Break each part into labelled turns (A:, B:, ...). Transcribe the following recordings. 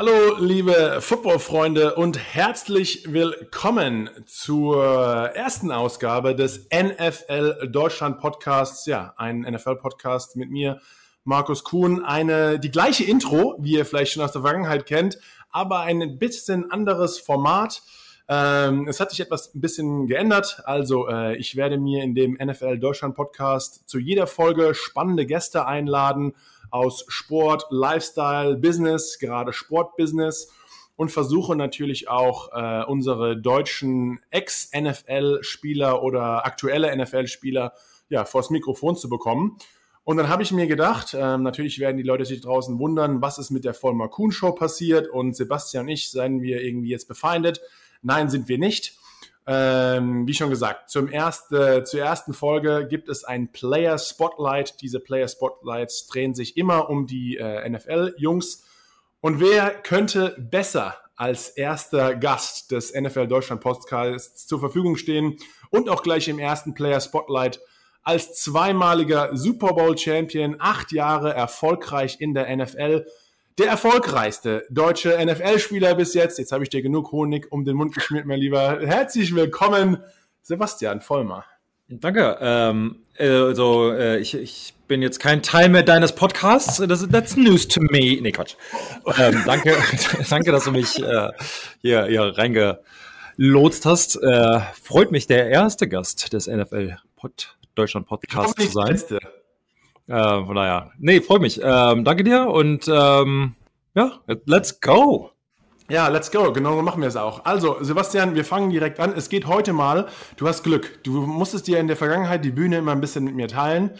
A: Hallo, liebe Footballfreunde und herzlich willkommen zur ersten Ausgabe des NFL Deutschland Podcasts. Ja, ein NFL Podcast mit mir, Markus Kuhn. Eine, die gleiche Intro, wie ihr vielleicht schon aus der Vergangenheit kennt, aber ein bisschen anderes Format. Ähm, es hat sich etwas ein bisschen geändert. Also äh, ich werde mir in dem NFL Deutschland Podcast zu jeder Folge spannende Gäste einladen aus Sport, Lifestyle, Business, gerade Sportbusiness und versuche natürlich auch äh, unsere deutschen Ex-NFL-Spieler oder aktuelle NFL-Spieler ja, vors Mikrofon zu bekommen. Und dann habe ich mir gedacht, ähm, natürlich werden die Leute sich draußen wundern, was ist mit der Vollmer Kuhn Show passiert und Sebastian und ich seien wir irgendwie jetzt befeindet. Nein, sind wir nicht. Ähm, wie schon gesagt, zum erste, zur ersten Folge gibt es ein Player Spotlight. Diese Player Spotlights drehen sich immer um die äh, NFL-Jungs. Und wer könnte besser als erster Gast des NFL Deutschland Podcasts zur Verfügung stehen und auch gleich im ersten Player Spotlight als zweimaliger Super Bowl Champion, acht Jahre erfolgreich in der NFL der erfolgreichste deutsche NFL-Spieler bis jetzt. Jetzt habe ich dir genug Honig um den Mund geschmiert, mein Lieber. Herzlich willkommen, Sebastian Vollmer.
B: Danke. Ähm, also, äh, ich, ich bin jetzt kein Teil mehr deines Podcasts. Das, that's news to me. Nee, Quatsch. Ähm, danke, danke, dass du mich äh, hier, hier reingelotst hast. Äh, freut mich, der erste Gast des NFL -Pod Deutschland Podcasts zu sein. Letzte. Äh, von daher, nee, freut mich. Ähm, danke dir und ähm, ja, let's go.
A: Ja, let's go. Genau so machen wir es auch. Also, Sebastian, wir fangen direkt an. Es geht heute mal. Du hast Glück. Du musstest dir in der Vergangenheit die Bühne immer ein bisschen mit mir teilen.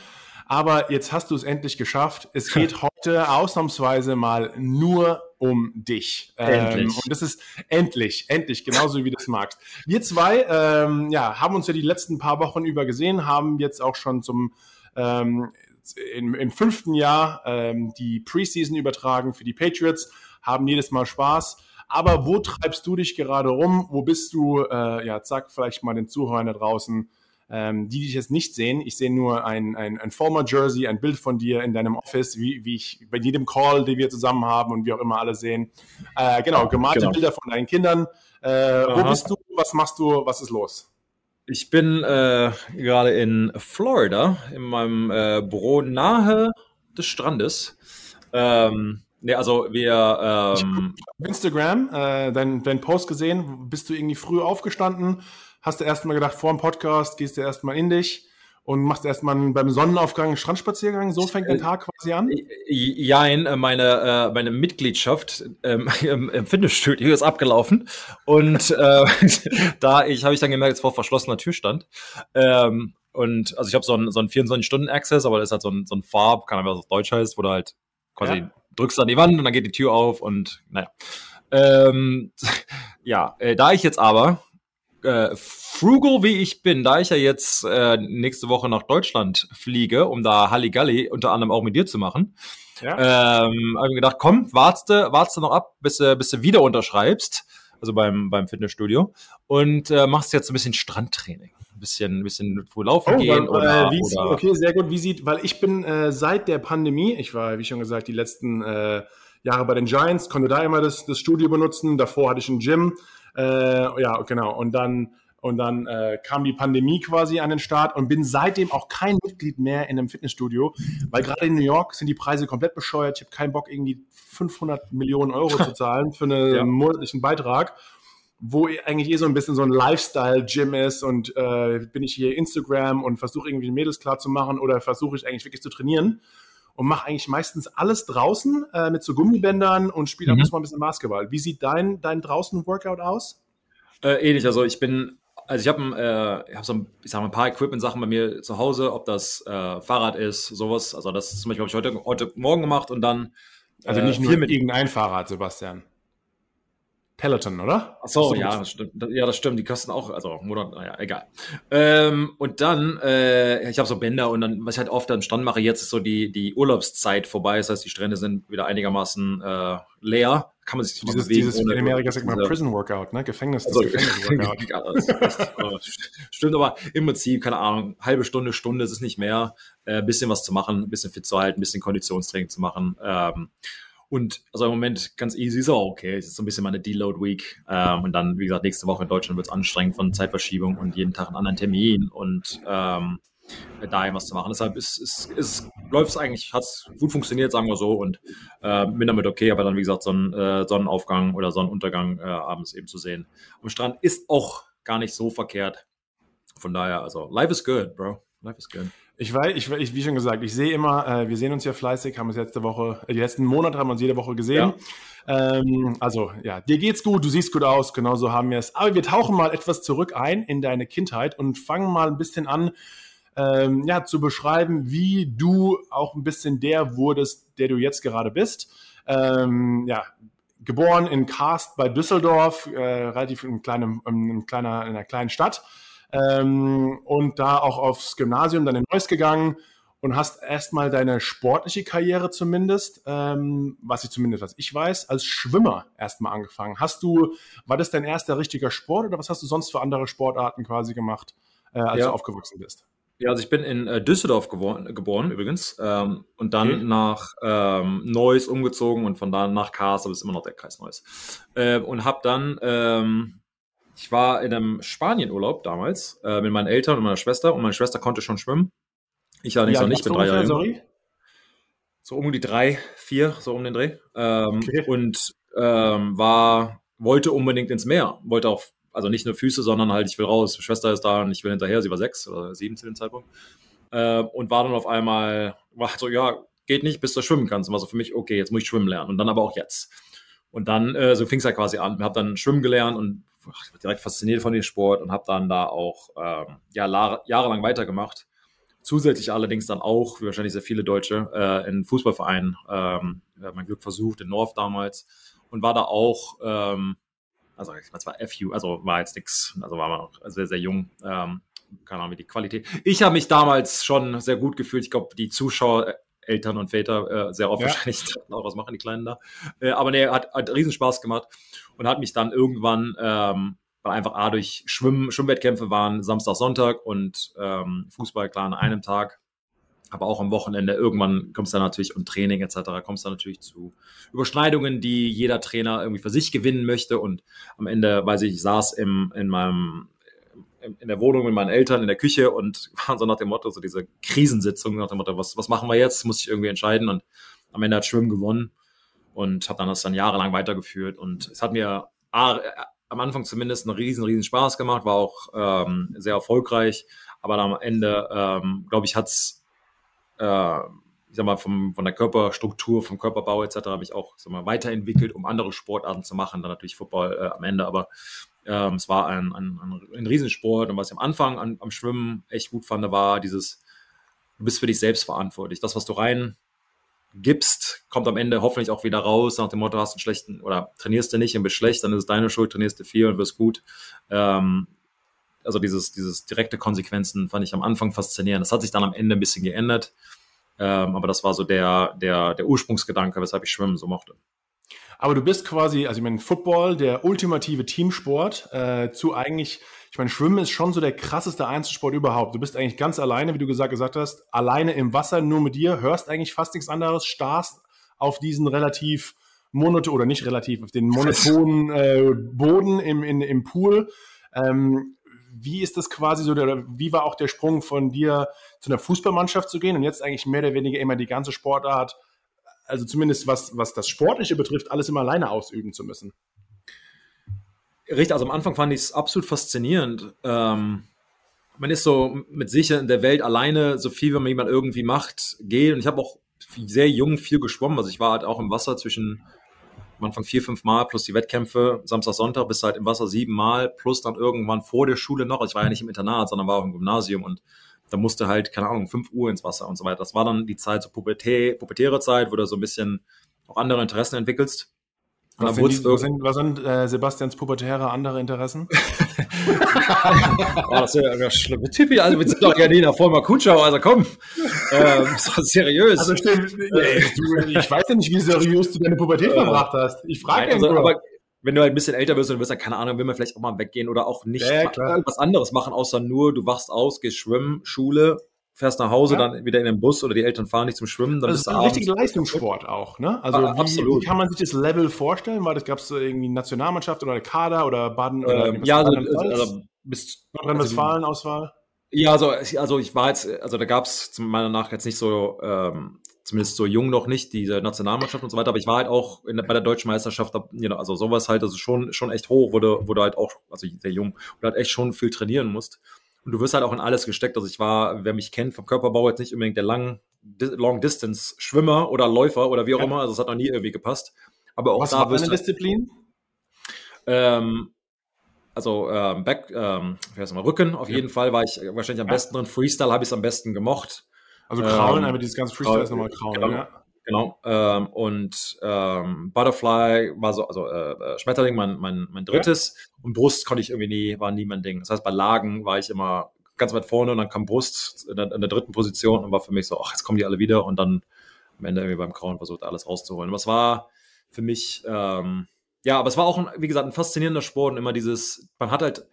A: Aber jetzt hast du es endlich geschafft. Es geht heute ausnahmsweise mal nur um dich.
B: Ähm, endlich. Ähm,
A: und das ist endlich, endlich, genauso wie du es magst. Wir zwei ähm, ja, haben uns ja die letzten paar Wochen über gesehen, haben jetzt auch schon zum ähm, im, im fünften Jahr ähm, die Preseason übertragen für die Patriots, haben jedes Mal Spaß. Aber wo treibst du dich gerade rum? Wo bist du? Äh, ja, sag vielleicht mal den Zuhörern da draußen, ähm, die dich jetzt nicht sehen. Ich sehe nur ein, ein, ein former Jersey, ein Bild von dir in deinem Office, wie, wie ich bei jedem Call, den wir zusammen haben und wie auch immer alle sehen. Äh, genau, gemalte genau. Bilder von deinen Kindern. Äh, wo bist du? Was machst du? Was ist los?
B: Ich bin äh, gerade in Florida in meinem äh, Büro nahe des Strandes. Ähm, ne, also wir. Ähm,
A: Instagram, äh, dein, dein Post gesehen. Bist du irgendwie früh aufgestanden? Hast du erstmal gedacht, vor dem Podcast gehst du erstmal in dich? Und machst erstmal beim Sonnenaufgang einen Strandspaziergang. So fängt der äh, Tag quasi an?
B: Jein, äh, meine, äh, meine Mitgliedschaft ähm, im Fitnessstudio ist abgelaufen. Und äh, da ich habe ich dann gemerkt, dass vor verschlossener Tür stand. Ähm, und also ich habe so einen, so einen 24-Stunden-Access, aber das ist halt so ein, so ein Farb, keine Ahnung, was auf Deutsch heißt, wo du halt quasi ja. drückst an die Wand und dann geht die Tür auf und naja. Ähm, ja, äh, da ich jetzt aber äh, frugal wie ich bin, da ich ja jetzt äh, nächste Woche nach Deutschland fliege, um da Halligalli unter anderem auch mit dir zu machen, ja. ähm, habe ich gedacht, komm, wartest wartest noch ab, bis, bis du wieder unterschreibst, also beim, beim Fitnessstudio, und äh, machst jetzt ein bisschen Strandtraining. Ein bisschen, ein bisschen früh laufen oh, gehen.
A: Weil, oder, äh, oder okay, sehr gut. Wie sieht, weil ich bin äh, seit der Pandemie, ich war, wie schon gesagt, die letzten äh, Jahre bei den Giants, konnte da immer das, das Studio benutzen. Davor hatte ich ein Gym. Äh, ja, genau. Und dann, und dann äh, kam die Pandemie quasi an den Start und bin seitdem auch kein Mitglied mehr in einem Fitnessstudio, weil gerade in New York sind die Preise komplett bescheuert. Ich habe keinen Bock, irgendwie 500 Millionen Euro zu zahlen für einen ja. monatlichen Beitrag wo eigentlich eh so ein bisschen so ein Lifestyle-Gym ist und äh, bin ich hier Instagram und versuche irgendwie Mädels klar zu machen oder versuche ich eigentlich wirklich zu trainieren und mache eigentlich meistens alles draußen äh, mit so Gummibändern und spiele mhm. auch mal ein bisschen Basketball. Wie sieht dein, dein draußen-Workout aus?
B: Äh, ähnlich, also ich bin, also ich habe äh, hab so ein, ich sag mal, ein paar Equipment-Sachen bei mir zu Hause, ob das äh, Fahrrad ist, sowas. Also das zum Beispiel habe ich heute, heute Morgen gemacht und dann.
A: Also nicht äh, nur mit irgendein Fahrrad, Sebastian. Peloton, oder?
B: Ach so, ja, das stimmt. Ja, das stimmt. Die kosten auch, also Monat, naja, egal. Ähm, und dann, äh, ich habe so Bänder und dann, was ich halt oft am Strand mache, jetzt ist so die, die Urlaubszeit vorbei. Das heißt, die Strände sind wieder einigermaßen äh, leer. Kann man sich
A: dieses, bewegen. Dieses, in Amerika sagt man Prison Workout, ne? Gefängnis,
B: also, Gefängnis Workout. stimmt, aber im Prinzip, keine Ahnung, halbe Stunde, Stunde ist es nicht mehr. Äh, bisschen was zu machen, ein bisschen fit zu halten, ein bisschen Konditionstraining zu machen. Ähm, Und also im Moment ganz easy auch okay. Es ist so ein bisschen meine Deload Week. Ähm, und dann, wie gesagt, nächste Woche in Deutschland wird es anstrengend von Zeitverschiebung und jeden Tag einen anderen Termin und ähm, daher was zu machen. Deshalb ist, ist, ist, läuft es eigentlich, hat es gut funktioniert, sagen wir so, und äh, bin damit okay, aber dann, wie gesagt, so ein äh, Sonnenaufgang oder Sonnenuntergang äh, abends eben zu sehen. Am Strand ist auch gar nicht so verkehrt. Von daher, also, life is good, bro. Life is good.
A: Ich weiß, ich, ich, wie schon gesagt, ich sehe immer, äh, wir sehen uns ja fleißig, haben uns letzte Woche, äh, die letzten Monate haben wir uns jede Woche gesehen. Ja. Ähm, also ja, dir geht's gut, du siehst gut aus, genauso haben wir es. Aber wir tauchen mal etwas zurück ein in deine Kindheit und fangen mal ein bisschen an, ähm, ja, zu beschreiben, wie du auch ein bisschen der wurdest, der du jetzt gerade bist. Ähm, ja, geboren in Karst bei Düsseldorf, äh, relativ in, kleinem, in, kleiner, in einer kleinen Stadt ähm, und da auch aufs Gymnasium dann in Neuss gegangen und hast erstmal deine sportliche Karriere zumindest, ähm, was ich zumindest, was ich weiß, als Schwimmer erstmal angefangen. Hast du, war das dein erster richtiger Sport oder was hast du sonst für andere Sportarten quasi gemacht, äh, als ja. du aufgewachsen bist?
B: Ja, also ich bin in äh, Düsseldorf geboren, geboren übrigens ähm, und dann okay. nach ähm, Neuss umgezogen und von da nach es ist immer noch der Kreis Neuss. Äh, und habe dann ähm, ich war in einem Spanienurlaub damals äh, mit meinen Eltern und meiner Schwester und meine Schwester konnte schon schwimmen. Ich allerdings ja, noch nicht, bin drei Jahre sorry? So um die drei, vier, so um den Dreh. Ähm, okay. Und ähm, war, wollte unbedingt ins Meer. Wollte auch, also nicht nur Füße, sondern halt, ich will raus. Meine Schwester ist da und ich will hinterher. Sie war sechs oder sieben zu dem Zeitpunkt. Äh, und war dann auf einmal, war so, ja, geht nicht, bis du schwimmen kannst. Und war so für mich, okay, jetzt muss ich schwimmen lernen. Und dann aber auch jetzt. Und dann, äh, so fing es ja quasi an. Ich habe dann schwimmen gelernt und direkt fasziniert von dem Sport und habe dann da auch ähm, ja, jahrelang weitergemacht. Zusätzlich allerdings dann auch, wie wahrscheinlich sehr viele Deutsche, äh, in Fußballvereinen ähm, mein Glück versucht, in North damals und war da auch, ähm, also das war FU, also war jetzt nichts, also war man auch sehr, sehr jung. Ähm, keine Ahnung, wie die Qualität. Ich habe mich damals schon sehr gut gefühlt. Ich glaube, die Zuschauer, Eltern und Väter äh, sehr oft ja. wahrscheinlich auch was machen, die Kleinen da. Äh, aber nee, hat, hat riesen Spaß gemacht und hat mich dann irgendwann, ähm, weil einfach A durch Schwimmen, Schwimmwettkämpfe waren Samstag, Sonntag und ähm, Fußball klar an einem Tag, aber auch am Wochenende. Irgendwann kommst du dann natürlich und Training etc. kommst du dann natürlich zu Überschneidungen, die jeder Trainer irgendwie für sich gewinnen möchte und am Ende, weiß ich, ich saß im, in meinem in der Wohnung mit meinen Eltern in der Küche und waren so nach dem Motto, so diese Krisensitzung, nach dem Motto, was, was machen wir jetzt? Muss ich irgendwie entscheiden. Und am Ende hat Schwimmen gewonnen und habe dann das dann jahrelang weitergeführt. Und es hat mir ah, am Anfang zumindest einen riesen, riesen Spaß gemacht, war auch ähm, sehr erfolgreich. Aber dann am Ende, ähm, glaube ich, hat es, äh, ich sag mal, vom, von der Körperstruktur, vom Körperbau etc. habe ich auch sag mal, weiterentwickelt, um andere Sportarten zu machen. Dann natürlich Football äh, am Ende, aber ähm, es war ein, ein, ein, ein, Riesensport und was ich am Anfang an, am Schwimmen echt gut fand, war dieses, du bist für dich selbst verantwortlich. Das, was du rein gibst, kommt am Ende hoffentlich auch wieder raus, nach dem Motto, hast einen schlechten oder trainierst du nicht und bist schlecht, dann ist es deine Schuld, trainierst du viel und wirst gut. Ähm, also dieses, dieses direkte Konsequenzen fand ich am Anfang faszinierend. Das hat sich dann am Ende ein bisschen geändert. Ähm, aber das war so der, der, der Ursprungsgedanke, weshalb ich Schwimmen so mochte.
A: Aber du bist quasi, also ich meine, Football, der ultimative Teamsport, äh, zu eigentlich, ich meine, Schwimmen ist schon so der krasseste Einzelsport überhaupt. Du bist eigentlich ganz alleine, wie du gesagt, gesagt hast, alleine im Wasser, nur mit dir, hörst eigentlich fast nichts anderes, starrst auf diesen relativ monoton, oder nicht relativ, auf den monotonen äh, Boden im, in, im Pool. Ähm, wie ist das quasi so, oder wie war auch der Sprung von dir zu einer Fußballmannschaft zu gehen und jetzt eigentlich mehr oder weniger immer die ganze Sportart also zumindest was, was das Sportliche betrifft, alles immer alleine ausüben zu müssen.
B: Richtig, also am Anfang fand ich es absolut faszinierend. Ähm, man ist so mit sich in der Welt alleine, so viel, wie man jemand irgendwie macht, geht. Und ich habe auch sehr jung viel geschwommen. Also ich war halt auch im Wasser zwischen am Anfang vier, fünf Mal plus die Wettkämpfe, Samstag, Sonntag, bis halt im Wasser sieben Mal, plus dann irgendwann vor der Schule noch. Also ich war ja nicht im Internat, sondern war auch im Gymnasium und da musste halt, keine Ahnung, 5 Uhr ins Wasser und so weiter. Das war dann die Zeit, so pubertä pubertäre Zeit, wo du so ein bisschen auch andere Interessen entwickelst.
A: Und was, sind, die, was sind, was sind äh, Sebastians pubertäre andere Interessen?
B: oh, das ist ja eine schlimme Typi. Also, wir sind doch Janina Vollmer Kutschau, also komm. Ähm, doch seriös. Also,
A: stimmt, äh, ich weiß ja nicht, wie seriös du deine Pubertät äh, verbracht hast. Ich frage ja
B: aber wenn du halt ein bisschen älter wirst und wirst dann, keine Ahnung, will man vielleicht auch mal weggehen oder auch nicht ja, irgendwas anderes machen, außer nur, du wachst aus, gehst schwimmen, Schule, fährst nach Hause, ja. dann wieder in den Bus oder die Eltern fahren nicht zum Schwimmen. Dann
A: das ist ein richtiger Leistungssport auch, ne? Also ah, wie, absolut. wie kann man sich das Level vorstellen? War das gab es irgendwie Nationalmannschaft oder Kader oder Baden?
B: Ähm, ja, also, also bis
A: Nordrhein-Westfalen-Auswahl?
B: Ja, also, also ich war jetzt, also da gab es meiner Nach jetzt nicht so, ähm, zumindest so jung noch nicht, diese Nationalmannschaft und so weiter, aber ich war halt auch in, bei der deutschen Meisterschaft, also sowas halt, also schon, schon echt hoch, wo du, wo du halt auch, also sehr jung, wo du halt echt schon viel trainieren musst. Und du wirst halt auch in alles gesteckt. Also ich war, wer mich kennt, vom Körperbau jetzt nicht unbedingt der lang, Long Distance Schwimmer oder Läufer oder wie auch ja. immer. Also es hat noch nie irgendwie gepasst. Aber auch
A: Was
B: da
A: war deine Disziplin?
B: Ähm, also ähm, Back, ähm, wie heißt mal, Rücken auf ja. jeden Fall war ich wahrscheinlich am besten drin. Freestyle habe ich es am besten gemocht.
A: Also Kraulen, ähm, aber dieses ganze Freestyle ist nochmal Kraulen,
B: genau, ja. Genau. Ähm, und ähm, Butterfly war so, also äh, äh, Schmetterling mein, mein, mein drittes. Ja. Und Brust konnte ich irgendwie nie, war nie mein Ding. Das heißt, bei Lagen war ich immer ganz weit vorne und dann kam Brust in der, in der dritten Position und war für mich so, ach, jetzt kommen die alle wieder und dann am Ende irgendwie beim Krauen versucht, alles rauszuholen. Aber es war für mich, ähm, ja, aber es war auch, ein, wie gesagt, ein faszinierender Sport und immer dieses, man hat halt,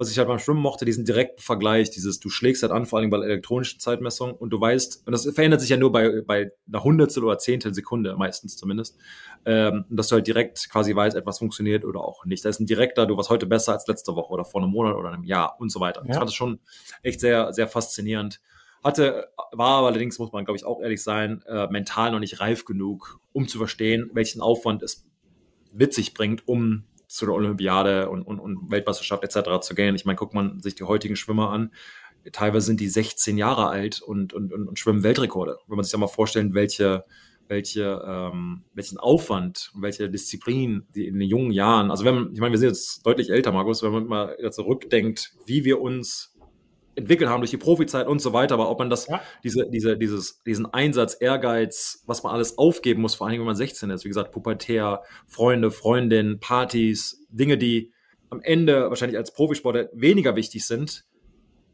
B: was ich halt beim Schwimmen mochte, diesen direkten Vergleich, dieses, du schlägst halt an, vor allem bei elektronischen Zeitmessungen und du weißt, und das verändert sich ja nur bei, bei einer Hundertstel oder Zehntel Sekunde, meistens zumindest, ähm, dass du halt direkt quasi weißt, etwas funktioniert oder auch nicht. Da ist ein direkter, du warst heute besser als letzte Woche oder vor einem Monat oder einem Jahr und so weiter. Ja. Ich fand das schon echt sehr, sehr faszinierend. Hatte, war aber allerdings, muss man glaube ich auch ehrlich sein, äh, mental noch nicht reif genug, um zu verstehen, welchen Aufwand es mit sich bringt, um zu der Olympiade und, und, und Weltmeisterschaft etc. zu gehen. Ich meine, guckt man sich die heutigen Schwimmer an. Teilweise sind die 16 Jahre alt und, und, und, und schwimmen Weltrekorde. Wenn man sich da mal vorstellt, welche, welche, ähm, welchen Aufwand und welche Disziplin die in den jungen Jahren, also wenn ich meine, wir sind jetzt deutlich älter, Markus, wenn man mal zurückdenkt, wie wir uns entwickelt haben durch die Profizeit und so weiter, aber ob man das, ja. diese, diese, dieses, diesen Einsatz, Ehrgeiz, was man alles aufgeben muss, vor allem wenn man 16 ist, wie gesagt, Pubertär, Freunde, Freundinnen, Partys, Dinge, die am Ende wahrscheinlich als Profisportler weniger wichtig sind,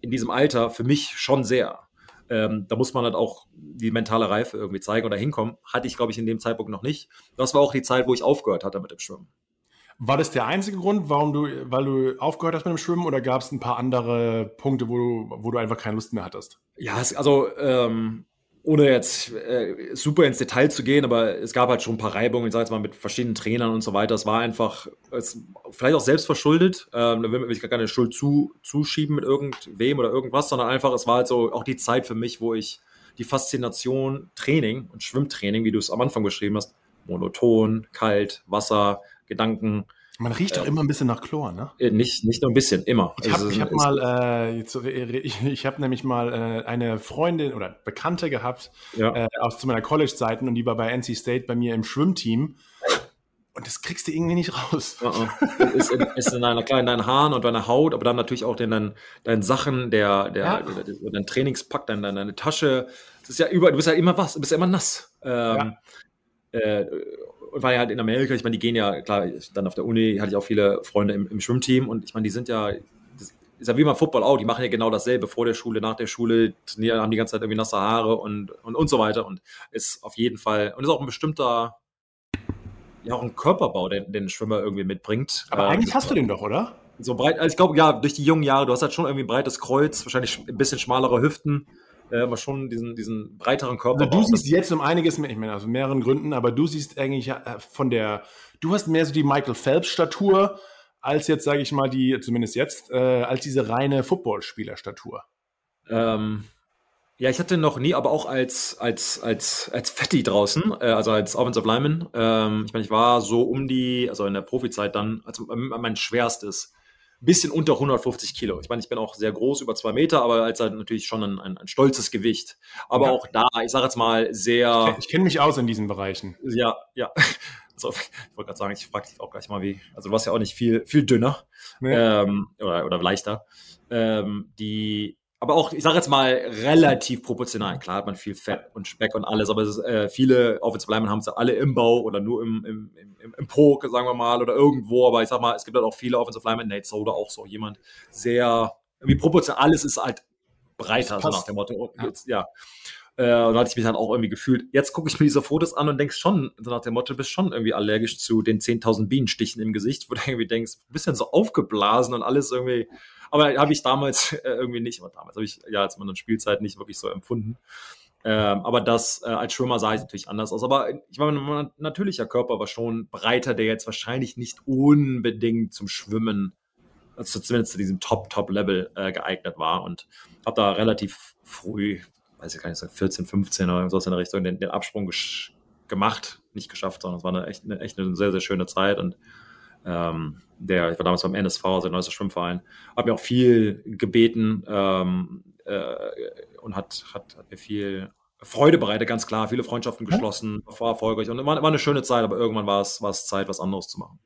B: in diesem Alter für mich schon sehr. Ähm, da muss man halt auch die mentale Reife irgendwie zeigen oder hinkommen. Hatte ich, glaube ich, in dem Zeitpunkt noch nicht. Das war auch die Zeit, wo ich aufgehört hatte mit dem Schwimmen.
A: War das der einzige Grund, warum du, weil du aufgehört hast mit dem Schwimmen oder gab es ein paar andere Punkte, wo du, wo du einfach keine Lust mehr hattest?
B: Ja, es, also ähm, ohne jetzt äh, super ins Detail zu gehen, aber es gab halt schon ein paar Reibungen, ich sage jetzt mal mit verschiedenen Trainern und so weiter. Es war einfach, es, vielleicht auch selbst verschuldet. Ähm, da will ich gar keine Schuld zu, zuschieben mit irgendwem oder irgendwas, sondern einfach, es war halt so auch die Zeit für mich, wo ich die Faszination Training und Schwimmtraining, wie du es am Anfang beschrieben hast, monoton, kalt, Wasser, Gedanken.
A: Man riecht doch äh, immer ein bisschen nach Chlor, ne?
B: Äh, nicht, nicht nur ein bisschen, immer.
A: Ich habe hab mal, äh, jetzt, ich, ich habe nämlich mal äh, eine Freundin oder Bekannte gehabt ja. äh, aus zu meiner College-Zeiten und die war bei NC State bei mir im Schwimmteam. Und das kriegst du irgendwie nicht raus. Uh
B: -uh. Ist, in, ist in deinen Haaren und deiner Haut, aber dann natürlich auch in deinen, deinen Sachen, der, der, ja. der, der, dein Trainingspack, deine, deine Tasche. Das ist ja über, du bist ja immer was, du bist ja immer nass. Ähm, ja. Äh, und war ja halt in Amerika, ich meine, die gehen ja, klar, dann auf der Uni hatte ich auch viele Freunde im, im Schwimmteam. Und ich meine, die sind ja, das ist ja wie beim Football auch, die machen ja genau dasselbe, vor der Schule, nach der Schule, trainieren, haben die ganze Zeit irgendwie nasse Haare und, und, und so weiter. Und ist auf jeden Fall, und ist auch ein bestimmter, ja, auch ein Körperbau, den, den Schwimmer irgendwie mitbringt.
A: Aber äh, eigentlich hast du den doch, oder?
B: So breit, also ich glaube, ja, durch die jungen Jahre, du hast halt schon irgendwie ein breites Kreuz, wahrscheinlich ein bisschen schmalere Hüften äh, aber schon diesen, diesen breiteren Körper.
A: Also du siehst jetzt um einiges mehr, ich meine, aus mehreren Gründen, aber du siehst eigentlich äh, von der, du hast mehr so die Michael Phelps-Statur als jetzt, sage ich mal, die, zumindest jetzt, äh, als diese reine Footballspieler-Statur.
B: Ähm, ja, ich hatte noch nie, aber auch als, als, als, als Fatty draußen, äh, also als Offensive Lineman. Ähm, ich meine, ich war so um die, also in der Profizeit dann, als mein schwerstes bisschen unter 150 Kilo. Ich meine, ich bin auch sehr groß, über zwei Meter, aber als halt natürlich schon ein, ein, ein stolzes Gewicht. Aber ja. auch da, ich sage jetzt mal, sehr.
A: Ich, ich kenne mich aus in diesen Bereichen.
B: Ja, ja. Also, ich wollte gerade sagen, ich frage dich auch gleich mal, wie. Also, du warst ja auch nicht viel, viel dünner nee. ähm, oder, oder leichter. Ähm, die aber auch, ich sage jetzt mal, relativ proportional. Klar hat man viel Fett und Speck und alles, aber ist, äh, viele Offensive Linemen haben es ja alle im Bau oder nur im, im, im, im Po, sagen wir mal, oder irgendwo. Aber ich sag mal, es gibt halt auch viele Offensive Linemen, Nate Soda auch so jemand, sehr, wie proportional, alles ist halt breiter, so nach dem Motto. Ja. Ja. Äh, und da hatte ich mich dann auch irgendwie gefühlt. Jetzt gucke ich mir diese Fotos an und denke schon, so nach dem Motto, du bist schon irgendwie allergisch zu den 10.000 Bienenstichen im Gesicht, wo du irgendwie denkst, ein bisschen so aufgeblasen und alles irgendwie. Aber habe ich damals äh, irgendwie nicht, aber damals habe ich ja als man Spielzeit nicht wirklich so empfunden. Ähm, aber das äh, als Schwimmer sah ich natürlich anders aus. Aber ich meine, mein natürlicher Körper war schon breiter, der jetzt wahrscheinlich nicht unbedingt zum Schwimmen, also zumindest zu diesem Top-Top-Level äh, geeignet war. Und habe da relativ früh, weiß ich gar nicht, 14, 15 oder so in der Richtung, den, den Absprung gemacht. Nicht geschafft, sondern es war eine echt, eine echt eine sehr, sehr schöne Zeit. Und ähm, der, ich war damals beim NSV, also der neueste Schwimmverein, habe mir auch viel gebeten ähm, äh, und hat, hat, hat mir viel Freude bereitet, ganz klar, viele Freundschaften geschlossen, war erfolgreich und war, war eine schöne Zeit, aber irgendwann war es, war es Zeit, was anderes zu machen.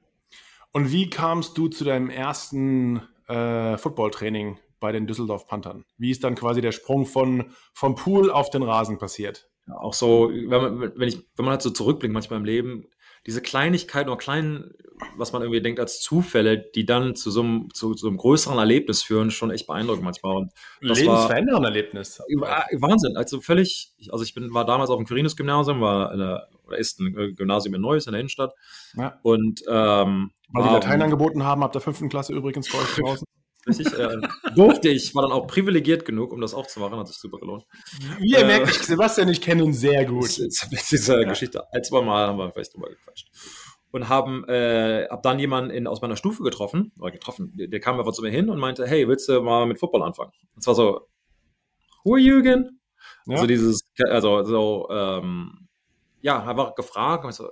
A: Und wie kamst du zu deinem ersten äh, Footballtraining bei den Düsseldorf Panthern? Wie ist dann quasi der Sprung von, vom Pool auf den Rasen passiert?
B: Ja, auch so, wenn man, wenn, ich, wenn man halt so zurückblickt manchmal im Leben, diese Kleinigkeiten oder kleinen, was man irgendwie denkt als Zufälle, die dann zu so einem, zu, so einem größeren Erlebnis führen, schon echt beeindruckend manchmal. Und
A: das Lebensverändernd Erlebnis.
B: Wahnsinn. Also völlig, also ich bin, war damals auf dem Quirinus-Gymnasium, war eine, oder ist ein Gymnasium in Neuss in der Innenstadt. Ja. Und ähm,
A: weil die Latein angeboten haben, ab der fünften Klasse übrigens bei euch draußen.
B: Richtig, äh, durfte ich, war dann auch privilegiert genug, um das auch zu machen, hat sich super gelohnt.
A: Wie ihr äh, merkt, ich, Sebastian, ich kenne ihn sehr gut.
B: Diese ja. Geschichte, ein, zwei Mal haben wir vielleicht drüber gequatscht. Und haben, äh, hab dann jemanden in, aus meiner Stufe getroffen, oder getroffen, der, der kam einfach zu mir hin und meinte, hey, willst du mal mit Football anfangen? Und zwar so, who are you again? Ja. Also dieses, also so, ähm, ja, einfach gefragt, und ich so,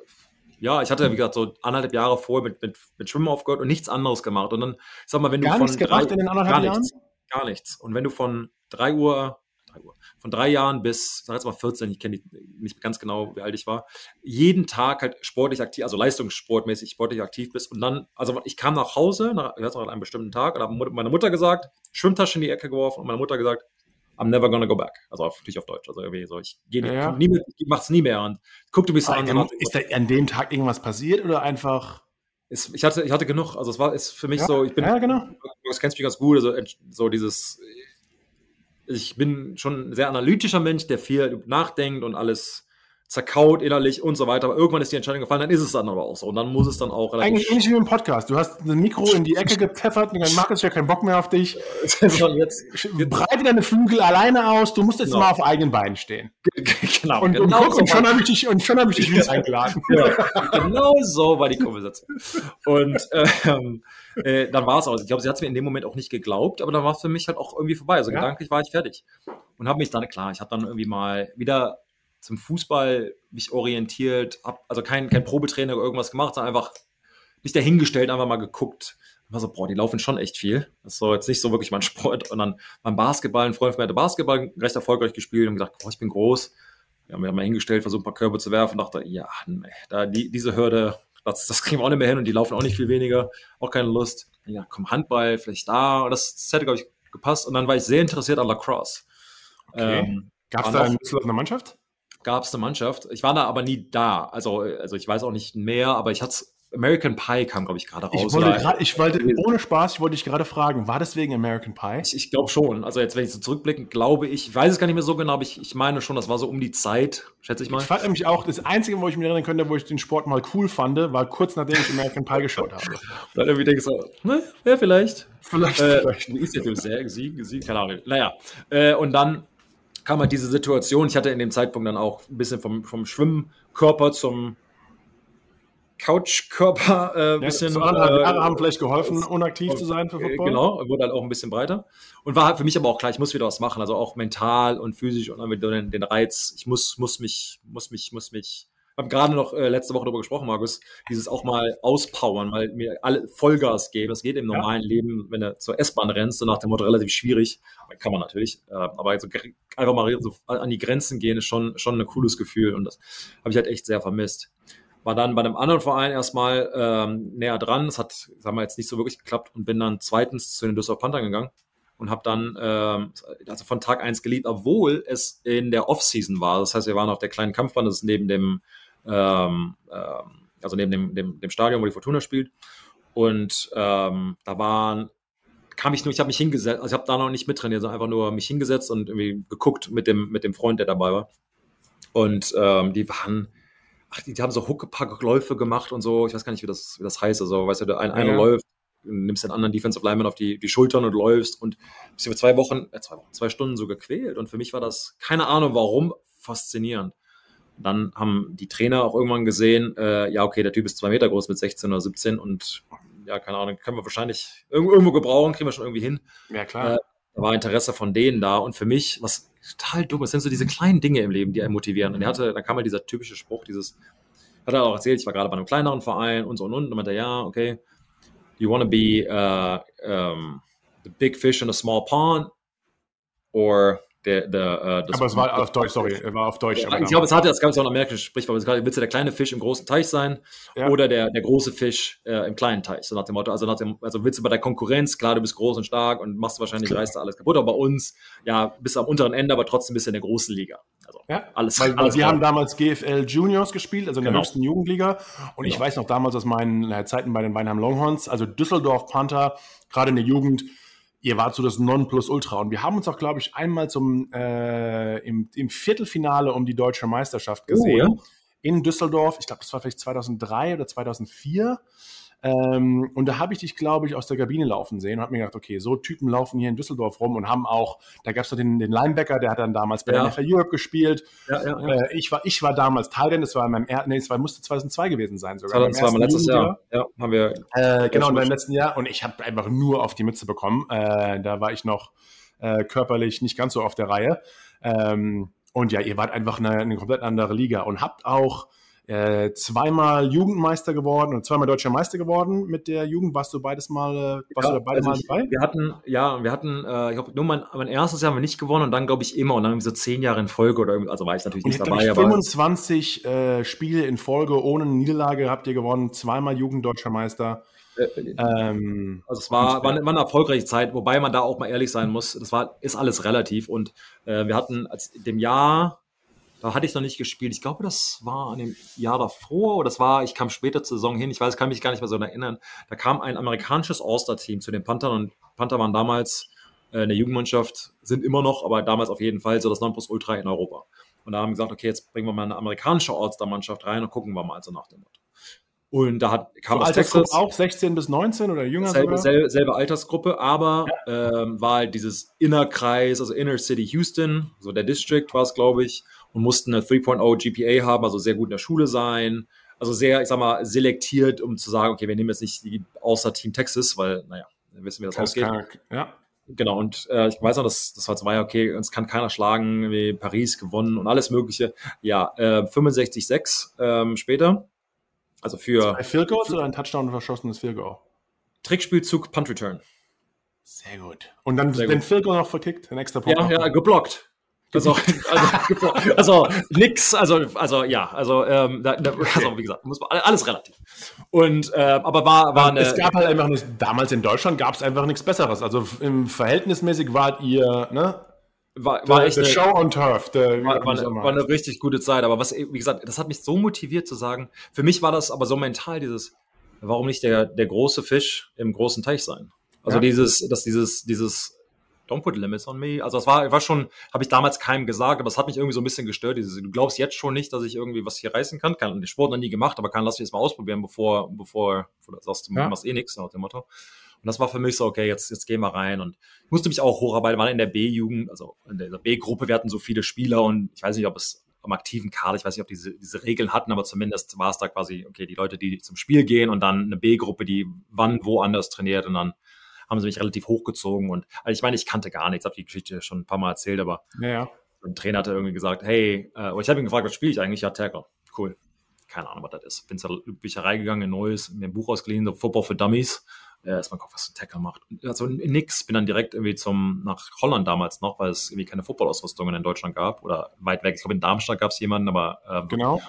B: ja, ich hatte, wie gesagt, so anderthalb Jahre vorher mit, mit, mit Schwimmen aufgehört und nichts anderes gemacht. Und dann, sag mal, wenn
A: gar
B: du von.
A: Drei, in den anderthalb
B: gar
A: Jahren?
B: Nichts, gar nichts. Und wenn du von drei Uhr, drei Uhr, von drei Jahren bis, sag jetzt mal 14, ich kenne nicht ganz genau, wie alt ich war, jeden Tag halt sportlich aktiv, also leistungssportmäßig sportlich aktiv bist. Und dann, also ich kam nach Hause, nach, ich weiß noch, an einem bestimmten Tag, und habe meine Mutter gesagt, Schwimmtasche in die Ecke geworfen und meine Mutter gesagt, I'm never gonna go back. Also auf, natürlich auf Deutsch. Also irgendwie so, ich gehe ja. nie mehr, ich mach's nie mehr. Und guck du mich an.
A: An, ist da an dem Tag irgendwas passiert oder einfach?
B: Ist, ich, hatte, ich hatte genug, also es war ist für mich
A: ja,
B: so, ich bin,
A: ja, genau.
B: das kennst mich ganz gut, also so dieses, ich bin schon ein sehr analytischer Mensch, der viel nachdenkt und alles zerkaut innerlich und so weiter. Aber irgendwann ist die Entscheidung gefallen, dann ist es dann aber auch so. Und dann muss es dann auch
A: relativ. Eigentlich ähnlich wie im Podcast. Du hast ein Mikro in die Ecke gepfeffert und dann macht es ja keinen Bock mehr auf dich. jetzt, Breite deine Flügel alleine aus. Du musst jetzt genau. mal auf eigenen Beinen stehen.
B: genau.
A: Und, genau und, so und schon habe ich dich, und schon habe ich dich wieder eingeladen.
B: ja, genau so war die Konversation. Und ähm, äh, dann war es auch. Ich glaube, sie hat es mir in dem Moment auch nicht geglaubt, aber dann war es für mich halt auch irgendwie vorbei. Also ja. gedanklich war ich fertig. Und habe mich dann, klar, ich habe dann irgendwie mal wieder zum Fußball mich orientiert, habe also kein, kein Probetrainer oder irgendwas gemacht, sondern einfach mich dahingestellt, einfach mal geguckt. Und war so, boah, die laufen schon echt viel. Das ist so jetzt nicht so wirklich mein Sport. Und dann beim Basketball, ein Freund von mir hatte Basketball recht erfolgreich gespielt und gesagt, boah, ich bin groß. Wir haben mich mal hingestellt, versucht ein paar Körbe zu werfen und dachte, ja, nee, da die, diese Hürde, das, das kriegen wir auch nicht mehr hin und die laufen auch nicht viel weniger, auch keine Lust. Ja, komm, Handball, vielleicht da. Und das, das hätte, glaube ich, gepasst. Und dann war ich sehr interessiert an Lacrosse.
A: Okay. Ähm, Gab es da eine Düsseldorfer Mannschaft?
B: Gab es eine Mannschaft. Ich war da aber nie da. Also, also ich weiß auch nicht mehr, aber ich hatte American Pie kam, glaube ich, gerade raus.
A: Ich wollte, grad, ich wollte, ohne Spaß, ich wollte dich gerade fragen, war das wegen American Pie?
B: Ich, ich glaube schon. Also jetzt, wenn ich so zurückblicke, glaube ich, ich weiß es gar nicht mehr so genau, aber ich, ich meine schon, das war so um die Zeit, schätze ich mal.
A: Ich fand nämlich auch, das Einzige, wo ich mich erinnern könnte, wo ich den Sport mal cool fand, war kurz nachdem ich American Pie geschaut habe.
B: dann irgendwie denke ich so, ne, ja, vielleicht.
A: Vielleicht, äh, vielleicht.
B: Ist der Film? Sehr, sie, sie, keine Ahnung. Naja. Äh, und dann kam halt diese Situation. Ich hatte in dem Zeitpunkt dann auch ein bisschen vom, vom Schwimmkörper zum Couchkörper äh, ein ja, bisschen.
A: So anderthalb Jahre haben vielleicht geholfen, unaktiv zu sein für äh, Football.
B: Genau, wurde halt auch ein bisschen breiter. Und war halt für mich aber auch klar, ich muss wieder was machen, also auch mental und physisch und dann wieder den, den Reiz. Ich muss, muss mich, muss mich, muss mich habe gerade noch äh, letzte Woche darüber gesprochen, Markus, dieses auch mal auspowern, weil mir alle Vollgas geben. Das geht im normalen ja. Leben, wenn du zur S-Bahn rennst, so nach dem Motto relativ schwierig. Kann man natürlich. Äh, aber also einfach mal so an die Grenzen gehen, ist schon, schon ein cooles Gefühl. Und das habe ich halt echt sehr vermisst. War dann bei einem anderen Verein erstmal ähm, näher dran. Das hat, sagen wir jetzt nicht so wirklich geklappt und bin dann zweitens zu den Düsseldorf Panthern gegangen und habe dann ähm, also von Tag eins geliebt, obwohl es in der Off-Season war. Das heißt, wir waren auf der kleinen Kampfbahn, das ist neben dem ähm, ähm, also neben dem, dem, dem Stadion, wo die Fortuna spielt. Und ähm, da waren kam ich nur, ich habe mich hingesetzt, also ich habe da noch nicht mittrainiert, sondern einfach nur mich hingesetzt und irgendwie geguckt mit dem, mit dem Freund, der dabei war. Und ähm, die waren, ach, die, die haben so Huckepack-Läufe gemacht und so, ich weiß gar nicht, wie das, wie das heißt. Also, weißt du, der ein, einer läuft, nimmst den anderen Defensive Lineman auf die, die Schultern und läufst und bist über zwei Wochen, äh, zwei Wochen, zwei Stunden so gequält. Und für mich war das, keine Ahnung warum, faszinierend. Dann haben die Trainer auch irgendwann gesehen, äh, ja, okay, der Typ ist zwei Meter groß mit 16 oder 17 und ja, keine Ahnung, können wir wahrscheinlich irgendwo gebrauchen, kriegen wir schon irgendwie hin.
A: Ja, klar. Äh,
B: da war Interesse von denen da. Und für mich, was total dumm ist, sind so diese kleinen Dinge im Leben, die einen motivieren. Und er hatte, da kam halt dieser typische Spruch, dieses, hat er auch erzählt, ich war gerade bei einem kleineren Verein und so und und. Und meinte, ja, okay, you want to be uh, um, the big fish in a small pond or der, der,
A: äh, aber es war auf Deutsch, sorry, es war auf Deutsch.
B: Ja, ich glaube, es hatte, das gab es auch ein amerikanisches Sprichwort, willst du der kleine Fisch im großen Teich sein ja. oder der, der große Fisch äh, im kleinen Teich, so nach dem Motto, also, nach dem, also willst du bei der Konkurrenz, klar, du bist groß und stark und machst wahrscheinlich, reißt du alles kaputt, aber bei uns, ja, bist du am unteren Ende, aber trotzdem bist du in der großen Liga.
A: Also ja, alles, weil, alles wir haben damals GFL Juniors gespielt, also in der genau. höchsten Jugendliga und genau. ich weiß noch damals aus meinen äh, Zeiten bei den Weinheim Longhorns, also Düsseldorf Panther, gerade in der Jugend, ihr wart so das Nonplusultra. Und wir haben uns auch, glaube ich, einmal zum, äh, im, im, Viertelfinale um die deutsche Meisterschaft gesehen. Oh, ja? In Düsseldorf. Ich glaube, das war vielleicht 2003 oder 2004. Ähm, und da habe ich dich, glaube ich, aus der Kabine laufen sehen und habe mir gedacht, okay, so Typen laufen hier in Düsseldorf rum und haben auch, da gab es noch den, den Linebacker, der hat dann damals bei ja. der NFL Europe gespielt. Ja, ja, äh, ich, war, ich war damals Teil, denn das war in meinem, er nee, es war, musste 2002 gewesen sein sogar.
B: 2002, mein letztes Jahr. Ja, haben wir.
A: Äh, genau, in meinem letzten Jahr. Und ich habe einfach nur auf die Mütze bekommen. Äh, da war ich noch äh, körperlich nicht ganz so auf der Reihe. Ähm, und ja, ihr wart einfach eine, eine komplett andere Liga und habt auch äh, zweimal Jugendmeister geworden und zweimal deutscher Meister geworden mit der Jugend. Warst du beides mal, äh, warst
B: ja,
A: du beide
B: also mal dabei? Wir hatten, ja, wir hatten, äh, ich glaube, nur mein, mein erstes Jahr haben wir nicht gewonnen und dann glaube ich immer und dann so zehn Jahre in Folge oder also war ich natürlich und nicht dabei.
A: Ich, aber 25 äh, Spiele in Folge ohne Niederlage habt ihr gewonnen, zweimal Jugenddeutscher Meister.
B: Äh, ähm, also es war, war, eine, war eine erfolgreiche Zeit, wobei man da auch mal ehrlich sein muss. Das war, ist alles relativ und äh, wir hatten als dem Jahr da hatte ich noch nicht gespielt. Ich glaube, das war an dem Jahr davor oder das war, ich kam später zur Saison hin. Ich weiß, kann mich gar nicht mehr so erinnern. Da kam ein amerikanisches All-Star-Team zu den Panthern und Panther waren damals äh, eine Jugendmannschaft, sind immer noch, aber damals auf jeden Fall so das Nonplusultra in Europa. Und da haben wir gesagt, okay, jetzt bringen wir mal eine amerikanische All-Star-Mannschaft rein und gucken wir mal so nach dem Motto. Und da hat, kam
A: so aus Texas. auch 16 bis 19 oder jünger
B: selbe, selbe, selbe Altersgruppe, aber ja. ähm, war halt dieses Innerkreis, also Inner City Houston, so der District war es, glaube ich und mussten eine 3.0 GPA haben, also sehr gut in der Schule sein. Also sehr, ich sag mal, selektiert, um zu sagen, okay, wir nehmen jetzt nicht die außer Team Texas, weil, naja, dann wissen wir, wie das ausgeht. Ja. Genau, und äh, ich weiß noch, das, das war zwei, ja, okay, uns kann keiner schlagen, wie Paris gewonnen und alles Mögliche. Ja, äh, 65-6 ähm, später. Also für.
A: Zwei Field Goals oder ein Touchdown verschossenes Field Goal?
B: Trickspielzug, Punt Return.
A: Sehr gut. Und dann Sehr den Field Goal noch verkickt, den extra
B: Punkt. Ja, ja, geblockt. Also, also, also nix, also, also ja, also, ähm, da, da, also wie gesagt, muss man, alles relativ. Und äh, aber war, war
A: eine. Es gab halt einfach nicht, damals in Deutschland gab es einfach nichts Besseres. Also im verhältnismäßig wart ihr, ne?
B: War, war echt
A: eine, Show on Turf.
B: Der, war, war, eine, war, eine, richtig gute Zeit. Aber was, wie gesagt, das hat mich so motiviert zu sagen. Für mich war das aber so mental dieses, warum nicht der, der große Fisch im großen Teich sein? Also ja. dieses, dass dieses, dieses don't put limits on me. Also das war, war schon, habe ich damals keinem gesagt, aber es hat mich irgendwie so ein bisschen gestört. Dieses, du glaubst jetzt schon nicht, dass ich irgendwie was hier reißen kann. Kann den Sport noch nie gemacht, aber kann lass mich jetzt mal ausprobieren, bevor, bevor, bevor du sagst, du ja. machst eh nichts nach dem Motto. Und das war für mich so, okay, jetzt, jetzt gehen wir rein. Und ich musste mich auch hocharbeiten, war in der B-Jugend, also in der B-Gruppe, wir hatten so viele Spieler und ich weiß nicht, ob es am aktiven Kader, ich weiß nicht, ob diese, diese Regeln hatten, aber zumindest war es da quasi, okay, die Leute, die zum Spiel gehen und dann eine B-Gruppe, die wann woanders trainiert und dann haben sie mich relativ hochgezogen und also ich meine, ich kannte gar nichts, habe die Geschichte schon ein paar Mal erzählt, aber
A: ja.
B: ein Trainer hatte irgendwie gesagt, hey, äh, ich habe ihn gefragt, was spiele ich eigentlich? Ja, Tackle. Cool. Keine Ahnung, was das ist. Bin zur Bücherei gegangen, ein neues, mir ein Buch ausgeliehen, so Football für Dummies. Äh, erstmal gucken, was ein Tackle macht. Also nix. Bin dann direkt irgendwie zum, nach Holland damals noch, weil es irgendwie keine Football-Ausrüstungen in Deutschland gab oder weit weg. Ich glaube, in Darmstadt gab es jemanden, aber.
A: Ähm, genau.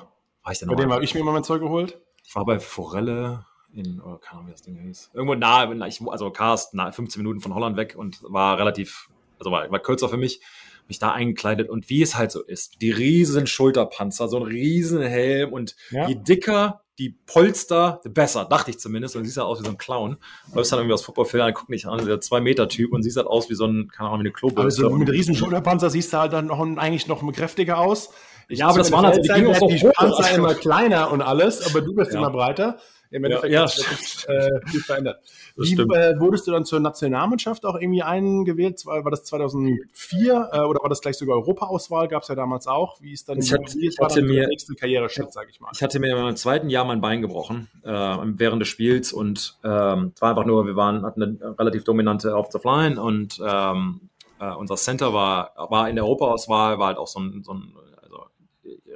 A: Bei dem habe ich mir mal mein Zeug geholt.
B: Ich war bei Forelle, in, oh, keine Ahnung, wie das Ding hieß. Irgendwo nahe, also Cast, nahe 15 Minuten von Holland weg und war relativ, also war, war kürzer für mich. mich da eingekleidet und wie es halt so ist, die riesen Schulterpanzer, so ein riesen Helm und ja. je dicker die Polster, besser, dachte ich zumindest. Und siehst halt aus wie so ein Clown. Läufst dann irgendwie aus Footballfilm, dann guck nicht an, der zwei Meter Typ und siehst halt aus wie so ein, keine Ahnung, wie eine
A: Klobürste. Also mit riesen Schulterpanzer siehst du halt dann noch eigentlich noch kräftiger aus.
B: Ich ja, aber das waren halt
A: die, die Panzer immer kleiner und alles, aber du bist ja. immer breiter.
B: Im Endeffekt
A: ja, hat sich äh, viel verändert. Wie äh, wurdest du dann zur Nationalmannschaft auch irgendwie eingewählt? War das 2004 äh, oder war das gleich sogar Europaauswahl? Gab es ja damals auch. Wie ist dann
B: ich, hat, ich hatte mir,
A: nächste Karriereschritt, sage ich mal?
B: Ich hatte mir im zweiten Jahr mein Bein gebrochen äh, während des Spiels und ähm, es war einfach nur, wir waren hatten eine relativ dominante Offensive Line und ähm, äh, unser Center war, war in der Europaauswahl, war halt auch so ein, so ein also,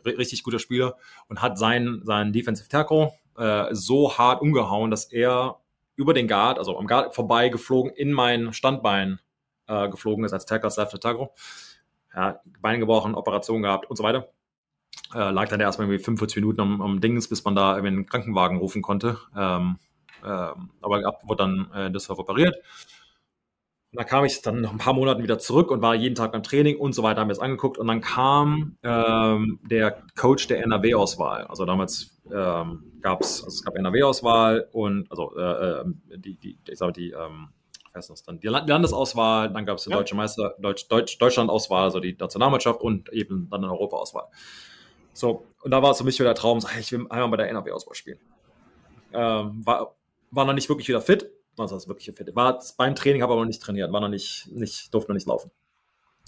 B: richtig guter Spieler und hat seinen, seinen Defensive Tackle äh, so hart umgehauen, dass er über den Guard, also am Guard vorbei geflogen, in mein Standbein äh, geflogen ist als Tackle, Left Tackle. Ja, Bein gebrochen, Operation gehabt und so weiter. Äh, lag dann erstmal irgendwie 45 Minuten am, am Dings, bis man da irgendwie einen Krankenwagen rufen konnte. Ähm, ähm, aber ab wurde dann äh, Düsseldorf operiert. Und da kam ich dann nach ein paar Monaten wieder zurück und war jeden Tag beim Training und so weiter, haben wir es angeguckt. Und dann kam ähm, der Coach der NRW-Auswahl. Also damals ähm, gab es, also es gab NRW-Auswahl und also äh, ähm, die, die, ich sage die, ähm, was das dann, die Landesauswahl, dann gab es die ja. deutsche Meister, Deutsch, Deutsch, Deutschland-Auswahl, also die Nationalmannschaft und eben dann eine Europa-Auswahl. So, und da war es für mich wieder der Traum, ich will einmal bei der NRW-Auswahl spielen. Ähm, war, war noch nicht wirklich wieder fit, also wirklich fit. War beim Training, habe aber noch nicht trainiert, war noch nicht, nicht, durfte noch nicht laufen.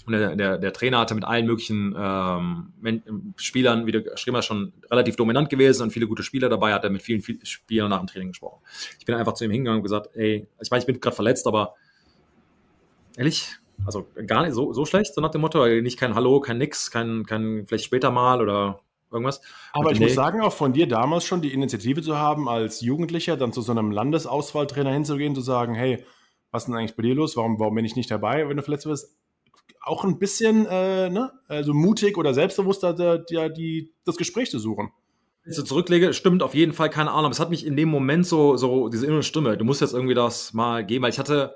B: Und der, der, der Trainer hatte mit allen möglichen ähm, Spielern, wie du geschrieben hast, schon relativ dominant gewesen und viele gute Spieler dabei, hat er mit vielen, vielen Spielern nach dem Training gesprochen. Ich bin einfach zu ihm hingegangen und gesagt, ey, ich meine, ich bin gerade verletzt, aber ehrlich, also gar nicht so, so schlecht, so nach dem Motto, nicht kein Hallo, kein Nix, kein, kein vielleicht später mal oder irgendwas.
A: Aber ich nee. muss sagen, auch von dir damals schon die Initiative zu haben, als Jugendlicher dann zu so einem Landesauswahltrainer hinzugehen, zu sagen, hey, was ist denn eigentlich bei dir los? Warum, warum bin ich nicht dabei, wenn du verletzt bist? Auch ein bisschen äh, ne? also mutig oder selbstbewusster, die, die, das Gespräch zu suchen.
B: Wenn ich zurücklege, stimmt auf jeden Fall, keine Ahnung. Es hat mich in dem Moment so, so diese innere Stimme, du musst jetzt irgendwie das mal geben, weil ich hatte,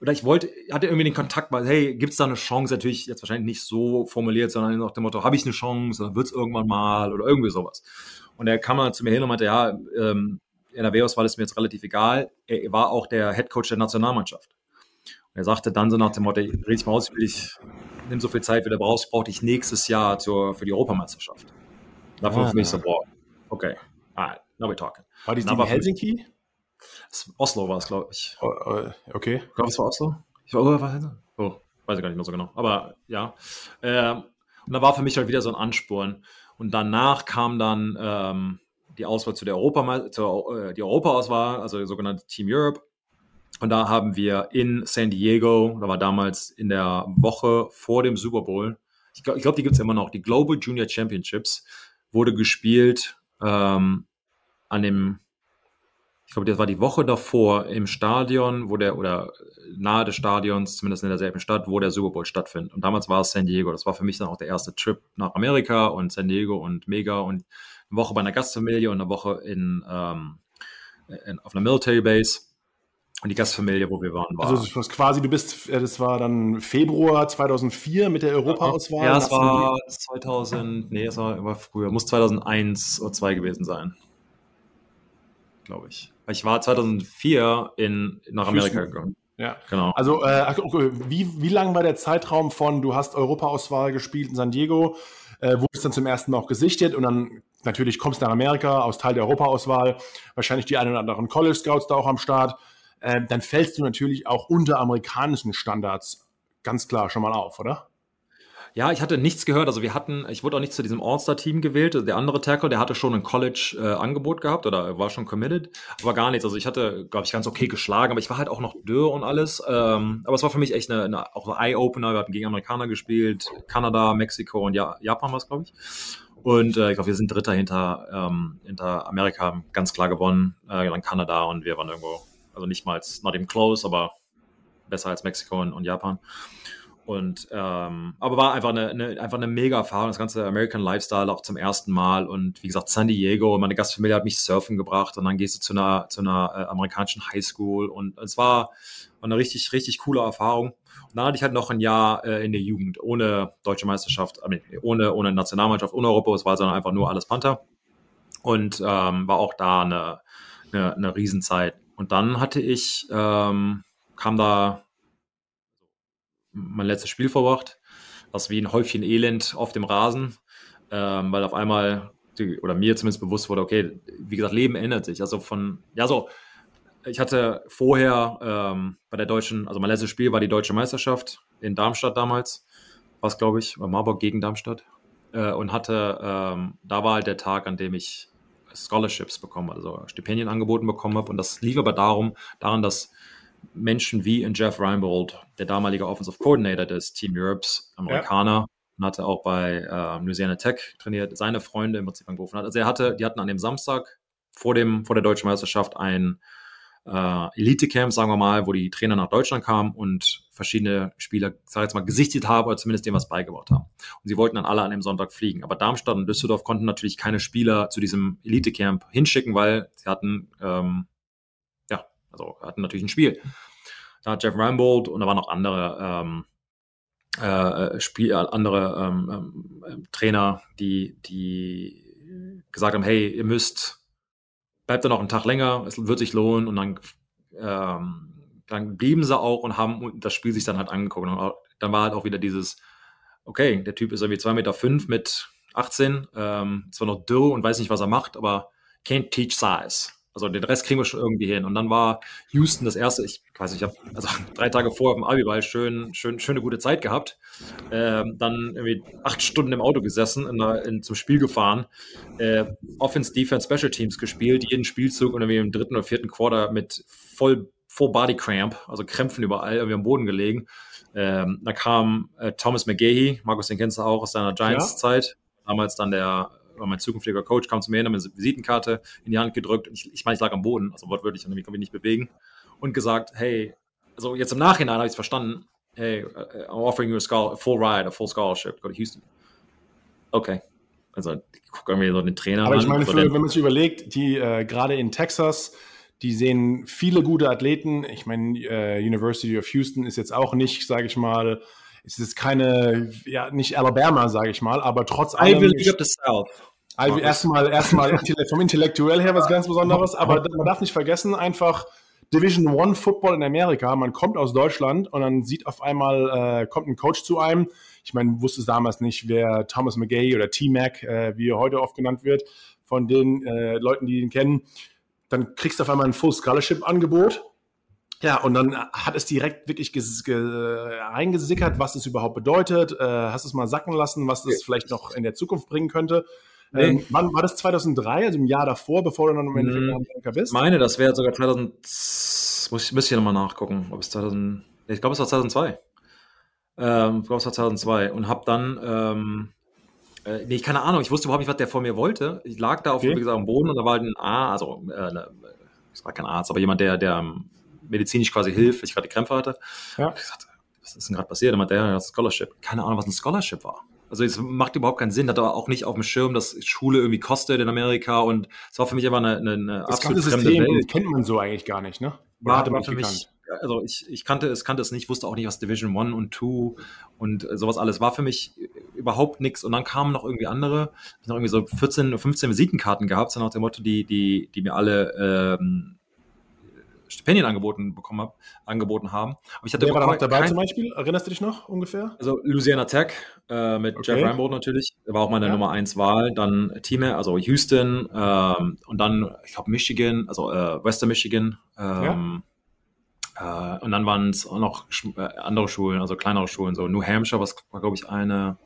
B: oder ich wollte, hatte irgendwie den Kontakt mal, hey, gibt es da eine Chance? Natürlich jetzt wahrscheinlich nicht so formuliert, sondern nach dem Motto, habe ich eine Chance oder wird es irgendwann mal oder irgendwie sowas. Und er kam mal zu mir hin und meinte, ja, ähm, NRW-Auswahl ist mir jetzt relativ egal. Er war auch der Head Coach der Nationalmannschaft. Er sagte dann so nach dem Motto, red ich mal aus, ich, nimm so viel Zeit, wie du brauchst, brauche ich nächstes Jahr zur, für die Europameisterschaft. Dafür ah, für mich so, boah, okay, alright, now we're talking.
A: War die in Helsinki?
B: Oslo war es, glaube ich.
A: Oh, oh, okay.
B: Ich glaube, es war Oslo. Ich war, oh, war, oh, weiß ich gar nicht mehr so genau. Aber ja. Ähm, und da war für mich halt wieder so ein Ansporn. Und danach kam dann ähm, die Auswahl zu der Europa, zur, äh, die Europa-Auswahl, also die sogenannte Team Europe. Und da haben wir in San Diego, da war damals in der Woche vor dem Super Bowl, ich glaube, glaub, die gibt es immer noch, die Global Junior Championships, wurde gespielt ähm, an dem ich glaube, das war die Woche davor im Stadion, wo der, oder nahe des Stadions, zumindest in derselben Stadt, wo der Super Bowl stattfindet. Und damals war es San Diego. Das war für mich dann auch der erste Trip nach Amerika und San Diego und mega und eine Woche bei einer Gastfamilie und eine Woche in, ähm, in auf einer Military Base. Und die Gastfamilie, wo wir waren, war.
A: Also das quasi, du bist, äh, das war dann Februar 2004 mit der Europaauswahl.
B: Ja, es war 2000, nee, es war, war früher, muss 2001 oder 2 gewesen sein. Glaube ich. Ich war 2004 in, nach Amerika gegangen.
A: Ja, genau. Also, äh, wie, wie lang war der Zeitraum von, du hast Europa-Auswahl gespielt in San Diego, äh, wurdest dann zum ersten Mal auch gesichtet und dann natürlich kommst du nach Amerika aus Teil der Europa-Auswahl, wahrscheinlich die ein oder anderen College Scouts da auch am Start. Äh, dann fällst du natürlich auch unter amerikanischen Standards ganz klar schon mal auf, oder?
B: Ja, ich hatte nichts gehört. Also wir hatten, ich wurde auch nicht zu diesem All-Star-Team gewählt. Der andere Tackle, der hatte schon ein College-Angebot äh, gehabt oder war schon committed, aber gar nichts. Also ich hatte, glaube ich, ganz okay geschlagen, aber ich war halt auch noch dürr und alles. Ähm, aber es war für mich echt eine, eine auch ein Eye-Opener. Wir hatten gegen Amerikaner gespielt, Kanada, Mexiko und ja, Japan war es, glaube ich. Und äh, ich glaube, wir sind Dritter hinter, ähm, hinter Amerika, ganz klar gewonnen, äh, dann Kanada und wir waren irgendwo, also nicht mal, not even close, aber besser als Mexiko und, und Japan. Und ähm, aber war einfach eine, eine, einfach eine mega Erfahrung, das ganze American Lifestyle auch zum ersten Mal. Und wie gesagt, San Diego, meine Gastfamilie hat mich surfen gebracht und dann gehst du zu einer, zu einer äh, amerikanischen Highschool und es war eine richtig, richtig coole Erfahrung. Und dann hatte ich halt noch ein Jahr äh, in der Jugend, ohne deutsche Meisterschaft, ohne, ohne Nationalmannschaft, ohne Europa, es war sondern einfach nur alles Panther. Und ähm, war auch da eine, eine, eine Riesenzeit. Und dann hatte ich, ähm, kam da mein letztes Spiel verbracht. Das wie ein Häufchen Elend auf dem Rasen, ähm, weil auf einmal, die, oder mir zumindest bewusst wurde, okay, wie gesagt, Leben ändert sich. Also von, ja, so, ich hatte vorher ähm, bei der deutschen, also mein letztes Spiel war die deutsche Meisterschaft in Darmstadt damals, war es, glaube ich, Marburg gegen Darmstadt. Äh, und hatte, ähm, da war halt der Tag, an dem ich Scholarships bekommen, also Stipendien angeboten bekommen habe. Und das lief aber darum, daran, dass Menschen wie in Jeff Reinbold, der damalige Offensive Coordinator des Team Europes, Amerikaner, ja. und hatte auch bei äh, Louisiana Tech trainiert, seine Freunde im Prinzip angerufen hat. Also er hatte, die hatten an dem Samstag vor dem, vor der deutschen Meisterschaft ein äh, Elite-Camp, sagen wir mal, wo die Trainer nach Deutschland kamen und verschiedene Spieler, sag ich jetzt mal, gesichtet haben oder zumindest dem was beigebracht haben. Und sie wollten dann alle an dem Sonntag fliegen. Aber Darmstadt und Düsseldorf konnten natürlich keine Spieler zu diesem Elite-Camp hinschicken, weil sie hatten ähm, also hatten natürlich ein Spiel. Da hat Jeff Rambold und da waren noch andere ähm, äh, Spiel, äh, andere ähm, ähm, Trainer, die, die gesagt haben, hey, ihr müsst, bleibt da noch einen Tag länger, es wird sich lohnen und dann, ähm, dann blieben sie auch und haben das Spiel sich dann halt angeguckt. Und dann war halt auch wieder dieses, okay, der Typ ist irgendwie 2,5 Meter fünf mit 18, ähm, zwar noch dürr und weiß nicht, was er macht, aber can't teach size. Also den Rest kriegen wir schon irgendwie hin. Und dann war Houston das erste, ich weiß nicht, ich habe also drei Tage vorher auf dem Abiball schön, schön, schöne gute Zeit gehabt. Ähm, dann irgendwie acht Stunden im Auto gesessen, in der, in, zum Spiel gefahren, äh, Offense, Defense, Special Teams gespielt, jeden Spielzug und irgendwie im dritten oder vierten Quarter mit voll, voll Body Cramp, also Krämpfen überall, irgendwie am Boden gelegen. Ähm, da kam äh, Thomas McGahey, Markus, den kennst du auch aus seiner Giants-Zeit, ja. damals dann der war mein zukünftiger Coach, kam zu mir hin, hat mir eine Visitenkarte in die Hand gedrückt. Ich, ich meine, ich lag am Boden, also wortwörtlich, und ich konnte mich nicht bewegen. Und gesagt, hey, also jetzt im Nachhinein habe ich es verstanden. Hey, uh, I'm offering you a, scholar, a full ride, a full scholarship, go to Houston. Okay. Also, ich gucke irgendwie so den Trainer
A: Aber ich meine, für, wenn man sich überlegt, die äh, gerade in Texas, die sehen viele gute Athleten. Ich meine, äh, University of Houston ist jetzt auch nicht, sage ich mal, es ist keine, ja, nicht Alabama, sage ich mal, aber trotz allem.
B: Ivy League of the South.
A: Also erstmal, erstmal vom Intellektuell her was ganz Besonderes, aber man darf nicht vergessen, einfach Division One Football in Amerika. Man kommt aus Deutschland und dann sieht auf einmal, äh, kommt ein Coach zu einem. Ich meine, wusste es damals nicht, wer Thomas McGay oder T-Mac, äh, wie er heute oft genannt wird, von den äh, Leuten, die ihn kennen. Dann kriegst du auf einmal ein Full Scholarship Angebot ja, und dann hat es direkt wirklich reingesickert, was es überhaupt bedeutet. Äh, hast es mal sacken lassen, was es vielleicht noch in der Zukunft bringen könnte. Nee. Ähm, wann war das 2003, also im Jahr davor, bevor du dann im Endeffekt
B: in Amerika bist? meine, das wäre sogar 2000, muss ich, muss ich nochmal nachgucken, ob es 2000, ich glaube, es war 2002. Ähm, ich glaube, es war 2002 und habe dann, ähm, äh, nee, keine Ahnung, ich wusste überhaupt nicht, was der vor mir wollte. Ich lag da auf, okay. wie gesagt, am Boden und da war halt ein A, also, äh, ne, es war kein Arzt, aber jemand, der, der medizinisch quasi hilft, weil ich gerade Krämpfe hatte. Ja. Ich gesagt, was ist denn gerade passiert? Und meinte, ja, das Scholarship. Keine Ahnung, was ein Scholarship war. Also es macht überhaupt keinen Sinn, hat aber auch nicht auf dem Schirm, dass Schule irgendwie kostet in Amerika und es war für mich einfach eine, eine, eine
A: das absolut fremde System Welt. kennt man so eigentlich gar nicht, ne?
B: War, war für mich, also ich, ich kannte es, kannte es nicht, wusste auch nicht, was Division One und Two und sowas alles war für mich überhaupt nichts. Und dann kamen noch irgendwie andere, ich noch irgendwie so 14, 15 Visitenkarten gehabt, so nach dem Motto, die, die, die mir alle ähm, Stipendien angeboten bekommen habe, angeboten haben.
A: Aber ich hatte Wer war da noch dabei zum Beispiel? Erinnerst du dich noch ungefähr?
B: Also Louisiana Tech äh, mit okay. Jeff Rambo natürlich, der war auch meine ja. Nummer 1 Wahl. Dann Team, also Houston ähm, und dann, ich glaube, Michigan, also äh, Western Michigan. Ähm, ja. äh, und dann waren es auch noch äh, andere Schulen, also kleinere Schulen, so New Hampshire, was war, glaube ich, eine.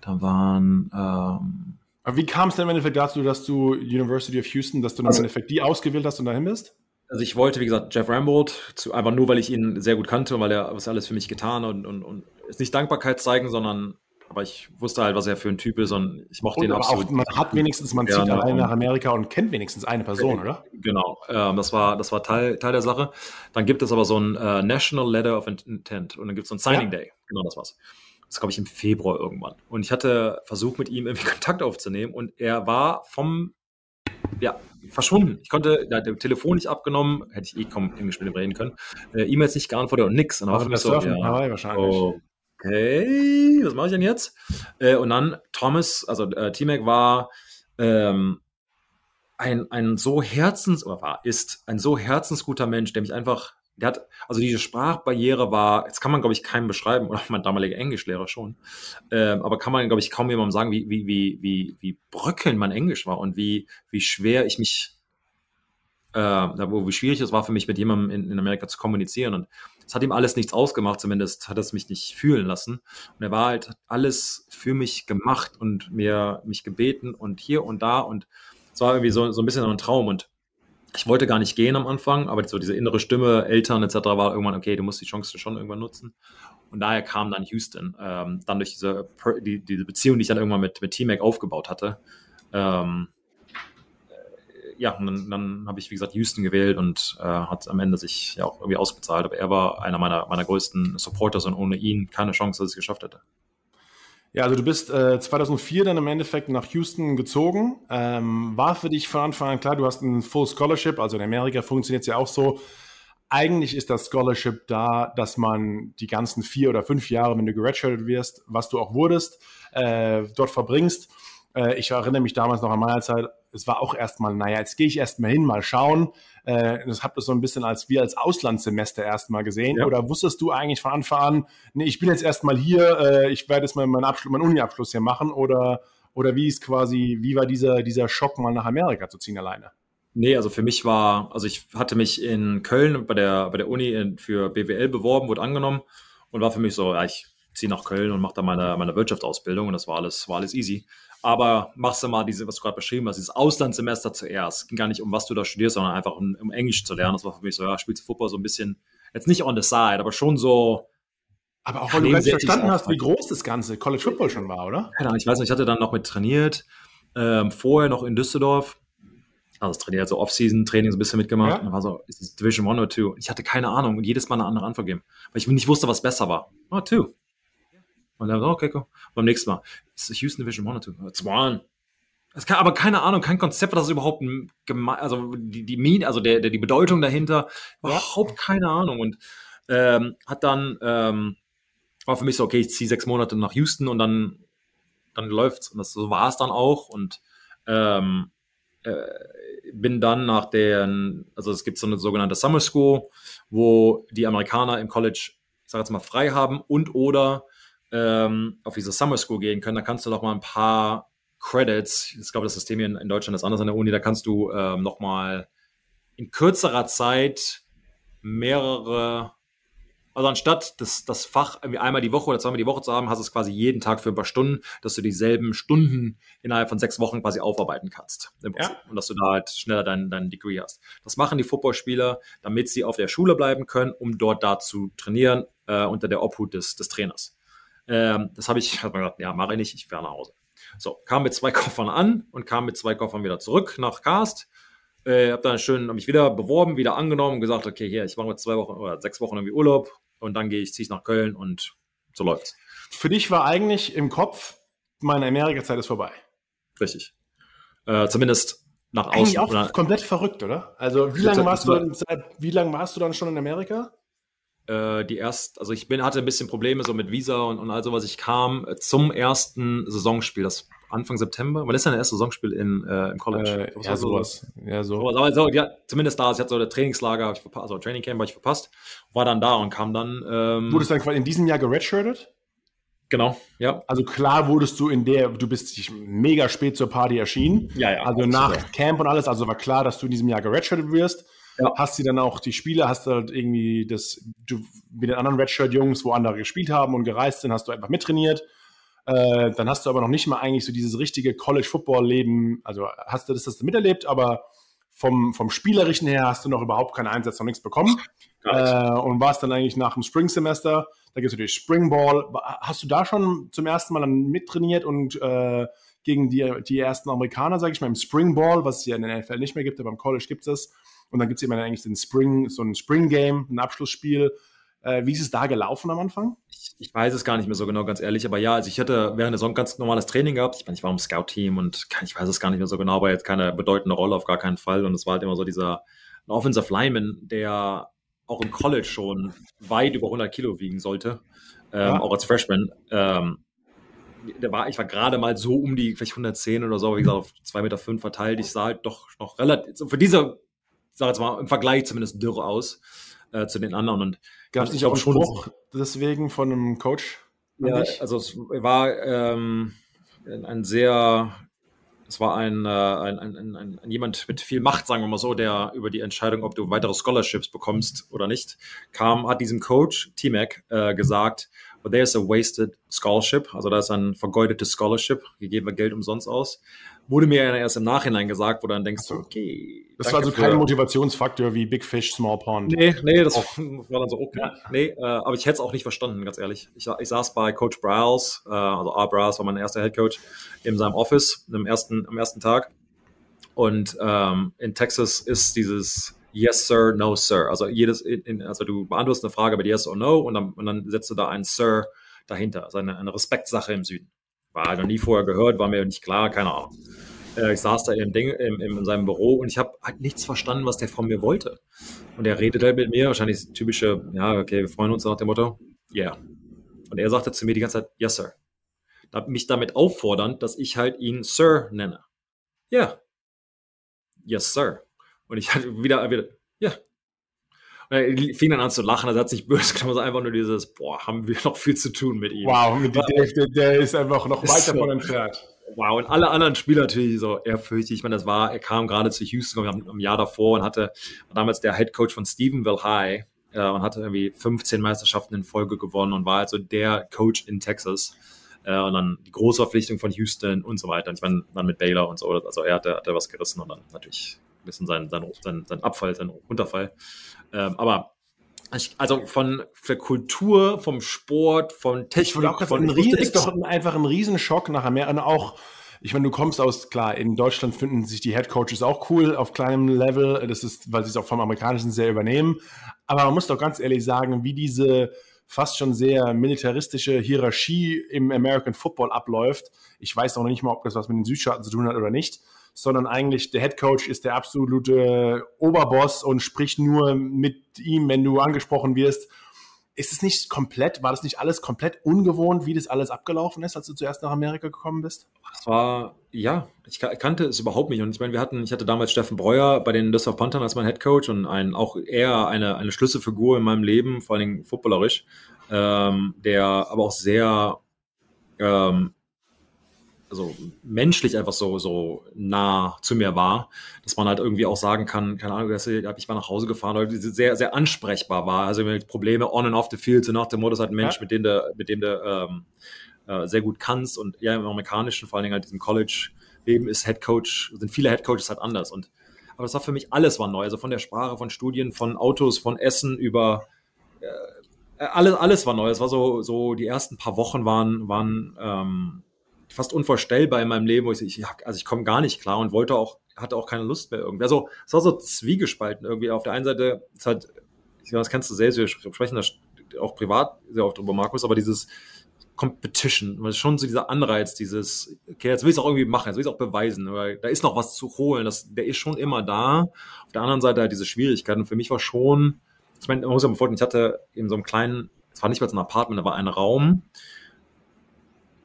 B: Da waren ähm,
A: aber wie kam es denn im Endeffekt dazu, dass du University of Houston, dass du also, im Endeffekt die ausgewählt hast und dahin bist?
B: Also ich wollte, wie gesagt, Jeff Rambold, zu, einfach nur, weil ich ihn sehr gut kannte und weil er was alles für mich getan und, und, und ist nicht Dankbarkeit zeigen, sondern aber ich wusste halt, was er für ein Typ ist und ich mochte und ihn
A: absolut. Auch, man hat wenigstens, man zieht allein nach Amerika und kennt wenigstens eine Person, oder?
B: Genau, ähm, das war, das war Teil, Teil der Sache. Dann gibt es aber so ein äh, National Letter of Intent und dann gibt es so ein Signing ja. Day. Genau, das war's. Das glaube ich im Februar irgendwann. Und ich hatte versucht, mit ihm irgendwie Kontakt aufzunehmen und er war vom ja, verschwunden. Ich konnte, hat das Telefon nicht abgenommen, hätte ich eh kaum Englisch mit ihm reden können. Äh, E-Mails nicht geantwortet und nix. Und dann war so, ja, Hawaii wahrscheinlich. Okay, was mache ich denn jetzt? Äh, und dann Thomas, also äh, T-Mac war ähm, ein, ein so herzens, oder war, ist ein so herzensguter Mensch, der mich einfach der hat, also diese Sprachbarriere war, jetzt kann man, glaube ich, keinem beschreiben, oder mein damaliger Englischlehrer schon, ähm, aber kann man, glaube ich, kaum jemandem sagen, wie, wie, wie, wie, wie bröckelnd mein Englisch war und wie, wie schwer ich mich, äh, wie schwierig es war für mich, mit jemandem in, in Amerika zu kommunizieren. Und es hat ihm alles nichts ausgemacht, zumindest hat es mich nicht fühlen lassen. Und er war halt alles für mich gemacht und mir mich gebeten und hier und da und es war irgendwie so, so ein bisschen ein Traum und ich wollte gar nicht gehen am Anfang, aber so diese innere Stimme, Eltern etc. war irgendwann, okay, du musst die Chance schon irgendwann nutzen. Und daher kam dann Houston, ähm, dann durch diese, die, diese Beziehung, die ich dann irgendwann mit, mit T-Mac aufgebaut hatte. Ähm, äh, ja, und dann, dann habe ich, wie gesagt, Houston gewählt und äh, hat am Ende sich ja auch irgendwie ausbezahlt. Aber er war einer meiner, meiner größten Supporters und ohne ihn keine Chance, dass ich es geschafft hätte.
A: Ja, also du bist äh, 2004 dann im Endeffekt nach Houston gezogen. Ähm, war für dich von Anfang an klar, du hast ein Full Scholarship, also in Amerika funktioniert es ja auch so. Eigentlich ist das Scholarship da, dass man die ganzen vier oder fünf Jahre, wenn du geredshirtet wirst, was du auch wurdest, äh, dort verbringst. Äh, ich erinnere mich damals noch an meiner Zeit, es war auch erstmal, naja, jetzt gehe ich erstmal hin, mal schauen. Äh, das habt ihr so ein bisschen als wie als Auslandssemester erstmal gesehen. Ja. Oder wusstest du eigentlich von Anfang an, nee, ich bin jetzt erstmal hier, äh, ich werde jetzt mal meinen Abschluss, meinen Uni-Abschluss hier machen oder, oder wie ist quasi, wie war dieser, dieser Schock, mal nach Amerika zu ziehen alleine?
B: Nee, also für mich war, also ich hatte mich in Köln bei der, bei der Uni für BWL beworben, wurde angenommen und war für mich so, ja, ich ziehe nach Köln und mache da meine, meine Wirtschaftsausbildung und das war alles, war alles easy. Aber machst du mal diese, was du gerade beschrieben hast, dieses Auslandssemester zuerst. Es ging gar nicht um, was du da studierst, sondern einfach um, um Englisch zu lernen. Das war für mich so, ja, spielst du Football so ein bisschen, jetzt nicht on the side, aber schon so.
A: Aber auch weil du ganz verstanden hast, wie groß das ganze College Football schon war, oder?
B: Keine Ahnung, ich weiß nicht, ich hatte dann noch mit trainiert, ähm, vorher noch in Düsseldorf. Also das trainiert, so Off-Season-Training so ein bisschen mitgemacht. Ja. Und dann war so, ist es Division 1 oder 2? Ich hatte keine Ahnung und jedes Mal eine andere Antwort gegeben, weil ich nicht wusste, was besser war. Oh, 2. Und dann, okay, cool. Beim nächsten Mal, ist Houston Division 1 oder 2? It's one. Es kann, aber keine Ahnung, kein Konzept, was das überhaupt gemeint, also die, die also der, der, die Bedeutung dahinter, überhaupt keine Ahnung. Und ähm, hat dann, ähm, war für mich so, okay, ich ziehe sechs Monate nach Houston und dann, dann läuft's. Und das, so war es dann auch. Und ähm, äh, bin dann nach den, also es gibt so eine sogenannte Summer School, wo die Amerikaner im College, ich sage jetzt mal, frei haben und oder ähm, auf diese Summer School gehen können, da kannst du noch mal ein paar Credits, ich glaube, das System hier in, in Deutschland ist anders an der Uni, da kannst du ähm, noch mal in kürzerer Zeit mehrere, also anstatt das, das Fach irgendwie einmal die Woche oder zweimal die Woche zu haben, hast du es quasi jeden Tag für ein paar Stunden, dass du dieselben Stunden innerhalb von sechs Wochen quasi aufarbeiten kannst. Ja. Und dass du da halt schneller dein, dein Degree hast. Das machen die Footballspieler, damit sie auf der Schule bleiben können, um dort da zu trainieren, äh, unter der Obhut des, des Trainers. Ähm, das habe ich, hat man gedacht, ja, mache ich nicht, ich fahre nach Hause. So, kam mit zwei Koffern an und kam mit zwei Koffern wieder zurück nach Cast. Äh, habe dann schön, habe mich wieder beworben, wieder angenommen und gesagt, okay, hier, ich mache mit zwei Wochen oder sechs Wochen irgendwie Urlaub und dann gehe ich, ziehe ich nach Köln und so läuft's.
A: Für dich war eigentlich im Kopf, meine Amerika-Zeit ist vorbei.
B: Richtig. Äh, zumindest nach
A: außen. Eigentlich auch komplett verrückt, oder? Also wie lange warst du wie lange warst du dann schon in Amerika?
B: Äh, die erst, also ich bin, hatte ein bisschen Probleme so mit Visa und, und all sowas. Ich kam äh, zum ersten Saisonspiel, das Anfang September. Wann ist denn das erste Saisonspiel in, äh, im College?
A: Äh, ja, sowas. Ja, so.
B: Aber so, ja, zumindest da. Ich hatte so der Trainingslager, ich verpasst, also Training Camp habe ich verpasst. War dann da und kam dann.
A: Ähm, Wurdest du dann in diesem Jahr geredshirtet?
B: Genau, ja.
A: Also klar wurdest du in der, du bist mega spät zur Party erschienen.
B: Ja, ja.
A: Also nach. Camp und alles, also war klar, dass du in diesem Jahr geredshirtet wirst ja. hast du dann auch die Spiele, hast du halt irgendwie das, du mit den anderen Redshirt-Jungs, wo andere gespielt haben und gereist sind, hast du einfach mittrainiert. Äh, dann hast du aber noch nicht mal eigentlich so dieses richtige College-Football-Leben, also hast du das, das miterlebt, aber vom, vom Spielerischen her hast du noch überhaupt keinen Einsatz, noch nichts bekommen. Äh, und warst dann eigentlich nach dem Spring-Semester, Da gibt es natürlich Springball. Hast du da schon zum ersten Mal dann mittrainiert und äh, gegen die, die ersten Amerikaner, sage ich mal, im Springball, was es ja in der NFL nicht mehr gibt, aber im College gibt es das. Und dann gibt es immer eigentlich den Spring, so ein Spring Game, ein Abschlussspiel. Äh, wie ist es da gelaufen am Anfang?
B: Ich, ich, weiß es gar nicht mehr so genau, ganz ehrlich. Aber ja, also ich hatte während der Saison ganz normales Training gehabt. Ich meine, ich war im Scout-Team und ich weiß es gar nicht mehr so genau, aber jetzt keine bedeutende Rolle auf gar keinen Fall. Und es war halt immer so dieser Offensive Lineman, der auch im College schon weit über 100 Kilo wiegen sollte, ähm, ja. auch als Freshman. Ähm, der war, ich war gerade mal so um die vielleicht 110 oder so, wie gesagt, auf 2,5 Meter fünf verteilt. Ich sah halt doch noch relativ, für diese, sag jetzt mal, im Vergleich zumindest dürr aus äh, zu den anderen. Und
A: gab es nicht auch einen Spruch deswegen von einem Coach?
B: Ja, also es war ähm, ein sehr es war ein, äh, ein, ein, ein, ein, jemand mit viel Macht, sagen wir mal so, der über die Entscheidung, ob du weitere Scholarships bekommst oder nicht, kam, hat diesem Coach, T-Mac, äh, gesagt, but there's a wasted scholarship, also da ist ein vergeudetes Scholarship, hier geben wir Geld umsonst aus wurde mir ja erst im Nachhinein gesagt, wo dann denkst du, okay.
A: Das war also kein Motivationsfaktor wie Big Fish, Small Pond.
B: Nee, nee, das war dann so, okay. Ja. Nee, äh, aber ich hätte es auch nicht verstanden, ganz ehrlich. Ich, ich saß bei Coach Browse, äh, also R. Browse war mein erster Head Coach, in seinem Office im ersten, am ersten Tag. Und ähm, in Texas ist dieses Yes, Sir, No, Sir. Also jedes, in, also du beantwortest eine Frage mit Yes or No und dann, und dann setzt du da ein Sir dahinter. Also eine, eine Respektsache im Süden. War noch nie vorher gehört, war mir nicht klar, keine Ahnung. Äh, ich saß da im Ding, im, in seinem Büro und ich habe halt nichts verstanden, was der von mir wollte. Und er redete halt mit mir, wahrscheinlich das typische, ja, okay, wir freuen uns nach dem Motto, yeah. Und er sagte zu mir die ganze Zeit, yes, sir. Mich damit auffordernd, dass ich halt ihn Sir nenne. Ja. Yeah. Yes, sir. Und ich hatte wieder, wieder, ja. Yeah. Er fing dann an zu lachen, er hat sich böse genommen, so einfach nur dieses, boah, haben wir noch viel zu tun mit ihm.
A: Wow, mit der, der ist einfach noch weiter so, von entfernt.
B: Wow, und alle anderen Spieler natürlich so ehrfürchtig. Ich meine, das war, er kam gerade zu Houston im Jahr davor und hatte war damals der Head Coach von Stephenville High äh, und hatte irgendwie 15 Meisterschaften in Folge gewonnen und war also der Coach in Texas. Äh, und dann die große Verpflichtung von Houston und so weiter. Und ich meine, dann mit Baylor und so. Also er hatte, hatte was gerissen und dann natürlich ein bisschen sein, sein, sein, sein Abfall, sein Unterfall. Ähm, aber ich, also von der Kultur, vom Sport, von Technik,
A: von ein Riesen, ist doch einfach ein Riesenschock nach Amerika. Auch, ich meine, du kommst aus, klar, in Deutschland finden sich die Head Coaches auch cool auf kleinem Level. Das ist, weil sie es auch vom Amerikanischen sehr übernehmen. Aber man muss doch ganz ehrlich sagen, wie diese fast schon sehr militaristische Hierarchie im American Football abläuft. Ich weiß auch noch nicht mal, ob das was mit den Südstaaten zu tun hat oder nicht sondern eigentlich der Head Coach ist der absolute Oberboss und spricht nur mit ihm, wenn du angesprochen wirst. Ist es nicht komplett, war das nicht alles komplett ungewohnt, wie das alles abgelaufen ist, als du zuerst nach Amerika gekommen bist?
B: Es war, ja, ich kannte es überhaupt nicht. Und ich meine, wir hatten, ich hatte damals Steffen Breuer bei den Düsseldorf Panthern als mein Head Coach und ein, auch eher eine, eine Schlüsselfigur in meinem Leben, vor allen Dingen footballerisch, ähm, der aber auch sehr ähm, also menschlich einfach so, so nah zu mir war, dass man halt irgendwie auch sagen kann, keine Ahnung, dass ich, ich mal nach Hause gefahren, weil sehr, sehr ansprechbar war. Also Probleme on and off the field, so nach dem Motto, halt ein Mensch, ja. mit dem du, mit dem du ähm, äh, sehr gut kannst und ja, im amerikanischen, vor allen Dingen halt diesem College-Leben ist Head Coach, sind viele Head Coaches halt anders und aber das war für mich alles war neu, also von der Sprache, von Studien, von Autos, von Essen über äh, alles, alles war neu. Es war so, so die ersten paar Wochen waren, waren ähm, fast unvorstellbar in meinem Leben, wo ich, ich also ich komme gar nicht klar und wollte auch, hatte auch keine Lust mehr irgendwie. Also es war so zwiegespalten irgendwie. Auf der einen Seite ist halt, das kennst du selbst, wir sprechen da auch privat sehr oft drüber, Markus, aber dieses Competition, ist schon so dieser Anreiz, dieses, okay, jetzt will ich es auch irgendwie machen, jetzt will ich es auch beweisen, weil da ist noch was zu holen, das, der ist schon immer da. Auf der anderen Seite halt diese Schwierigkeiten. Für mich war schon, ich meine, man muss ja vorstellen, ich hatte in so einem kleinen, es war nicht mal so ein Apartment, war ein Raum,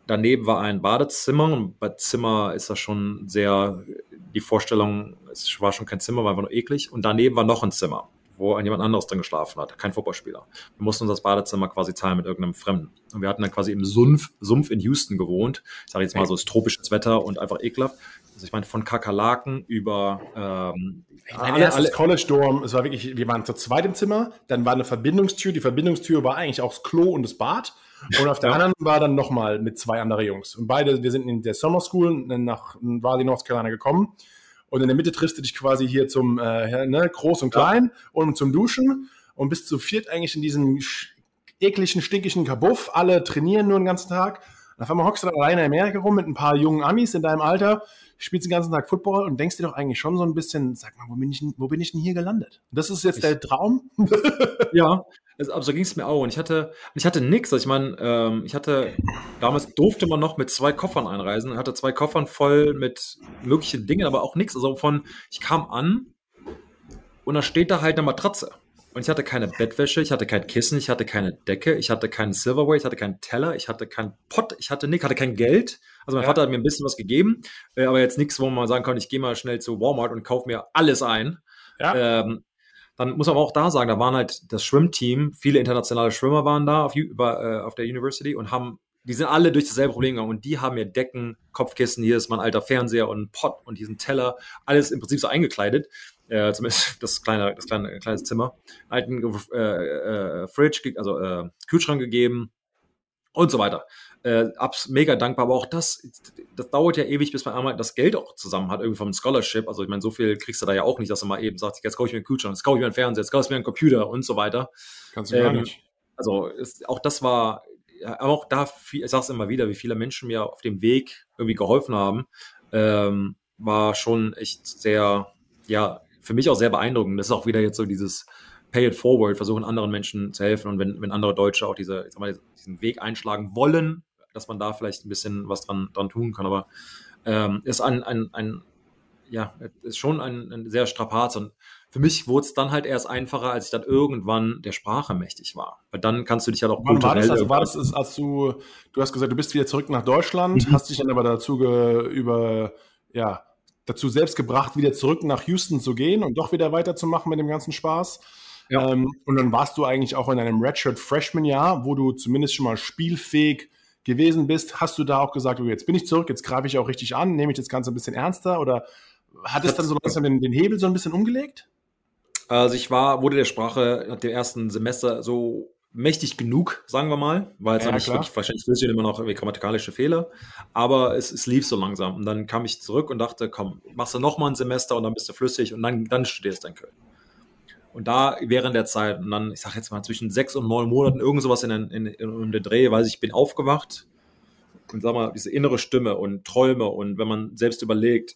B: daneben war ein Badezimmer und bei Zimmer ist das schon sehr, die Vorstellung, es war schon kein Zimmer, war einfach nur eklig. Und daneben war noch ein Zimmer, wo jemand anderes drin geschlafen hat, kein Fußballspieler. Wir mussten uns das Badezimmer quasi teilen mit irgendeinem Fremden. Und wir hatten dann quasi im Sumpf, Sumpf in Houston gewohnt. Ich sage jetzt mal so, es ist tropisches Wetter und einfach ekelhaft. Also ich meine, von Kakerlaken über ähm,
A: mein alle, alle College Dorm, es war wirklich, wir waren zu zweit im Zimmer, dann war eine Verbindungstür, die Verbindungstür war eigentlich auch das Klo und das Bad und auf der ja. anderen war dann nochmal mit zwei anderen Jungs. Und beide, wir sind in der Summer School nach Raleigh, North Carolina gekommen. Und in der Mitte triffst du dich quasi hier zum äh, ne, Groß und Klein ja. und zum Duschen und bist zu viert eigentlich in diesem ekligen, stinkigen Kabuff, alle trainieren nur den ganzen Tag. Auf einmal hockst du da alleine in Amerika rum mit ein paar jungen Amis in deinem Alter, spielst den ganzen Tag Football und denkst dir doch eigentlich schon so ein bisschen, sag mal, wo bin ich, wo bin ich denn hier gelandet? Das ist jetzt ich, der Traum?
B: ja, also, aber so ging es mir auch. Und ich hatte, ich hatte nichts. Also ich meine, ähm, ich hatte, damals durfte man noch mit zwei Koffern einreisen. Ich hatte zwei Koffern voll mit möglichen Dingen, aber auch nichts. Also von, ich kam an und da steht da halt eine Matratze. Und ich hatte keine Bettwäsche, ich hatte kein Kissen, ich hatte keine Decke, ich hatte keinen Silverware, ich hatte keinen Teller, ich hatte keinen Pott, ich hatte nichts, hatte kein Geld. Also mein ja. Vater hat mir ein bisschen was gegeben, äh, aber jetzt nichts, wo man sagen kann, ich gehe mal schnell zu Walmart und kaufe mir alles ein. Ja. Ähm, dann muss man auch da sagen, da waren halt das Schwimmteam, viele internationale Schwimmer waren da auf, über, äh, auf der University und haben, die sind alle durch dasselbe Problem gegangen und die haben mir Decken, Kopfkissen, hier ist mein alter Fernseher und ein Pott und diesen Teller, alles im Prinzip so eingekleidet äh, zumindest das kleine, das kleine, kleines Zimmer, alten äh, äh, Fridge, also äh, Kühlschrank gegeben und so weiter. Äh, abs mega dankbar, aber auch das, das dauert ja ewig, bis man einmal das Geld auch zusammen hat, irgendwie vom Scholarship. Also ich meine, so viel kriegst du da ja auch nicht, dass du mal eben sagst, jetzt kaufe ich mir einen Kühlschrank, jetzt kaufe ich mir einen Fernseher, jetzt kaufe ich mir einen Computer und so weiter.
A: Kannst du ähm, gar nicht.
B: Also ist, auch das war, aber auch da, ich sage es immer wieder, wie viele Menschen mir auf dem Weg irgendwie geholfen haben, ähm, war schon echt sehr, ja, für mich auch sehr beeindruckend. Das ist auch wieder jetzt so dieses Pay it forward, versuchen anderen Menschen zu helfen und wenn, wenn andere Deutsche auch diese, mal, diesen Weg einschlagen wollen, dass man da vielleicht ein bisschen was dran, dran tun kann. Aber ähm, ist ein, ein, ein, ja, ist schon ein, ein sehr Strapaz und für mich wurde es dann halt erst einfacher, als ich dann irgendwann der Sprache mächtig war. Weil dann kannst du dich halt auch
A: Wann war das? Also war das, als du, du hast gesagt, du bist wieder zurück nach Deutschland, mhm. hast dich dann aber dazu ge, über, ja, dazu selbst gebracht, wieder zurück nach Houston zu gehen und doch wieder weiterzumachen mit dem ganzen Spaß. Ja. Ähm, und dann warst du eigentlich auch in einem Redshirt Freshman Jahr, wo du zumindest schon mal spielfähig gewesen bist. Hast du da auch gesagt, oh, jetzt bin ich zurück, jetzt greife ich auch richtig an, nehme ich das Ganze ein bisschen ernster oder hat es dann so langsam den, den Hebel so ein bisschen umgelegt?
B: Also ich war, wurde der Sprache nach dem ersten Semester so mächtig genug, sagen wir mal, weil es ja, nicht wirklich, wahrscheinlich flüssig immer noch irgendwie grammatikalische Fehler, aber es, es lief so langsam. Und dann kam ich zurück und dachte, komm, machst du noch mal ein Semester und dann bist du flüssig und dann, dann studierst du in Köln. Und da während der Zeit, und dann, ich sag jetzt mal, zwischen sechs und neun Monaten, irgend sowas in, in, in, in den Dreh, weiß ich, bin aufgewacht und sag mal, diese innere Stimme und Träume und wenn man selbst überlegt,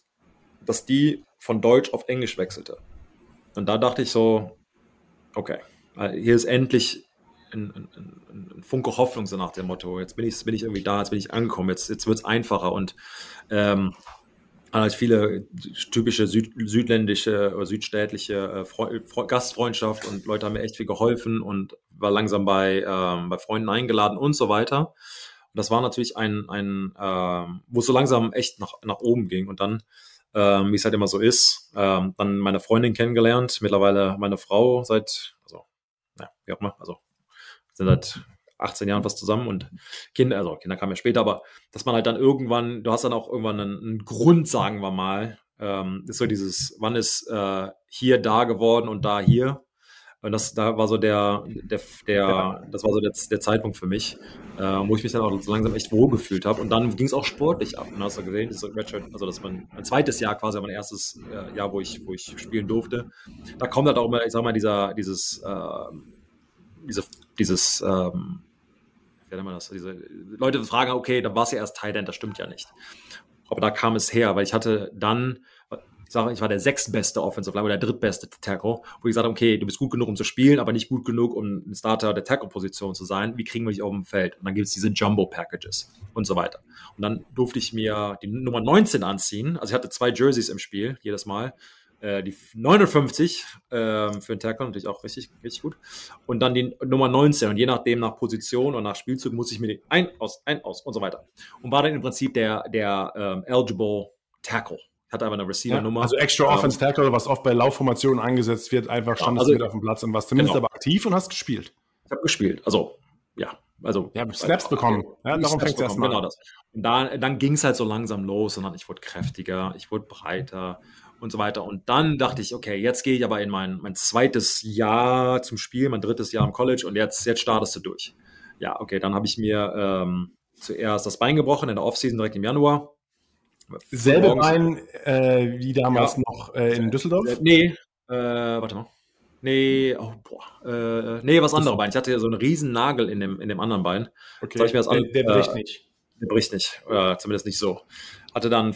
B: dass die von Deutsch auf Englisch wechselte. Und da dachte ich so, okay, hier ist endlich ein, ein, ein, Funke Hoffnung, so nach dem Motto, jetzt bin ich, bin ich irgendwie da, jetzt bin ich angekommen, jetzt, jetzt wird es einfacher und ähm, halt viele typische Süd, südländische oder südstädtliche äh, Gastfreundschaft und Leute haben mir echt viel geholfen und war langsam bei, ähm, bei Freunden eingeladen und so weiter. Und das war natürlich ein, ein äh, wo es so langsam echt nach, nach oben ging und dann ähm, wie es halt immer so ist, ähm, dann meine Freundin kennengelernt, mittlerweile meine Frau seit, also, ja, wie auch immer, also sind seit 18 Jahren fast zusammen und Kinder, also Kinder kamen ja später, aber dass man halt dann irgendwann, du hast dann auch irgendwann einen, einen Grund, sagen wir mal, ähm, ist so dieses, wann ist äh, hier da geworden und da hier. Und das, da war so der, der, der das war so der, der Zeitpunkt für mich, äh, wo ich mich dann auch so langsam echt wohlgefühlt habe. Und dann ging es auch sportlich ab. Und hast du gesehen, das Redshirt, also das war mein zweites Jahr quasi, mein erstes äh, Jahr, wo ich, wo ich spielen durfte. Da kommt halt auch immer, ich sag mal, dieser, dieses, äh, diese, dieses, ähm, wie man das? Diese Leute fragen, okay, dann war es ja erst Thailand, das stimmt ja nicht. Aber da kam es her, weil ich hatte dann, ich sage, ich war der sechstbeste Offensive Line oder der drittbeste Tackle, wo ich gesagt habe, okay, du bist gut genug, um zu spielen, aber nicht gut genug, um ein Starter der Tackle-Position zu sein. Wie kriegen wir dich auf dem Feld? Und dann gibt es diese Jumbo-Packages und so weiter. Und dann durfte ich mir die Nummer 19 anziehen. Also ich hatte zwei Jerseys im Spiel, jedes Mal. Äh, die 59 äh, für den Tackle, natürlich auch richtig, richtig gut. Und dann die Nummer 19. Und je nachdem, nach Position und nach Spielzug, muss ich mir die ein, aus, ein, aus und so weiter. Und war dann im Prinzip der, der ähm, eligible Tackle. Hat aber eine Receiver-Nummer. Ja,
A: also extra ähm, Offense Tackle, was oft bei Laufformationen eingesetzt wird, einfach standest also, du mit auf dem Platz und warst zumindest genau. aber aktiv und hast gespielt.
B: Ich habe gespielt, also ja, also
A: ja, Snaps äh, bekommen. Ja, darum fängt erstmal
B: genau das. Und da, dann ging es halt so langsam los und dann ich wurde kräftiger, ich wurde breiter und so weiter. Und dann dachte ich, okay, jetzt gehe ich aber in mein, mein zweites Jahr zum Spiel, mein drittes Jahr im College und jetzt, jetzt startest du durch. Ja, okay, dann habe ich mir ähm, zuerst das Bein gebrochen in der Offseason direkt im Januar.
A: Selbe Bein äh, wie damals ja. noch äh, in Düsseldorf? Äh,
B: nee, äh, warte mal. Nee, oh, boah. Äh, nee, was andere Bein. Ich hatte ja so einen riesen Nagel in dem, in dem anderen Bein.
A: Okay.
B: Der, der bricht äh, nicht. Der bricht nicht. Zumindest nicht so. Hatte dann,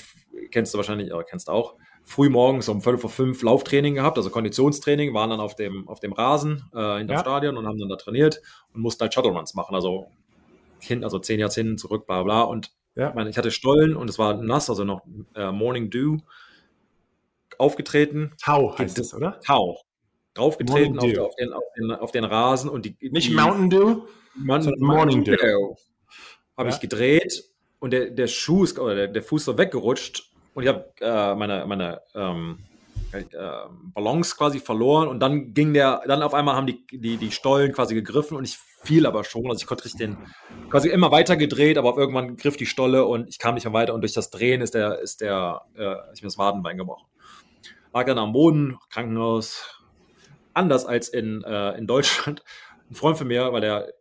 B: kennst du wahrscheinlich, oder kennst du auch, früh morgens um 12 vor 5 Lauftraining gehabt, also Konditionstraining, waren dann auf dem, auf dem Rasen äh, hinterm ja. Stadion und haben dann da trainiert und mussten halt Shuttle Runs machen. Also hin, also zehn Jahre hin, zurück, bla bla. Und ja. ich, meine, ich hatte Stollen und es war nass, also noch äh, Morning Dew aufgetreten.
A: Tau heißt es, oder?
B: Tau. Draufgetreten auf, auf, den, auf, den, auf den Rasen und die.
A: Nicht die, Mountain Dew,
B: Man, sondern Morning Dew. Dew. Habe ja. ich gedreht und der, der Schuh ist, oder der, der Fuß so weggerutscht und ich habe äh, meine, meine ähm, äh, Balance quasi verloren und dann ging der, dann auf einmal haben die, die, die Stollen quasi gegriffen und ich fiel aber schon, also ich konnte richtig den, quasi immer weiter gedreht, aber auf irgendwann griff die Stolle und ich kam nicht mehr weiter und durch das Drehen ist der, ist der, äh, ich mir das Wadenbein gebrochen. Lag dann am Boden, Krankenhaus, anders als in, äh, in Deutschland. Ein Freund von mir, weil der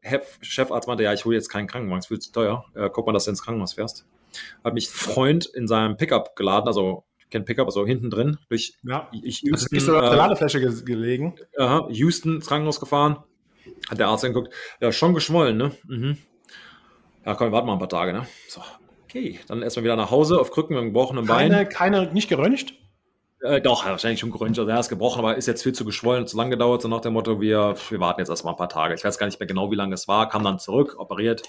B: Chefarzt meinte, ja, ich hole jetzt keinen Krankenwagen, es viel zu teuer. Äh, guck mal, dass du ins Krankenhaus fährst. Hat mich ein Freund in seinem Pickup geladen, also kennt Pickup, also hinten drin, durch
A: ja. ich, Houston. Bist du auf der äh, Ladefläche gelegen?
B: Aha, Houston ins Krankenhaus gefahren. Hat der Arzt geguckt, ja, schon geschwollen, ne? Mhm. Ja, komm, warten mal ein paar Tage, ne? So, okay. Dann erstmal wieder nach Hause auf Krücken mit einem gebrochenen
A: Bein. Keine, keine, nicht geröntgt?
B: Äh, doch, wahrscheinlich schon geröntgt. Also er ist gebrochen, aber ist jetzt viel zu geschwollen, zu lang gedauert, so nach dem Motto, wir, wir warten jetzt erstmal ein paar Tage. Ich weiß gar nicht mehr genau, wie lange es war. Kam dann zurück, operiert.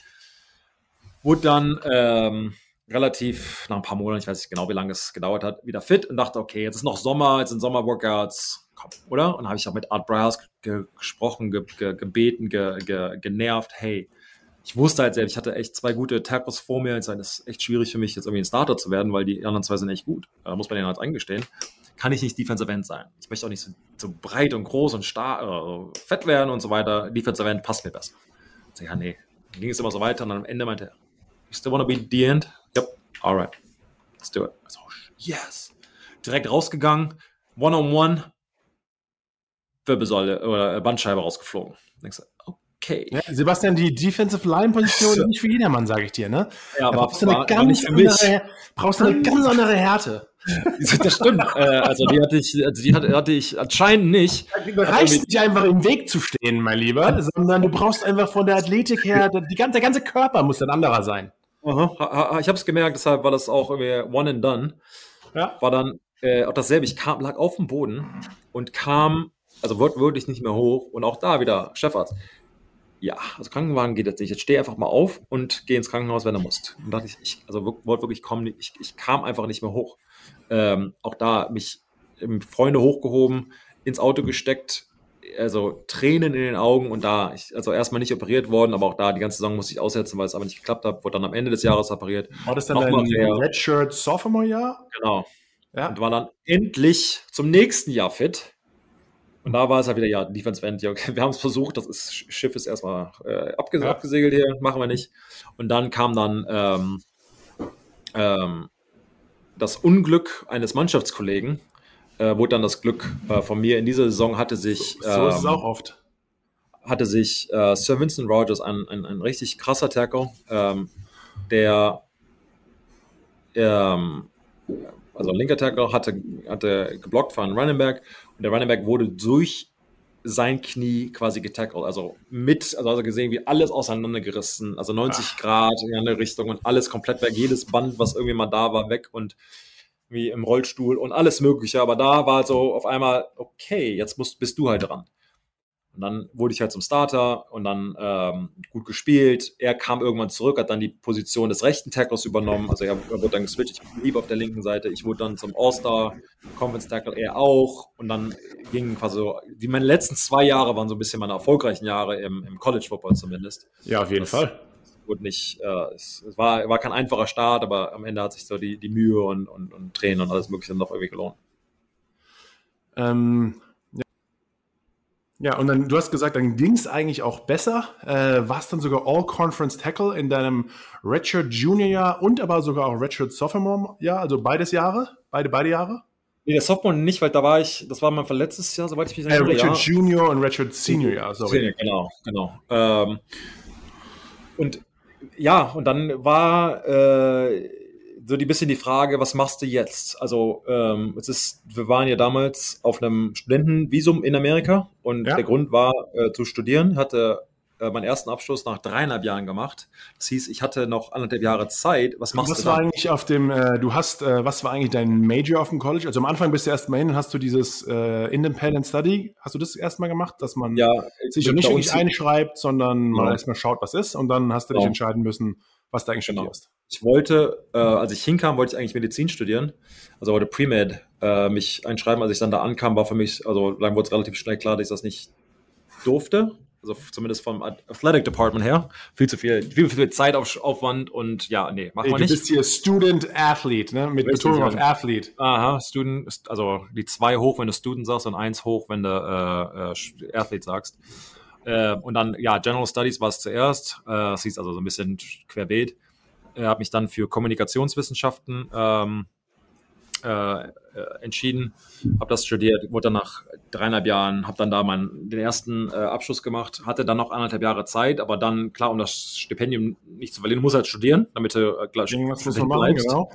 B: Wurde dann ähm, relativ, nach ein paar Monaten, ich weiß nicht genau, wie lange es gedauert hat, wieder fit und dachte, okay, jetzt ist noch Sommer, jetzt sind Sommerworkouts, komm, oder? Und habe ich auch mit Art Bryars ge gesprochen, ge ge gebeten, genervt, hey, ich wusste halt selbst, ich hatte echt zwei gute Tackles vor mir. Es ist echt schwierig für mich, jetzt irgendwie ein Starter zu werden, weil die anderen zwei sind echt gut. Da muss man denen halt eingestehen. Kann ich nicht Defensive End sein. Ich möchte auch nicht so, so breit und groß und stark, äh, fett werden und so weiter. Defensive End passt mir besser. Ich ja, nee. Dann ging es immer so weiter und dann am Ende meinte er, you still wanna be the end? Yep, alright. Let's do it. So, yes. Direkt rausgegangen, one-on-one, -on -one, Wirbelsäule oder Bandscheibe rausgeflogen. Denkst du, okay.
A: Ja, Sebastian, die Defensive Line Position ist nicht für jedermann, sage ich dir, ne?
B: Ja, aber
A: brauchst du eine, ganz andere, brauchst du eine ganz andere Härte.
B: Das stimmt. äh, also die hatte ich, also die hatte, hatte ich anscheinend nicht.
A: Du reicht nicht einfach im Weg zu stehen, mein Lieber, sondern du brauchst einfach von der Athletik her, die ganze, der ganze Körper muss ein anderer sein.
B: Aha. Ich habe es gemerkt, deshalb war das auch irgendwie one and done. Ja. War dann äh, auch dasselbe. Ich kam, lag auf dem Boden und kam, also wortwörtlich nicht mehr hoch und auch da wieder Chefarzt ja, also Krankenwagen geht jetzt nicht. Jetzt steh einfach mal auf und geh ins Krankenhaus, wenn du musst. Und dachte ich, ich also wollte wirklich kommen, ich, ich kam einfach nicht mehr hoch. Ähm, auch da mich Freunde hochgehoben, ins Auto gesteckt, also Tränen in den Augen und da, ich, also erstmal nicht operiert worden, aber auch da die ganze Saison musste ich aussetzen, weil es aber nicht geklappt hat, wurde dann am Ende des Jahres operiert.
A: War das dann ein Redshirt Sophomore Jahr?
B: Genau. Ja. Und war dann endlich zum nächsten Jahr fit. Und da war es halt wieder, ja, Defense End, okay, wir haben es versucht, das ist, Schiff ist erstmal äh, abges ja. abgesegelt hier, machen wir nicht. Und dann kam dann ähm, ähm, das Unglück eines Mannschaftskollegen, äh, wurde dann das Glück äh, von mir in dieser Saison hatte sich.
A: Ähm, so ist es ähm, auch oft.
B: Hatte sich äh, Sir Vincent Rogers, ein, ein, ein richtig krasser Tackle, ähm, der ähm, also ein linker Tackle hatte, hatte geblockt von Running Back und der Running Back wurde durch sein Knie quasi getackelt, also mit, also, also gesehen, wie alles auseinandergerissen, also 90 Ach. Grad in eine Richtung und alles komplett weg, jedes Band, was irgendwie mal da war, weg und wie im Rollstuhl und alles Mögliche. Aber da war so auf einmal, okay, jetzt musst, bist du halt dran. Und dann wurde ich halt zum Starter und dann ähm, gut gespielt. Er kam irgendwann zurück, hat dann die Position des rechten Tacklers übernommen. Also er, er wurde dann geswitcht, ich blieb auf der linken Seite. Ich wurde dann zum All-Star Conference Tackle, er auch. Und dann ging quasi so, die meine letzten zwei Jahre waren so ein bisschen meine erfolgreichen Jahre im, im College Football zumindest.
A: Ja, auf jeden das, Fall.
B: Wurde nicht, äh, es, war, war kein einfacher Start, aber am Ende hat sich so die, die Mühe und, und, und Tränen und alles Mögliche noch irgendwie gelohnt.
A: Ähm, ja, und dann, du hast gesagt, dann ging es eigentlich auch besser. Äh, warst dann sogar All-Conference Tackle in deinem Redshirt Junior Jahr und aber sogar auch Redshirt Sophomore Jahr, also beides Jahre, beide, beide Jahre?
B: Nee, der Sophomore nicht, weil da war ich, das war mein verletztes Jahr, soweit ich mich
A: erinnere. Äh, ja. Junior und Redshirt Senior Jahr, sorry. Senior,
B: genau, genau. Ähm, und ja, und dann war, äh, so die bisschen die Frage, was machst du jetzt? Also ähm, es ist, wir waren ja damals auf einem Studentenvisum in Amerika und ja. der Grund war äh, zu studieren, hatte äh, meinen ersten Abschluss nach dreieinhalb Jahren gemacht. Das hieß, ich hatte noch anderthalb Jahre Zeit. Was machst
A: was
B: du?
A: Was war eigentlich auf dem, äh, du hast, äh, was war eigentlich dein Major auf dem College? Also am Anfang bist du erstmal hin, hast du dieses äh, Independent Study, hast du das erstmal gemacht, dass man
B: ja,
A: sich nicht wirklich einschreibt, sondern ja. mal erstmal schaut, was ist und dann hast du dich entscheiden müssen, was du eigentlich genau. studierst.
B: Ich wollte, äh, als ich hinkam, wollte ich eigentlich Medizin studieren, also wollte Pre-Med äh, mich einschreiben. Als ich dann da ankam, war für mich, also dann wurde es relativ schnell klar, dass ich das nicht durfte also zumindest vom Athletic Department her, viel zu viel, viel, viel Zeitaufwand und ja, nee,
A: machen wir nicht. Du bist hier Student Athlete, ne? Mit Betonung auf Athlete.
B: Aha, Student, also die zwei hoch, wenn du Student sagst und eins hoch, wenn du äh, äh, Athlete sagst. Äh, und dann, ja, General Studies war es zuerst, äh, das hieß also so ein bisschen querbeet. Er hat mich dann für Kommunikationswissenschaften ähm, äh, entschieden, habe das studiert, wurde dann nach dreieinhalb Jahren, habe dann da meinen, den ersten äh, Abschluss gemacht, hatte dann noch anderthalb Jahre Zeit, aber dann, klar, um das Stipendium nicht zu verlieren, muss halt studieren, damit du äh, gleich
A: Irgendwas muss man machen, genau.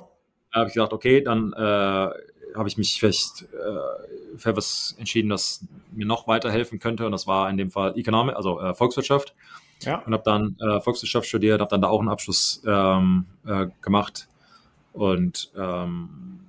B: Da habe ich gedacht, okay, dann äh, habe ich mich vielleicht äh, für was entschieden, das mir noch weiterhelfen könnte und das war in dem Fall Economic, also äh, Volkswirtschaft. Ja. Und habe dann äh, Volkswirtschaft studiert, habe dann da auch einen Abschluss ähm, äh, gemacht und ähm,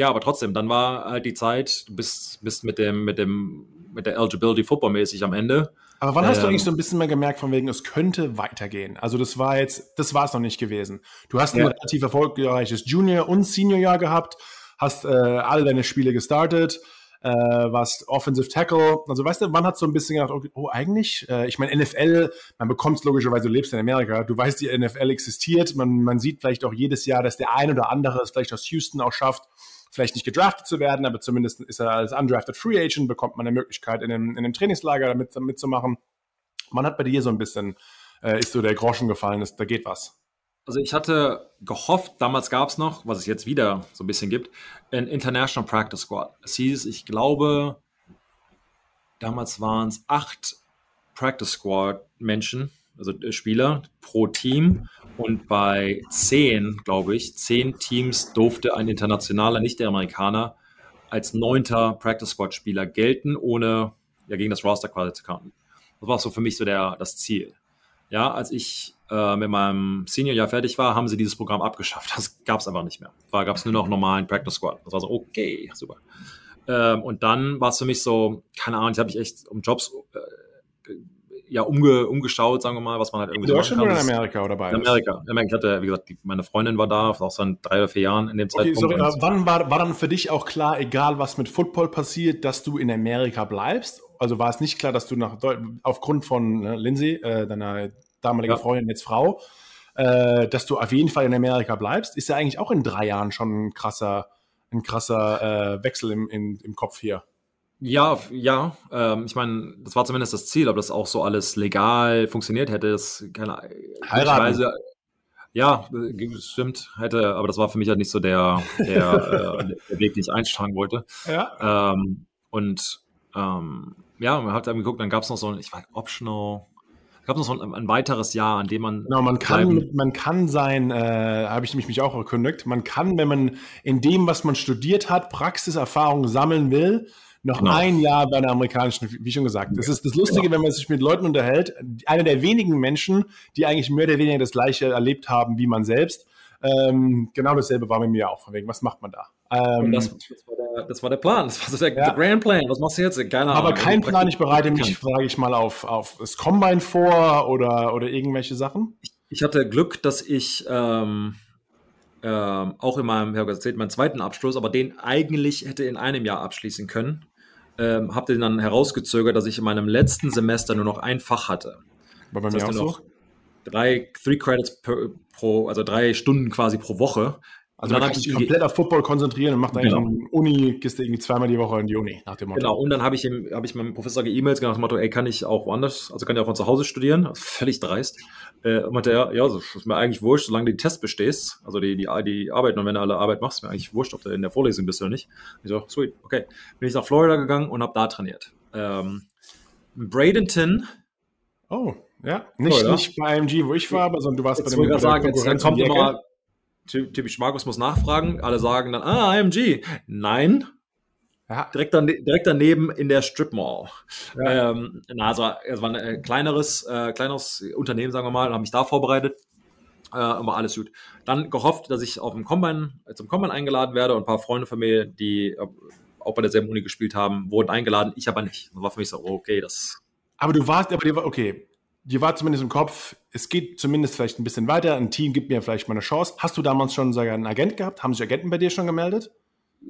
B: ja, aber trotzdem, dann war halt die Zeit, du bist, bist mit dem, mit dem, mit der Eligibility footballmäßig am Ende.
A: Aber wann ähm, hast du ähm, eigentlich so ein bisschen mehr gemerkt, von wegen, es könnte weitergehen? Also, das war jetzt, das war es noch nicht gewesen. Du hast ein ja. relativ erfolgreiches Junior- und Senior-Jahr gehabt, hast äh, alle deine Spiele gestartet, äh, warst Offensive Tackle. Also, weißt du, wann hat so ein bisschen gedacht, okay, oh, eigentlich, äh, ich meine, NFL, man bekommt es logischerweise, du lebst in Amerika, du weißt, die NFL existiert, man, man sieht vielleicht auch jedes Jahr, dass der ein oder andere es vielleicht aus Houston auch schafft, vielleicht nicht gedraftet zu werden, aber zumindest ist er als undrafted Free Agent, bekommt man eine Möglichkeit, in einem, in einem Trainingslager damit mitzumachen. Man hat bei dir so ein bisschen, äh, ist so der Groschen gefallen, ist, da geht was.
B: Also ich hatte gehofft, damals gab es noch, was es jetzt wieder so ein bisschen gibt, ein International Practice Squad. Es hieß, ich glaube, damals waren es acht Practice Squad Menschen, also äh, Spieler pro Team. Und bei zehn, glaube ich, zehn Teams durfte ein internationaler, nicht der Amerikaner, als neunter Practice Squad Spieler gelten, ohne ja, gegen das Roster quasi zu counten. Das war so für mich so der, das Ziel. Ja, als ich äh, mit meinem Senior-Jahr fertig war, haben sie dieses Programm abgeschafft. Das gab es einfach nicht mehr. Da gab es nur noch normalen Practice Squad. Das war so, okay, super. Ähm, und dann war es für mich so, keine Ahnung, ich habe mich echt um Jobs äh, ja umge, umgeschaut, sagen wir mal, was man halt irgendwie
A: in Deutschland oder in Amerika oder beides?
B: In Amerika. In Amerika. Ich hatte, wie gesagt, die, meine Freundin war da, auch seit drei oder vier Jahren in dem okay, Zeitpunkt.
A: Sorry, wann war, war dann für dich auch klar, egal was mit Football passiert, dass du in Amerika bleibst? Also war es nicht klar, dass du nach aufgrund von ne, Lindsay, äh, deiner damaligen ja. Freundin, jetzt Frau, äh, dass du auf jeden Fall in Amerika bleibst? Ist ja eigentlich auch in drei Jahren schon ein krasser, ein krasser äh, Wechsel im, im, im Kopf hier.
B: Ja, ja. Ähm, ich meine, das war zumindest das Ziel, ob das auch so alles legal funktioniert hätte, das keine Weise. Ja, stimmt, hätte, aber das war für mich halt nicht so der, der, äh, der Weg, den ich einschlagen wollte. Ja. Ähm, und ähm, ja, man hat dann geguckt, dann gab es noch so ein, ich weiß, optional, gab noch so ein, ein, weiteres Jahr, an dem man.
A: Genau, man kann, man kann sein, äh, habe ich mich auch erkundigt, man kann, wenn man in dem, was man studiert hat, Praxiserfahrung sammeln will, noch genau. ein Jahr bei einer amerikanischen, wie schon gesagt. Das ist das Lustige, genau. wenn man sich mit Leuten unterhält. Einer der wenigen Menschen, die eigentlich mehr oder weniger das Gleiche erlebt haben wie man selbst. Ähm, genau dasselbe war mit mir auch. Von wegen, was macht man da?
B: Ähm, das, das, war der, das, war der, Plan. Das war so der, ja. Grand Plan. Was machst du jetzt?
A: Keine Aber kein Plan. Ich bereite mich, frage ich mal, auf, auf das Combine vor oder, oder irgendwelche Sachen.
B: Ich, ich hatte Glück, dass ich ähm, ähm, auch in meinem, ich habe erzählt, meinen zweiten Abschluss, aber den eigentlich hätte in einem Jahr abschließen können ähm, habe den dann herausgezögert, dass ich in meinem letzten Semester nur noch ein Fach hatte.
A: War bei das mir auch so?
B: Drei, three Credits per, pro, also drei Stunden quasi pro Woche.
A: Also dann kannst dich komplett auf Football konzentrieren und macht eigentlich genau. Uni, gehst du irgendwie zweimal die Woche in die Uni,
B: nach dem Motto. Genau, und dann habe ich, hab ich meinem Professor E-Mails gemacht, Motto, ey, kann ich auch woanders, also kann ich auch von zu Hause studieren? Also völlig dreist. Äh, und meinte er, ja, das ist mir eigentlich wurscht, solange du die Tests bestehst, also die, die, die Arbeit, und wenn du alle Arbeit machst, ist mir eigentlich wurscht, ob du in der Vorlesung bist oder nicht. Ich so, sweet, okay. Bin ich nach Florida gegangen und habe da trainiert. Ähm, Bradenton.
A: Oh, ja. Nicht, nicht bei IMG, wo ich war, aber sondern du warst
B: Jetzt bei dem sagen, jetzt, dann kommt immer typisch Markus muss nachfragen. Alle sagen dann, ah, IMG. Nein. Ja. Direkt, dann, direkt daneben in der Strip Mall. Ja. Ähm, na, also, es war ein äh, kleineres, äh, kleineres Unternehmen, sagen wir mal, und habe mich da vorbereitet. Äh, aber alles gut. Dann gehofft, dass ich auf dem Combine, zum Combine eingeladen werde und ein paar Freunde von mir, die äh, auch bei derselben Uni gespielt haben, wurden eingeladen. Ich aber nicht. Das war für mich so, okay, das.
A: Aber du warst, aber dir war, okay, dir war zumindest im Kopf, es geht zumindest vielleicht ein bisschen weiter, ein Team gibt mir vielleicht mal eine Chance. Hast du damals schon sogar einen Agent gehabt? Haben sich Agenten bei dir schon gemeldet?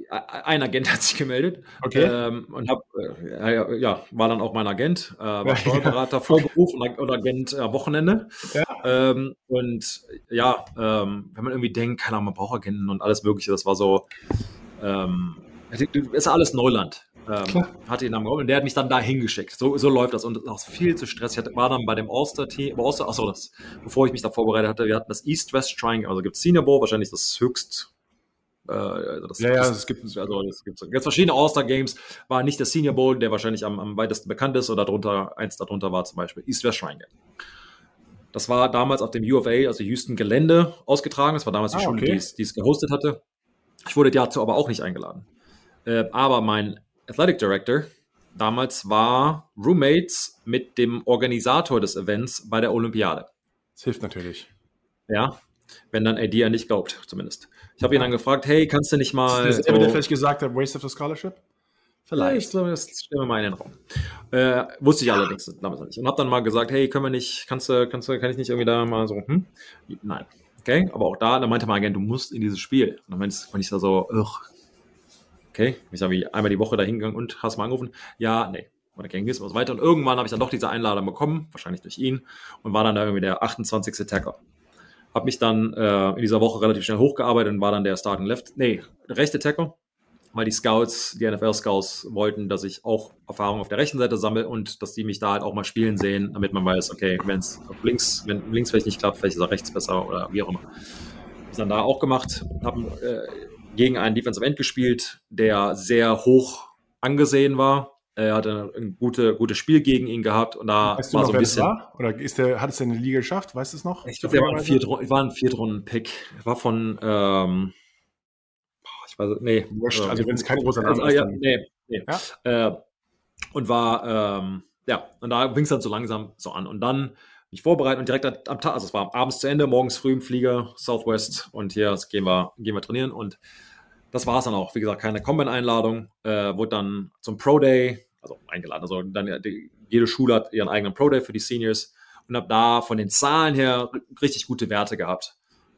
B: Ein Agent hat sich gemeldet okay. ähm, und hab, äh, ja, war dann auch mein Agent, äh, war Steuerberater, Vorberuf und, und Agent äh, Wochenende. Ja. Ähm, und ja, ähm, wenn man irgendwie denkt, keine Ahnung, man braucht Agenten und alles Mögliche, das war so, ähm, ist alles Neuland. Ähm, hatte ihn am Raum und der hat mich dann da hingeschickt. So, so läuft das. Und das ist viel zu stressig. Ich war dann bei dem All-Star-Team, All achso, das, bevor ich mich da vorbereitet hatte, wir hatten das East-West Triangle, also gibt es Senior Bowl, wahrscheinlich das höchst
A: äh, also das, ja, ja, es gibt,
B: also es gibt jetzt verschiedene All-Star-Games, war nicht der Senior Bowl, der wahrscheinlich am, am weitesten bekannt ist, oder darunter, eins darunter war zum Beispiel East-West Triangle. Das war damals auf dem UFA, also Houston Gelände, ausgetragen. Das war damals die ah, Schule, okay. die es gehostet hatte. Ich wurde dazu aber auch nicht eingeladen. Äh, aber mein Athletic Director damals war Roommates mit dem Organisator des Events bei der Olympiade.
A: Das hilft natürlich.
B: Ja, wenn dann AD an nicht glaubt, zumindest. Ich habe ihn dann gefragt, hey, kannst du nicht mal.
A: Ist das so, der vielleicht gesagt hat, Waste of the Scholarship?
B: Vielleicht. Ja, das stellen wir mal in den Raum. Äh, wusste ich allerdings damals nicht. Und habe dann mal gesagt, hey, können wir nicht, kannst du, kannst du, kann ich nicht irgendwie da mal so, hm? Nein. Okay, aber auch da, da meinte mein Agent, du musst in dieses Spiel. Und dann meinte ich da so, ugh, okay, ich habe einmal die Woche da hingegangen und hast mal angerufen. Ja, nee. Und dann ging es was weiter. Und irgendwann habe ich dann doch diese Einladung bekommen, wahrscheinlich durch ihn, und war dann da irgendwie der 28. Tacker. Habe mich dann äh, in dieser Woche relativ schnell hochgearbeitet und war dann der Starting Left, nee, rechte Tacker, weil die Scouts, die NFL-Scouts wollten, dass ich auch Erfahrung auf der rechten Seite sammle und dass die mich da halt auch mal spielen sehen, damit man weiß, okay, wenn es links, wenn links vielleicht nicht klappt, vielleicht ist er rechts besser oder wie auch immer. Hab ich dann da auch gemacht, habe äh, gegen einen Defensive End gespielt, der sehr hoch angesehen war. Er hatte ein gute, gutes Spiel gegen ihn gehabt und da
A: weißt war noch, so ein bisschen. War? Oder ist der, hat es denn in der Liga geschafft? Weißt du es noch?
B: Ich glaube, der war ein, Viert, war ein Viertrunden-Pick. War von, ähm, ich weiß nee.
A: Wurscht, also wenn es kein großer Name
B: also, ist. Ja, nee, nee. Ja? Äh, und war, ähm, ja, und da fing es dann so langsam so an. Und dann mich vorbereiten und direkt am Tag, also es war abends zu Ende, morgens früh im Flieger, Southwest und hier gehen wir, gehen wir trainieren und das war es dann auch. Wie gesagt, keine Combine-Einladung, äh, wurde dann zum Pro Day, also eingeladen, also dann die, jede Schule hat ihren eigenen Pro Day für die Seniors und habe da von den Zahlen her richtig gute Werte gehabt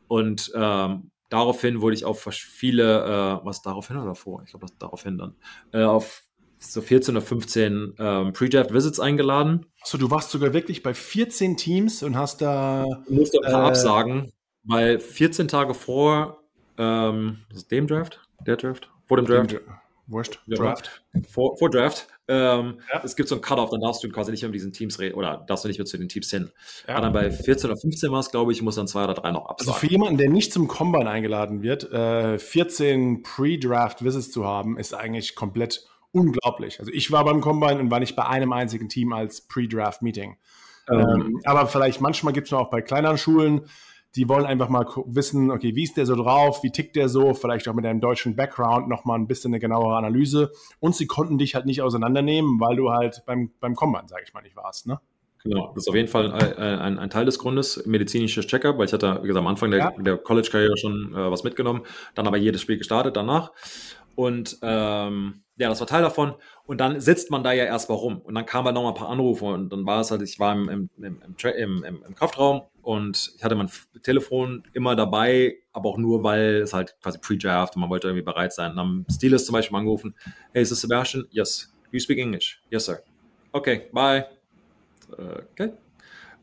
B: und ähm, daraufhin wurde ich auf viele, äh, was daraufhin oder davor? Ich glaube, daraufhin dann, äh, auf so 14 oder 15 ähm, Pre-Draft-Visits eingeladen.
A: Achso, du warst sogar wirklich bei 14 Teams und hast da.
B: Du musst ein paar äh, absagen, weil 14 Tage vor ähm, dem Draft? Der Draft? Vor dem Draft? Dem,
A: Wurscht.
B: Draft. Vor, vor Draft. Ähm, ja. Es gibt so einen Cut-Off, dann darfst du quasi nicht mehr mit diesen Teams reden oder darfst du nicht mehr zu den Teams hin. Ja. Aber dann bei 14 oder 15 war es, glaube ich, muss dann zwei oder drei noch absagen.
A: Also für jemanden, der nicht zum Combine eingeladen wird, äh, 14 Pre-Draft-Visits zu haben, ist eigentlich komplett unglaublich. Also ich war beim Combine und war nicht bei einem einzigen Team als Pre-Draft-Meeting. Ähm. Aber vielleicht manchmal gibt es auch bei kleineren Schulen, die wollen einfach mal wissen, okay, wie ist der so drauf, wie tickt der so, vielleicht auch mit einem deutschen Background nochmal ein bisschen eine genauere Analyse. Und sie konnten dich halt nicht auseinandernehmen, weil du halt beim, beim Combine, sage ich mal, nicht warst, ne?
B: Genau, das ist auf jeden Fall ein, ein, ein Teil des Grundes, medizinisches Checkup, weil ich hatte, wie gesagt, am Anfang der, ja. der College-Karriere schon äh, was mitgenommen, dann aber jedes Spiel gestartet danach. Und ähm, ja, das war Teil davon. Und dann sitzt man da ja erstmal rum. Und dann kamen halt noch mal ein paar Anrufe und dann war es halt, ich war im, im, im, im, im, Kraftraum und ich hatte mein Telefon immer dabei, aber auch nur, weil es halt quasi pre-draft und man wollte irgendwie bereit sein. Und dann haben Steelers zum Beispiel angerufen, hey, is this Sebastian? Yes. You speak English? Yes, sir. Okay, bye. Äh, okay.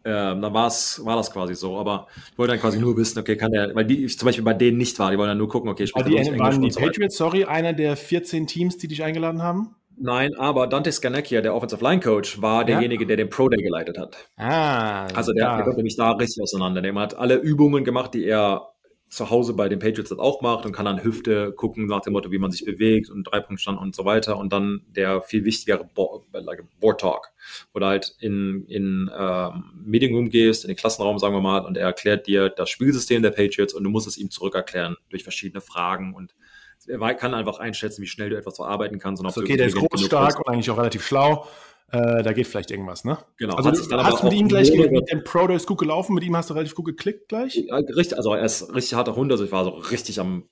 B: Ähm, dann war's, war das quasi so. Aber ich wollte dann quasi nur wissen, okay, kann der, weil die ich zum Beispiel bei denen nicht war, die wollen dann nur gucken, okay,
A: spricht die, Englisch waren die so Patriots, sorry, einer der 14 Teams, die dich eingeladen haben?
B: Nein, aber Dante Scarnecchia, der Offensive Line Coach, war ja? derjenige, der den Pro Day geleitet hat. Ah. Also der, ja. der konnte mich da richtig auseinander. Der hat alle Übungen gemacht, die er zu Hause bei den Patriots das auch macht und kann an Hüfte gucken nach dem Motto, wie man sich bewegt und Dreipunktstand und so weiter. Und dann der viel wichtigere Board, like Board Talk, wo du halt in, in ähm, Meeting Room gehst, in den Klassenraum, sagen wir mal, und er erklärt dir das Spielsystem der Patriots und du musst es ihm zurückerklären durch verschiedene Fragen und er kann einfach einschätzen, wie schnell du etwas verarbeiten kannst. Und
A: ob okay, der ist groß, stark und eigentlich auch relativ schlau. Äh, da geht vielleicht irgendwas, ne?
B: Genau.
A: Also du hast mit ihm gleich mit, mit dem Pro, der ist gut gelaufen, mit ihm hast du relativ gut geklickt gleich?
B: Richtig, also er ist richtig harter Hund, also ich war so richtig am,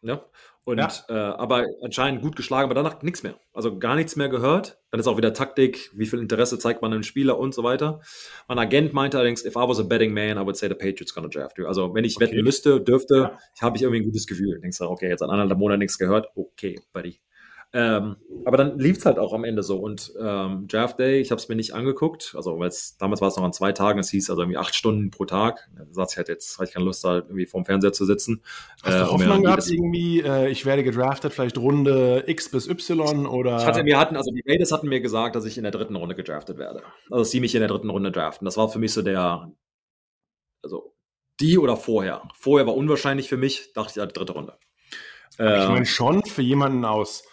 B: ne? Und, ja. äh, aber anscheinend gut geschlagen, aber danach nichts mehr. Also gar nichts mehr gehört. Dann ist auch wieder Taktik, wie viel Interesse zeigt man einem Spieler und so weiter. Mein Agent meinte allerdings, if I was a betting man, I would say the Patriots gonna draft you. Also wenn ich okay. wetten müsste, dürfte, ja. habe ich irgendwie ein gutes Gefühl. Denkst du, okay, jetzt an anderthalb Monaten nichts gehört. Okay, buddy. Ähm, aber dann lief es halt auch am Ende so. Und ähm, Draft Day, ich habe es mir nicht angeguckt. Also damals war es noch an zwei Tagen, es hieß also irgendwie acht Stunden pro Tag. Da saß ich halt jetzt, hatte ich keine Lust, da irgendwie vorm Fernseher zu sitzen.
A: Hast äh, du Hoffnung gehabt, irgendwie, äh, ich werde gedraftet, vielleicht Runde X bis Y oder?
B: Ich hatte, wir hatten, also die Raiders hatten mir gesagt, dass ich in der dritten Runde gedraftet werde. Also dass sie mich in der dritten Runde draften. Das war für mich so der, also die oder vorher. Vorher war unwahrscheinlich für mich, dachte ich, ja, dritte Runde.
A: ich meine schon für jemanden aus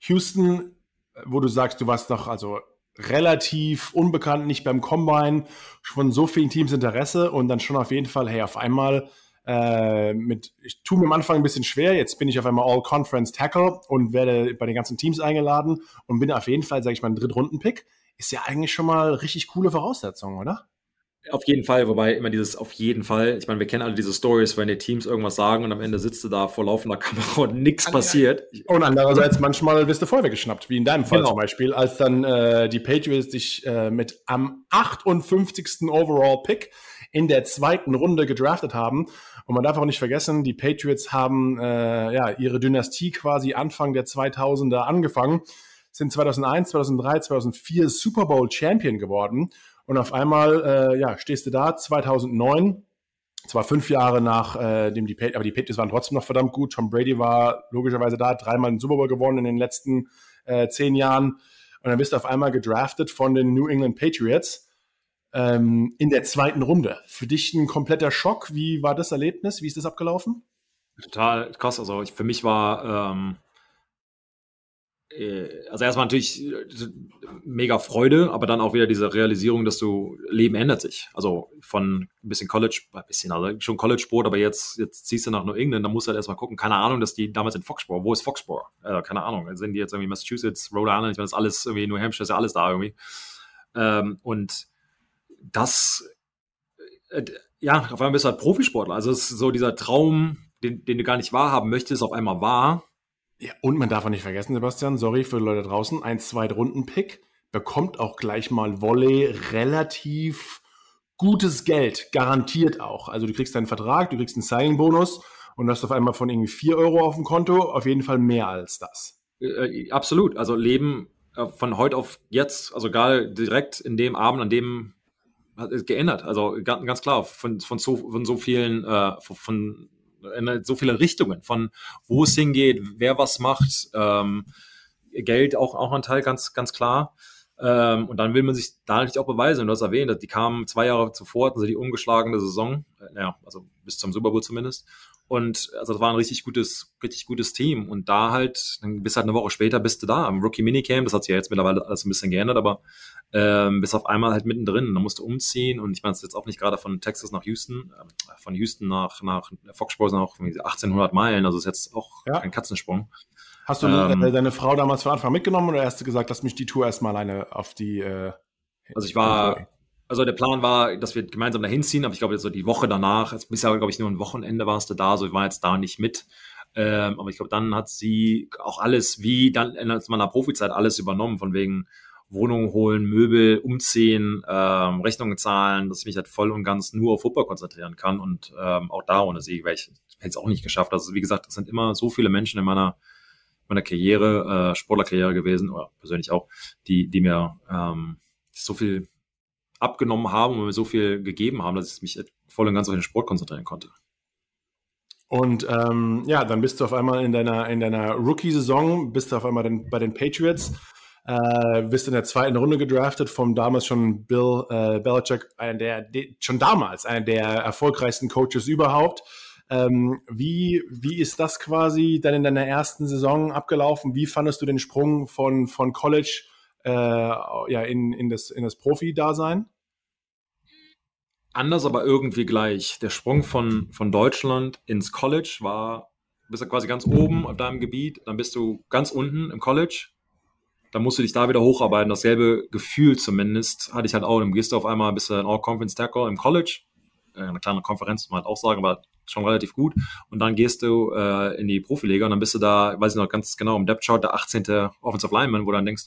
A: Houston, wo du sagst, du warst doch also relativ unbekannt, nicht beim Combine, von so vielen Teams Interesse und dann schon auf jeden Fall, hey, auf einmal äh, mit, ich tue mir am Anfang ein bisschen schwer, jetzt bin ich auf einmal All-Conference Tackle und werde bei den ganzen Teams eingeladen und bin auf jeden Fall, sage ich mal, ein Drittrunden-Pick. Ist ja eigentlich schon mal richtig coole Voraussetzung, oder?
B: Auf jeden Fall, wobei immer dieses auf jeden Fall, ich meine, wir kennen alle diese Stories, wenn die Teams irgendwas sagen und am Ende sitzt du da vor laufender Kamera und nichts passiert.
A: Und andererseits manchmal wirst du voll weggeschnappt, wie in deinem Fall genau. zum Beispiel, als dann äh, die Patriots dich äh, mit am 58. Overall Pick in der zweiten Runde gedraftet haben. Und man darf auch nicht vergessen, die Patriots haben äh, ja ihre Dynastie quasi Anfang der 2000er angefangen, sind 2001, 2003, 2004 Super Bowl Champion geworden und auf einmal, äh, ja, stehst du da 2009, zwar fünf Jahre nach äh, dem die Patriots, aber die Patriots waren trotzdem noch verdammt gut. Tom Brady war logischerweise da, dreimal den Super Bowl gewonnen in den letzten äh, zehn Jahren. Und dann bist du auf einmal gedraftet von den New England Patriots ähm, in der zweiten Runde. Für dich ein kompletter Schock. Wie war das Erlebnis? Wie ist das abgelaufen?
B: Total krass. Also ich, für mich war ähm, äh, also erstmal natürlich äh, mega Freude, aber dann auch wieder diese Realisierung, dass du Leben ändert sich. Also von ein bisschen College, ein bisschen, also schon College-Sport, aber jetzt, jetzt ziehst du nach New England, dann musst du halt erstmal gucken. Keine Ahnung, dass die damals in Foxborough, wo ist Foxborough? Äh, keine Ahnung, sind die jetzt irgendwie Massachusetts, Rhode Island, ich meine, das ist alles irgendwie, New Hampshire ist ja alles da irgendwie. Ähm, und das, äh, ja, auf einmal bist du halt Profisportler. Also es ist so dieser Traum, den, den du gar nicht wahrhaben möchtest, auf einmal wahr
A: ja, und man darf auch nicht vergessen, Sebastian, sorry für die Leute draußen, ein Zweitrunden-Pick bekommt auch gleich mal Volley relativ gutes Geld, garantiert auch. Also du kriegst deinen Vertrag, du kriegst einen Signing-Bonus und hast auf einmal von irgendwie 4 Euro auf dem Konto auf jeden Fall mehr als das.
B: Äh, äh absolut. Also Leben äh, von heute auf jetzt, also gerade direkt in dem Abend, an dem hat es geändert. Also ganz, ganz klar, von, von, so, von so vielen, äh, von in so viele Richtungen, von wo es hingeht, wer was macht, ähm, Geld auch, auch ein Teil, ganz, ganz klar. Ähm, und dann will man sich da natürlich auch beweisen. Du hast erwähnt, die kamen zwei Jahre zuvor, also die ungeschlagene Saison, äh, naja, also bis zum Super Bowl zumindest. Und also das war ein richtig gutes, richtig gutes Team. Und da halt, dann bist halt eine Woche später bist du da am Rookie Minicamp. Das hat sich ja jetzt mittlerweile alles ein bisschen geändert, aber ähm, bist auf einmal halt mittendrin. Dann musst du umziehen. Und ich meine, es ist jetzt auch nicht gerade von Texas nach Houston, äh, von Houston nach, nach Foxborough sind auch 1800 Meilen. Also ist jetzt auch ja. kein Katzensprung.
A: Hast du ähm, deine Frau damals von Anfang mitgenommen oder hast du gesagt, lass mich die Tour erstmal alleine auf die. Äh,
B: also ich war also der Plan war, dass wir gemeinsam dahin ziehen, aber ich glaube, so die Woche danach, bisher, glaube ich, nur ein Wochenende warst du da, so ich war jetzt da nicht mit. Ähm, aber ich glaube, dann hat sie auch alles, wie dann in meiner Profizeit, alles übernommen, von wegen Wohnungen holen, Möbel, umziehen, ähm, Rechnungen zahlen, dass ich mich halt voll und ganz nur auf Football konzentrieren kann und ähm, auch da ohne sie, weil ich hätte es auch nicht geschafft. Also wie gesagt, es sind immer so viele Menschen in meiner meiner Karriere, äh, Sportlerkarriere gewesen, oder persönlich auch, die, die mir ähm, so viel abgenommen haben und mir so viel gegeben haben, dass ich mich voll und ganz auf den Sport konzentrieren konnte.
A: Und ähm, ja, dann bist du auf einmal in deiner, in deiner Rookie-Saison, bist du auf einmal den, bei den Patriots, äh, bist in der zweiten Runde gedraftet vom damals schon Bill äh, Belichick, einer der, der, schon damals einer der erfolgreichsten Coaches überhaupt. Ähm, wie, wie ist das quasi dann in deiner ersten Saison abgelaufen? Wie fandest du den Sprung von, von College äh, ja, in, in das, in das Profi-Dasein?
B: Anders, aber irgendwie gleich. Der Sprung von, von Deutschland ins College war, bist du quasi ganz oben auf deinem Gebiet, dann bist du ganz unten im College. Dann musst du dich da wieder hocharbeiten. Dasselbe Gefühl zumindest hatte ich halt auch. Dann gehst du auf einmal bist du ein All-Conference Tackle im College. Äh, eine kleine Konferenz, muss man halt auch sagen, aber schon relativ gut. Und dann gehst du äh, in die Profiliga und dann bist du da, weiß ich noch ganz genau, im Depth Chart der 18. Offensive Lineman, wo du dann denkst,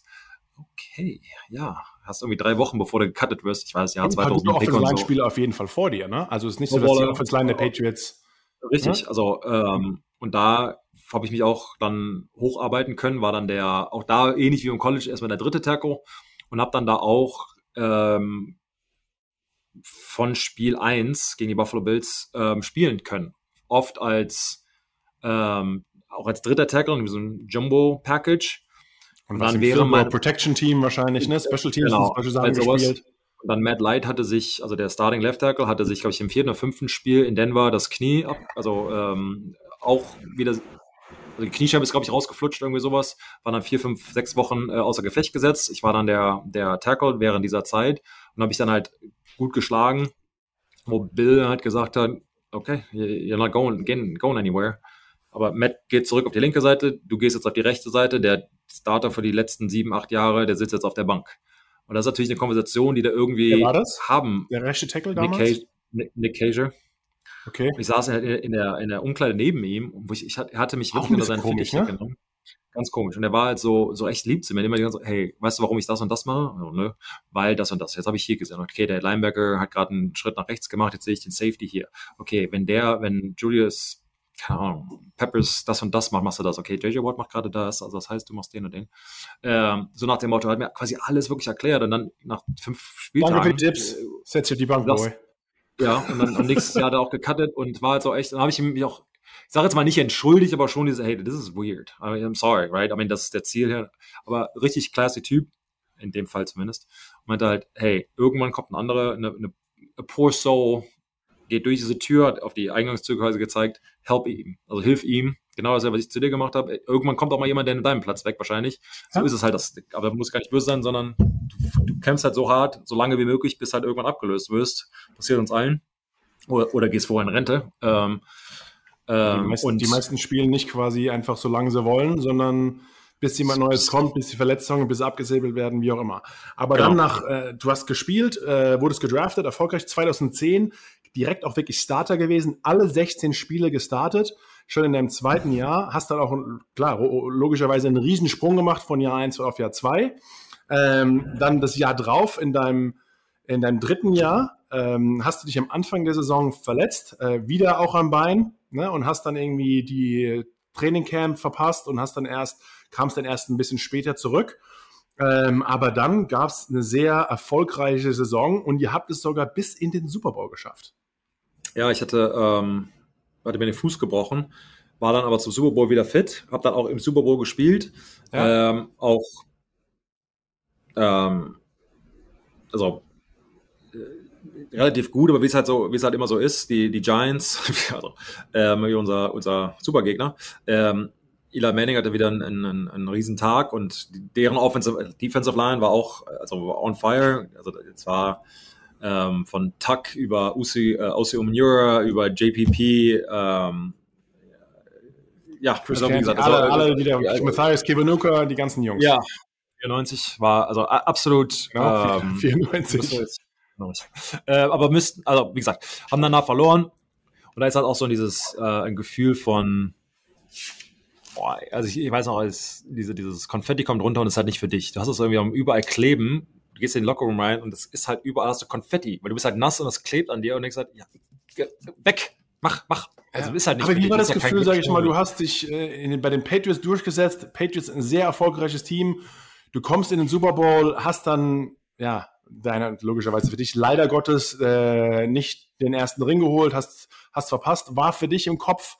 B: okay, ja, hast irgendwie drei Wochen, bevor du gecuttet wirst. Ich weiß, ja, 2000
A: Du Pick und so. auf jeden Fall vor dir, ne? Also es ist nicht so, dass die Offensive Line der Patriots
B: Richtig, ja? also ähm, und da habe ich mich auch dann hocharbeiten können, war dann der, auch da ähnlich wie im College, erstmal der dritte Tackle und habe dann da auch ähm, von Spiel 1 gegen die Buffalo Bills ähm, spielen können. Oft als ähm, auch als dritter Tackle, wie so ein Jumbo-Package.
A: Und, und dann wäre mein Protection Team wahrscheinlich, ne? Special Teams
B: genau, und solche Sachen gespielt. Und dann Matt Light hatte sich, also der Starting Left Tackle, hatte sich, glaube ich, im vierten oder fünften Spiel in Denver das Knie ab, also ähm, auch wieder, also die Kniescheibe ist, glaube ich, rausgeflutscht, irgendwie sowas, war dann vier, fünf, sechs Wochen äh, außer Gefecht gesetzt. Ich war dann der, der Tackle während dieser Zeit und habe ich dann halt gut geschlagen, wo Bill halt gesagt hat, okay, you're not going, going anywhere. Aber Matt geht zurück auf die linke Seite, du gehst jetzt auf die rechte Seite, der Starter für die letzten sieben, acht Jahre, der sitzt jetzt auf der Bank. Und das ist natürlich eine Konversation, die da irgendwie haben.
A: Der rechte Tackle
B: damals? Nick, Nick, Nick Cage.
A: Okay.
B: Ich saß in der, in der Umkleide neben ihm, wo ich, ich hatte mich wirklich unter seinen Fittich ne? genommen. Ganz komisch. Und er war halt so, so echt lieb zu mir. Immer die ganze hey, weißt du, warum ich das und das mache? Also, ne? Weil das und das. Jetzt habe ich hier gesehen. Okay, der Linebacker hat gerade einen Schritt nach rechts gemacht. Jetzt sehe ich den Safety hier. Okay, wenn der, wenn Julius keine Ahnung, Peppers das und das macht, machst du das. Okay, JJ Watt macht gerade das, also das heißt, du machst den und den. Ähm, so nach dem Motto, hat mir quasi alles wirklich erklärt und dann nach fünf Spieltagen.
A: Danke für die Tipps. Setz dir die Bank, das, Boy.
B: Ja, und dann am nächsten Jahr er auch gecuttet und war halt so echt, dann habe ich mich auch, ich sage jetzt mal nicht entschuldigt, aber schon diese, hey, this is weird. I mean, I'm sorry, right? I mean, das ist der Ziel hier. Aber richtig classy Typ, in dem Fall zumindest. Und meinte halt, hey, irgendwann kommt ein anderer, eine, eine a poor soul, geht durch diese Tür, hat auf die Eingangstür quasi gezeigt, help ihm. Also hilf ihm. Genau das, was ich zu dir gemacht habe. Irgendwann kommt auch mal jemand, der in deinem Platz weg, wahrscheinlich. So ja. ist es halt. Das, aber du musst gar nicht böse sein, sondern du, du, kämpfst halt so hart, so lange wie möglich, bis halt irgendwann abgelöst wirst. Passiert uns allen. Oder, oder gehst vorher in Rente. Ähm,
A: ähm, die, meisten, und die meisten spielen nicht quasi einfach so lange sie wollen, sondern bis jemand Neues kommt, bis die Verletzungen, bis sie abgesäbelt werden, wie auch immer. Aber genau. dann nach, äh, du hast gespielt, äh, wurdest gedraftet, erfolgreich 2010, direkt auch wirklich Starter gewesen, alle 16 Spiele gestartet, schon in deinem zweiten Jahr, hast dann auch, klar, logischerweise einen Riesensprung gemacht von Jahr 1 auf Jahr 2. Ähm, dann das Jahr drauf, in deinem, in deinem dritten Jahr, ähm, hast du dich am Anfang der Saison verletzt, äh, wieder auch am Bein, ne, und hast dann irgendwie die Trainingcamp verpasst und hast dann erst, kamst dann erst ein bisschen später zurück. Ähm, aber dann gab es eine sehr erfolgreiche Saison und ihr habt es sogar bis in den Super Bowl geschafft.
B: Ja, ich hatte, ähm, hatte mir den Fuß gebrochen, war dann aber zum Super Bowl wieder fit, habe dann auch im Super Bowl gespielt, ja. ähm, auch ähm, also äh, relativ gut, aber wie es halt so, wie es halt immer so ist, die, die Giants, also, ähm, unser, unser Supergegner, ähm, Eli Manning hatte wieder einen, einen, einen riesen Tag und deren Offensive, Defensive Line war auch also on fire. Also es war ähm, von Tuck über Usi, äh, Usi Umura, über JPP, ähm,
A: ja, Chris wie gesagt, alle, also, alle wieder, ja, Matthias Kiwanuka, die ganzen Jungs.
B: Ja, 94 war also absolut
A: genau, ähm, 94.
B: Äh, aber müssten, also wie gesagt, haben danach verloren. Und da ist halt auch so dieses äh, ein Gefühl von, boah, also ich, ich weiß noch, als diese, dieses Konfetti kommt runter und ist halt nicht für dich. Du hast es irgendwie überall kleben du gehst in den Lockerroom rein und es ist halt überall hast du Konfetti, weil du bist halt nass und es klebt an dir und denkst halt, ja, weg, mach, mach.
A: Also ja. ist halt nicht Aber wie war das ja Gefühl, sage ich mal, du hast dich äh, in, bei den Patriots durchgesetzt, Patriots ein sehr erfolgreiches Team, du kommst in den Super Bowl, hast dann, ja, deine, logischerweise für dich leider Gottes äh, nicht den ersten Ring geholt, hast, hast verpasst, war für dich im Kopf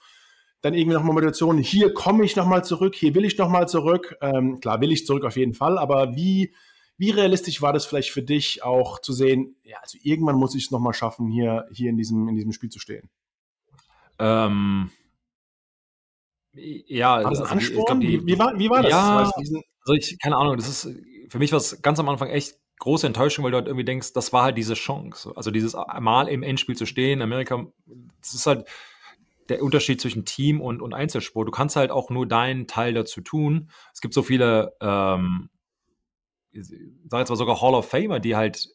A: dann irgendwie nochmal Motivation, hier komme ich nochmal zurück, hier will ich nochmal zurück. Ähm, klar, will ich zurück auf jeden Fall, aber wie, wie realistisch war das vielleicht für dich auch zu sehen, ja, also irgendwann muss ich es nochmal schaffen, hier, hier in, diesem, in diesem Spiel zu stehen?
B: Ähm, ja,
A: War das ein
B: also die, ich glaub,
A: Ansporn?
B: die,
A: Wie, wie, war, wie war das?
B: ja,
A: diesen,
B: also ich, keine Ahnung, das ist, für mich war es ganz am Anfang echt große Enttäuschung, weil du halt irgendwie denkst, das war halt diese Chance. Also dieses Mal im Endspiel zu stehen, Amerika, das ist halt der Unterschied zwischen Team und, und Einzelsport. Du kannst halt auch nur deinen Teil dazu tun. Es gibt so viele, ähm, sag jetzt mal sogar Hall of Famer, die halt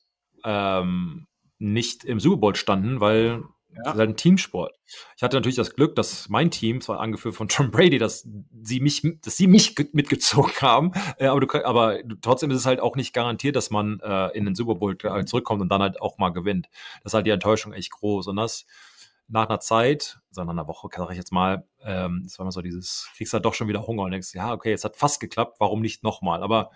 B: ähm, nicht im Super Bowl standen, weil
A: Ja.
B: das ist halt ein Teamsport. Ich hatte natürlich das Glück, dass mein Team, zwar angeführt von Tom Brady, dass sie mich, dass sie mich ge- mitgezogen haben, äh, aber, du, aber trotzdem ist es halt auch nicht garantiert, dass man äh, in den Super Bowl äh, zurückkommt und dann halt auch mal gewinnt. Das ist halt die Enttäuschung echt groß. Und das nach einer Zeit, also nach einer Woche, sag ich jetzt mal, ähm, das war immer so dieses, kriegst halt doch schon wieder Hunger und denkst, ja, okay, es hat fast geklappt, warum nicht nochmal? Aber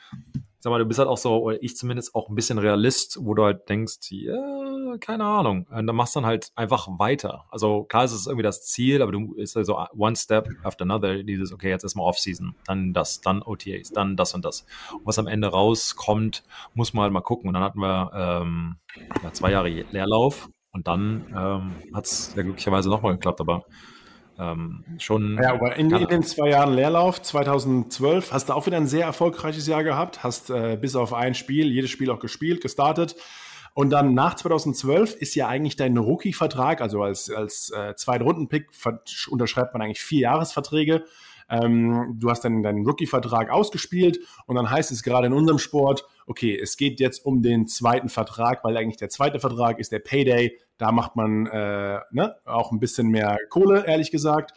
B: sag mal, du bist halt auch so, oder ich zumindest auch ein bisschen Realist, wo du halt denkst, ja, keine Ahnung. Und dann machst du dann halt einfach weiter. Also klar ist es irgendwie das Ziel, aber du ist also one step after another, dieses, okay, jetzt erstmal Offseason, dann das, dann OTAs, dann das und das. Und was am Ende rauskommt, muss man halt mal gucken. Und dann hatten wir ähm, zwei Jahre Leerlauf und dann ähm, hat es ja glücklicherweise nochmal geklappt, aber ähm, schon.
A: Ja, aber in, in den zwei Jahren Leerlauf, 2012, hast du auch wieder ein sehr erfolgreiches Jahr gehabt, hast äh, bis auf ein Spiel, jedes Spiel auch gespielt, gestartet. Und dann nach 2012 ist ja eigentlich dein Rookie-Vertrag, also als, als äh, Zweitrunden-Pick unterschreibt man eigentlich vier Jahresverträge. Ähm, du hast dann deinen Rookie-Vertrag ausgespielt und dann heißt es gerade in unserem Sport, okay, es geht jetzt um den zweiten Vertrag, weil eigentlich der zweite Vertrag ist der Payday. Da macht man äh, ne, auch ein bisschen mehr Kohle, ehrlich gesagt.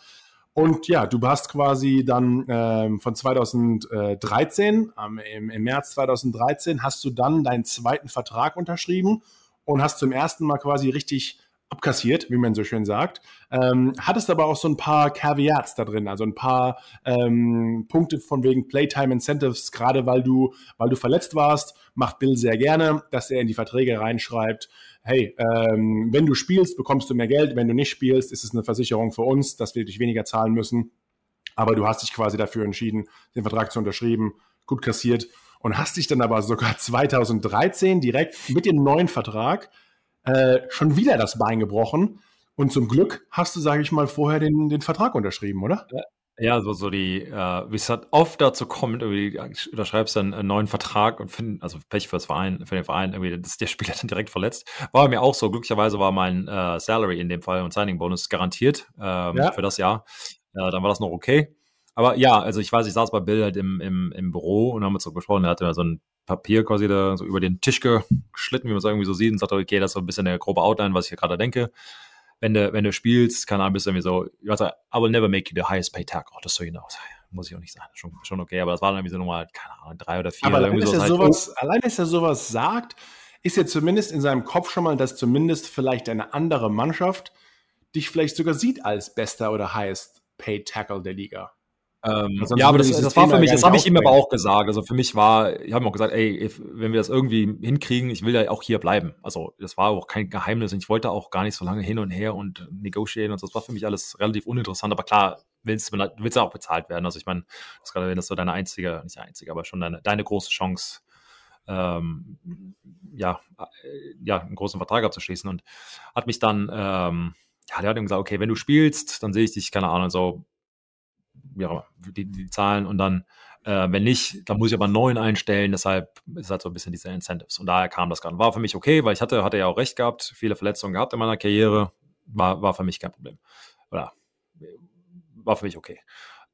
A: Und ja, du hast quasi dann ähm, von 2013, ähm, im, im März 2013, hast du dann deinen zweiten Vertrag unterschrieben und hast zum ersten Mal quasi richtig abkassiert, wie man so schön sagt. Ähm, hattest aber auch so ein paar Caveats da drin, also ein paar ähm, Punkte von wegen Playtime Incentives, gerade weil du, weil du verletzt warst, macht Bill sehr gerne, dass er in die Verträge reinschreibt, hey, ähm, wenn du spielst, bekommst du mehr Geld, wenn du nicht spielst, ist es eine Versicherung für uns, dass wir dich weniger zahlen müssen. Aber du hast dich quasi dafür entschieden, den Vertrag zu unterschreiben, gut kassiert und hast dich dann aber sogar 2013 direkt mit dem neuen Vertrag äh, schon wieder das Bein gebrochen. Und zum Glück hast du, sage ich mal, vorher den, den Vertrag unterschrieben, oder?
B: Ja, so, so die, äh, wie es halt oft dazu kommt, irgendwie, du unterschreibst dann einen neuen Vertrag und finden, also Pech fürs Verein, für den Verein, irgendwie, dass der Spieler dann direkt verletzt. War mir auch so. Glücklicherweise war mein äh, Salary in dem Fall und Signing Bonus garantiert ähm,
A: Ja.
B: für das Jahr. Äh, dann war das noch okay. Aber ja, also ich weiß, ich saß bei Bill halt im, im, im Büro und haben uns so gesprochen, er hatte so ein Papier quasi da so über den Tisch geschlitten, wie man es irgendwie so sieht, und sagte, okay, das ist so ein bisschen eine grobe Outline, was ich hier gerade denke. Wenn du, wenn du spielst, keine Ahnung, bist du irgendwie so, ich weiß, I will never make you the highest paid tackle, just so you know. Muss ich auch nicht sagen, schon, schon okay, aber das war dann irgendwie so nochmal, keine Ahnung, drei oder vier.
A: Aber
B: oder
A: allein, er
B: so, halt,
A: sowas, allein, dass er sowas sagt, ist ja zumindest in seinem Kopf schon mal, dass zumindest vielleicht eine andere Mannschaft dich vielleicht sogar sieht als bester oder highest paid Tackle der Liga.
B: Ähm, ja, aber das, das war für mich, das habe ich ihm aber auch gesagt. Also für mich war, ich habe ihm auch gesagt, ey, wenn wir das irgendwie hinkriegen, ich will ja auch hier bleiben. Also das war auch kein Geheimnis und ich wollte auch gar nicht so lange hin und her und negotiaten und so. Das war für mich alles relativ uninteressant. Aber klar, willst du willst du auch bezahlt werden. Also ich meine, das ist gerade wenn das so deine einzige, nicht einzige, aber schon deine, deine große Chance, ähm, ja, äh, ja, einen großen Vertrag abzuschließen und hat mich dann, ähm, ja, der hat ihm gesagt, okay, wenn du spielst, dann sehe ich dich, keine Ahnung, so ja, die, die Zahlen und dann, äh, wenn nicht, dann muss ich aber einen neuen einstellen, deshalb ist halt so ein bisschen diese Incentives. Und daher kam das gerade. War für mich okay, weil ich hatte, hatte ja auch recht gehabt, viele Verletzungen gehabt in meiner Karriere, war, war für mich kein Problem. Oder war für mich okay.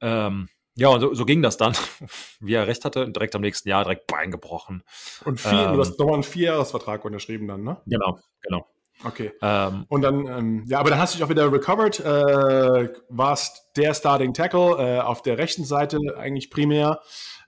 B: Ähm, ja, und so, so ging das dann, wie er recht hatte, direkt am nächsten Jahr direkt Bein gebrochen.
A: Und vier,
B: Ähm.
A: du hast nochmal einen Vierjahresvertrag unterschrieben dann, ne?
B: Genau, genau.
A: Okay.
B: Ähm,
A: Und dann, ähm, ja, aber dann hast du dich auch wieder recovered, äh, warst der Starting Tackle äh, auf der rechten Seite eigentlich primär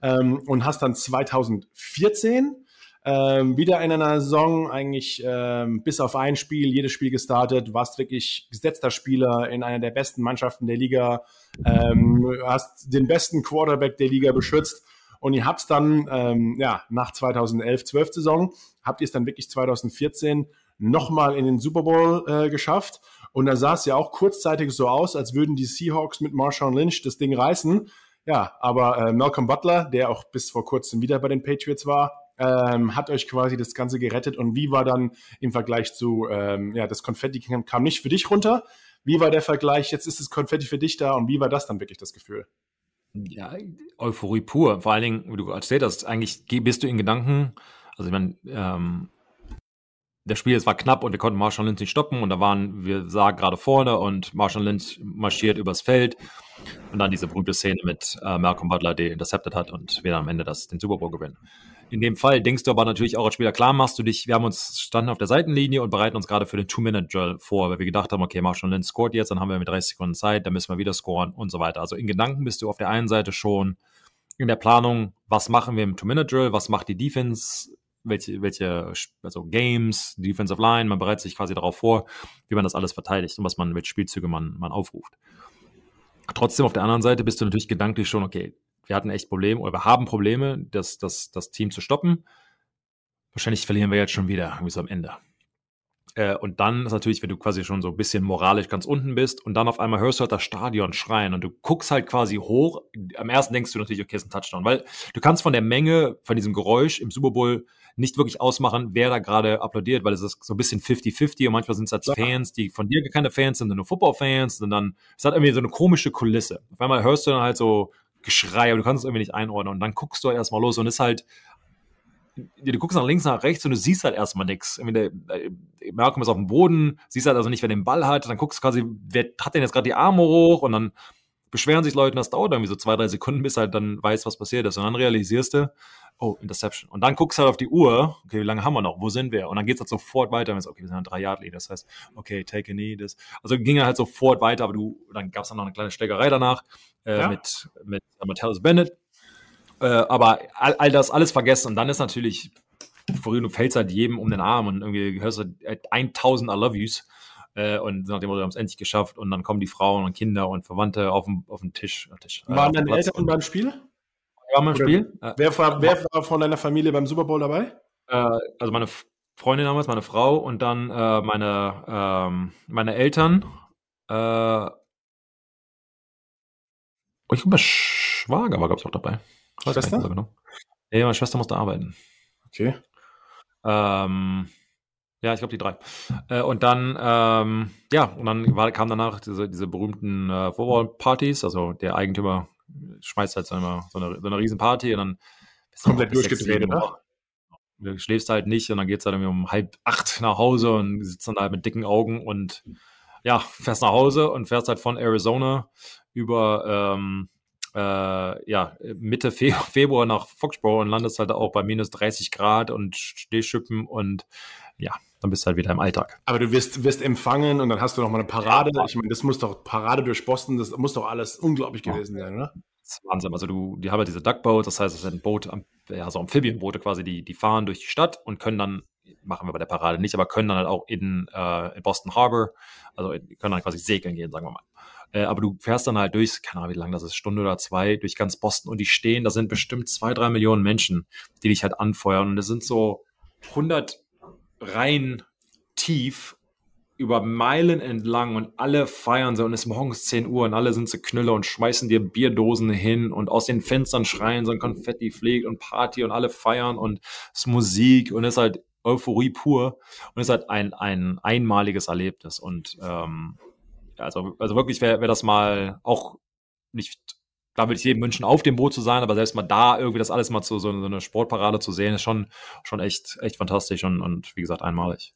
A: ähm, und hast dann 2014 ähm, wieder in einer Saison eigentlich ähm, bis auf ein Spiel, jedes Spiel gestartet, warst wirklich gesetzter Spieler in einer der besten Mannschaften der Liga, ähm, hast den besten Quarterback der Liga beschützt und ihr habt dann, ähm, ja, nach 2011, 12 Saison, habt ihr es dann wirklich 2014 nochmal in den Super Bowl äh, geschafft. Und da sah es ja auch kurzzeitig so aus, als würden die Seahawks mit Marshawn Lynch das Ding reißen. Ja, aber äh, Malcolm Butler, der auch bis vor kurzem wieder bei den Patriots war, ähm, hat euch quasi das Ganze gerettet. Und wie war dann im Vergleich zu, ähm, ja, das Konfetti kam, nicht für dich runter. Wie war der Vergleich? Jetzt ist das Konfetti für dich da und wie war das dann wirklich das Gefühl?
B: Ja, Euphorie pur. Vor allen Dingen, wie du erzählt hast, eigentlich bist du in Gedanken, also ich meine, ähm, das Spiel, es war knapp und wir konnten Marshall Lynch nicht stoppen und da waren wir sagen gerade vorne und Marshall Lynch marschiert übers Feld und dann diese berühmte Szene mit äh, Malcolm Butler, der intercepted hat und wir dann am Ende das, den Super Bowl gewinnen. In dem Fall denkst du aber natürlich auch als Spieler, klar machst du dich, wir haben uns standen auf der Seitenlinie und bereiten uns gerade für den Two-Minute-Drill vor, weil wir gedacht haben, okay, Marshall Lynch scored jetzt, dann haben wir mit 30 Sekunden Zeit, dann müssen wir wieder scoren und so weiter. Also in Gedanken bist du auf der einen Seite schon in der Planung, was machen wir im Two-Minute-Drill, was macht die Defense, welche, welche, also Games, Defensive Line, man bereitet sich quasi darauf vor, wie man das alles verteidigt und was man, welche Spielzüge man, man aufruft. Trotzdem auf der anderen Seite bist du natürlich gedanklich schon, okay, wir hatten echt Probleme oder wir haben Probleme, das, das, das Team zu stoppen. Wahrscheinlich verlieren wir jetzt schon wieder, irgendwie so am Ende. Äh, und dann ist natürlich, wenn du quasi schon so ein bisschen moralisch ganz unten bist und dann auf einmal hörst du halt das Stadion schreien und du guckst halt quasi hoch. Am ersten denkst du natürlich, okay, ist ein Touchdown, weil du kannst von der Menge, von diesem Geräusch im Super Bowl nicht wirklich ausmachen, wer da gerade applaudiert, weil es ist so ein bisschen 50-50 und manchmal sind es halt ja. Fans, die von dir keine Fans sind, nur Football-Fans und dann ist halt irgendwie so eine komische Kulisse. Auf einmal hörst du dann halt so Geschrei, aber du kannst es irgendwie nicht einordnen und dann guckst du halt erstmal los und ist halt du guckst nach links, nach rechts und du siehst halt erstmal nichts. Malcolm ist auf dem Boden, siehst halt also nicht, wer den Ball hat, dann guckst du quasi, wer hat denn jetzt gerade die Arme hoch und dann beschweren sich Leute, das dauert irgendwie so zwei, drei Sekunden, bis halt dann weiß, was passiert ist. Und dann realisierst du, oh, Interception. Und dann guckst du halt auf die Uhr, okay, wie lange haben wir noch? Wo sind wir? Und dann geht es halt sofort weiter. Und okay, wir sind an drei Yard Lead. Das heißt, okay, take a knee. Das. Also ging er halt sofort weiter, aber du, dann gab es dann noch eine kleine Schlägerei danach äh, ja. mit, mit Matthäus Bennett. Äh, aber all, all, das alles vergessen. Und dann ist natürlich, vorhin, du fällst halt jedem um den Arm und irgendwie hörst du 1000 I love yous. Äh, und nachdem wir haben es endlich geschafft und dann kommen die Frauen und Kinder und Verwandte auf den, auf den Tisch. Tisch
A: äh, Waren deine Eltern beim Spiel?
B: War beim Spiel.
A: Äh, wer, war, wer war von deiner Familie beim Super Bowl dabei?
B: Äh, also meine Freundin damals, meine Frau und dann äh, meine, ähm, meine Eltern. Äh, ich glaube, mein Schwager war, glaube ich, auch dabei.
A: Schwester?
B: So genau. Ja, meine Schwester musste arbeiten.
A: Okay.
B: Ähm, ja, ich glaube die drei. Äh, und dann, ähm, ja, und dann war, kam danach diese, diese berühmten äh, Football-Partys. Also der Eigentümer schmeißt halt so eine, so eine, so eine Riesenparty und dann
A: bist du komplett durchgedreht, oder?
B: Du schläfst halt nicht und dann geht es halt irgendwie um halb acht nach Hause und sitzt dann halt mit dicken Augen und ja, fährst nach Hause und fährst halt von Arizona über ähm, äh, ja, Mitte Fe Februar nach Foxborough und landest halt auch bei minus 30 Grad und Stehschippen und ja, dann bist du halt wieder im Alltag.
A: Aber du wirst, wirst empfangen und dann hast du noch mal eine Parade. Ich meine, das muss doch Parade durch Boston, das muss doch alles unglaublich gewesen sein, oder?
B: Das ist Wahnsinn. Also du, die haben halt diese Duckboats, das heißt, es sind Boot, ja, so Amphibienboote quasi, die, die fahren durch die Stadt und können dann, machen wir bei der Parade nicht, aber können dann halt auch in, äh, in Boston Harbor, also können dann quasi segeln gehen, sagen wir mal. Äh, aber du fährst dann halt durch, keine Ahnung, wie lange das ist, Stunde oder zwei, durch ganz Boston und die stehen, da sind bestimmt zwei, drei Millionen Menschen, die dich halt anfeuern und es sind so 100 Reihen tief über Meilen entlang und alle feiern so und es ist morgens 10 Uhr und alle sind so Knülle und schmeißen dir Bierdosen hin und aus den Fenstern schreien so ein Konfetti fliegt und Party und alle feiern und es ist Musik und es ist halt Euphorie pur und es ist halt ein, ein einmaliges Erlebnis und ähm, also, also wirklich wäre wär das mal auch nicht da würde ich jedem wünschen, auf dem Boot zu sein, aber selbst mal da irgendwie das alles mal zu so, so eine Sportparade zu sehen, ist schon, schon echt, echt fantastisch und, und wie gesagt einmalig.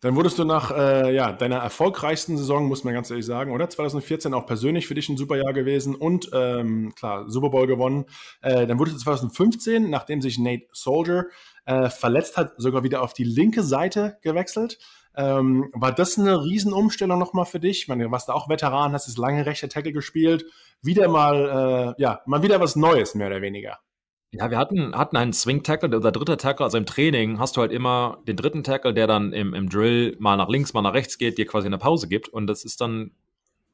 A: Dann wurdest du nach äh, ja, deiner erfolgreichsten Saison, muss man ganz ehrlich sagen, oder? 2014 auch persönlich für dich ein super Jahr gewesen und ähm, klar, Super Bowl gewonnen. Äh, dann wurdest du 2015, nachdem sich Nate Soldier äh, verletzt hat, sogar wieder auf die linke Seite gewechselt. Ähm, war das eine Riesenumstellung nochmal für dich? Ich meine, du warst da auch Veteran, hast das lange rechte Tackle gespielt. Wieder mal, äh, ja, mal wieder was Neues, mehr oder weniger.
B: Ja, wir hatten, hatten einen Swing-Tackle, unser dritter Tackle, also im Training hast du halt immer den dritten Tackle, der dann im, im Drill mal nach links, mal nach rechts geht, dir quasi eine Pause gibt. Und das ist dann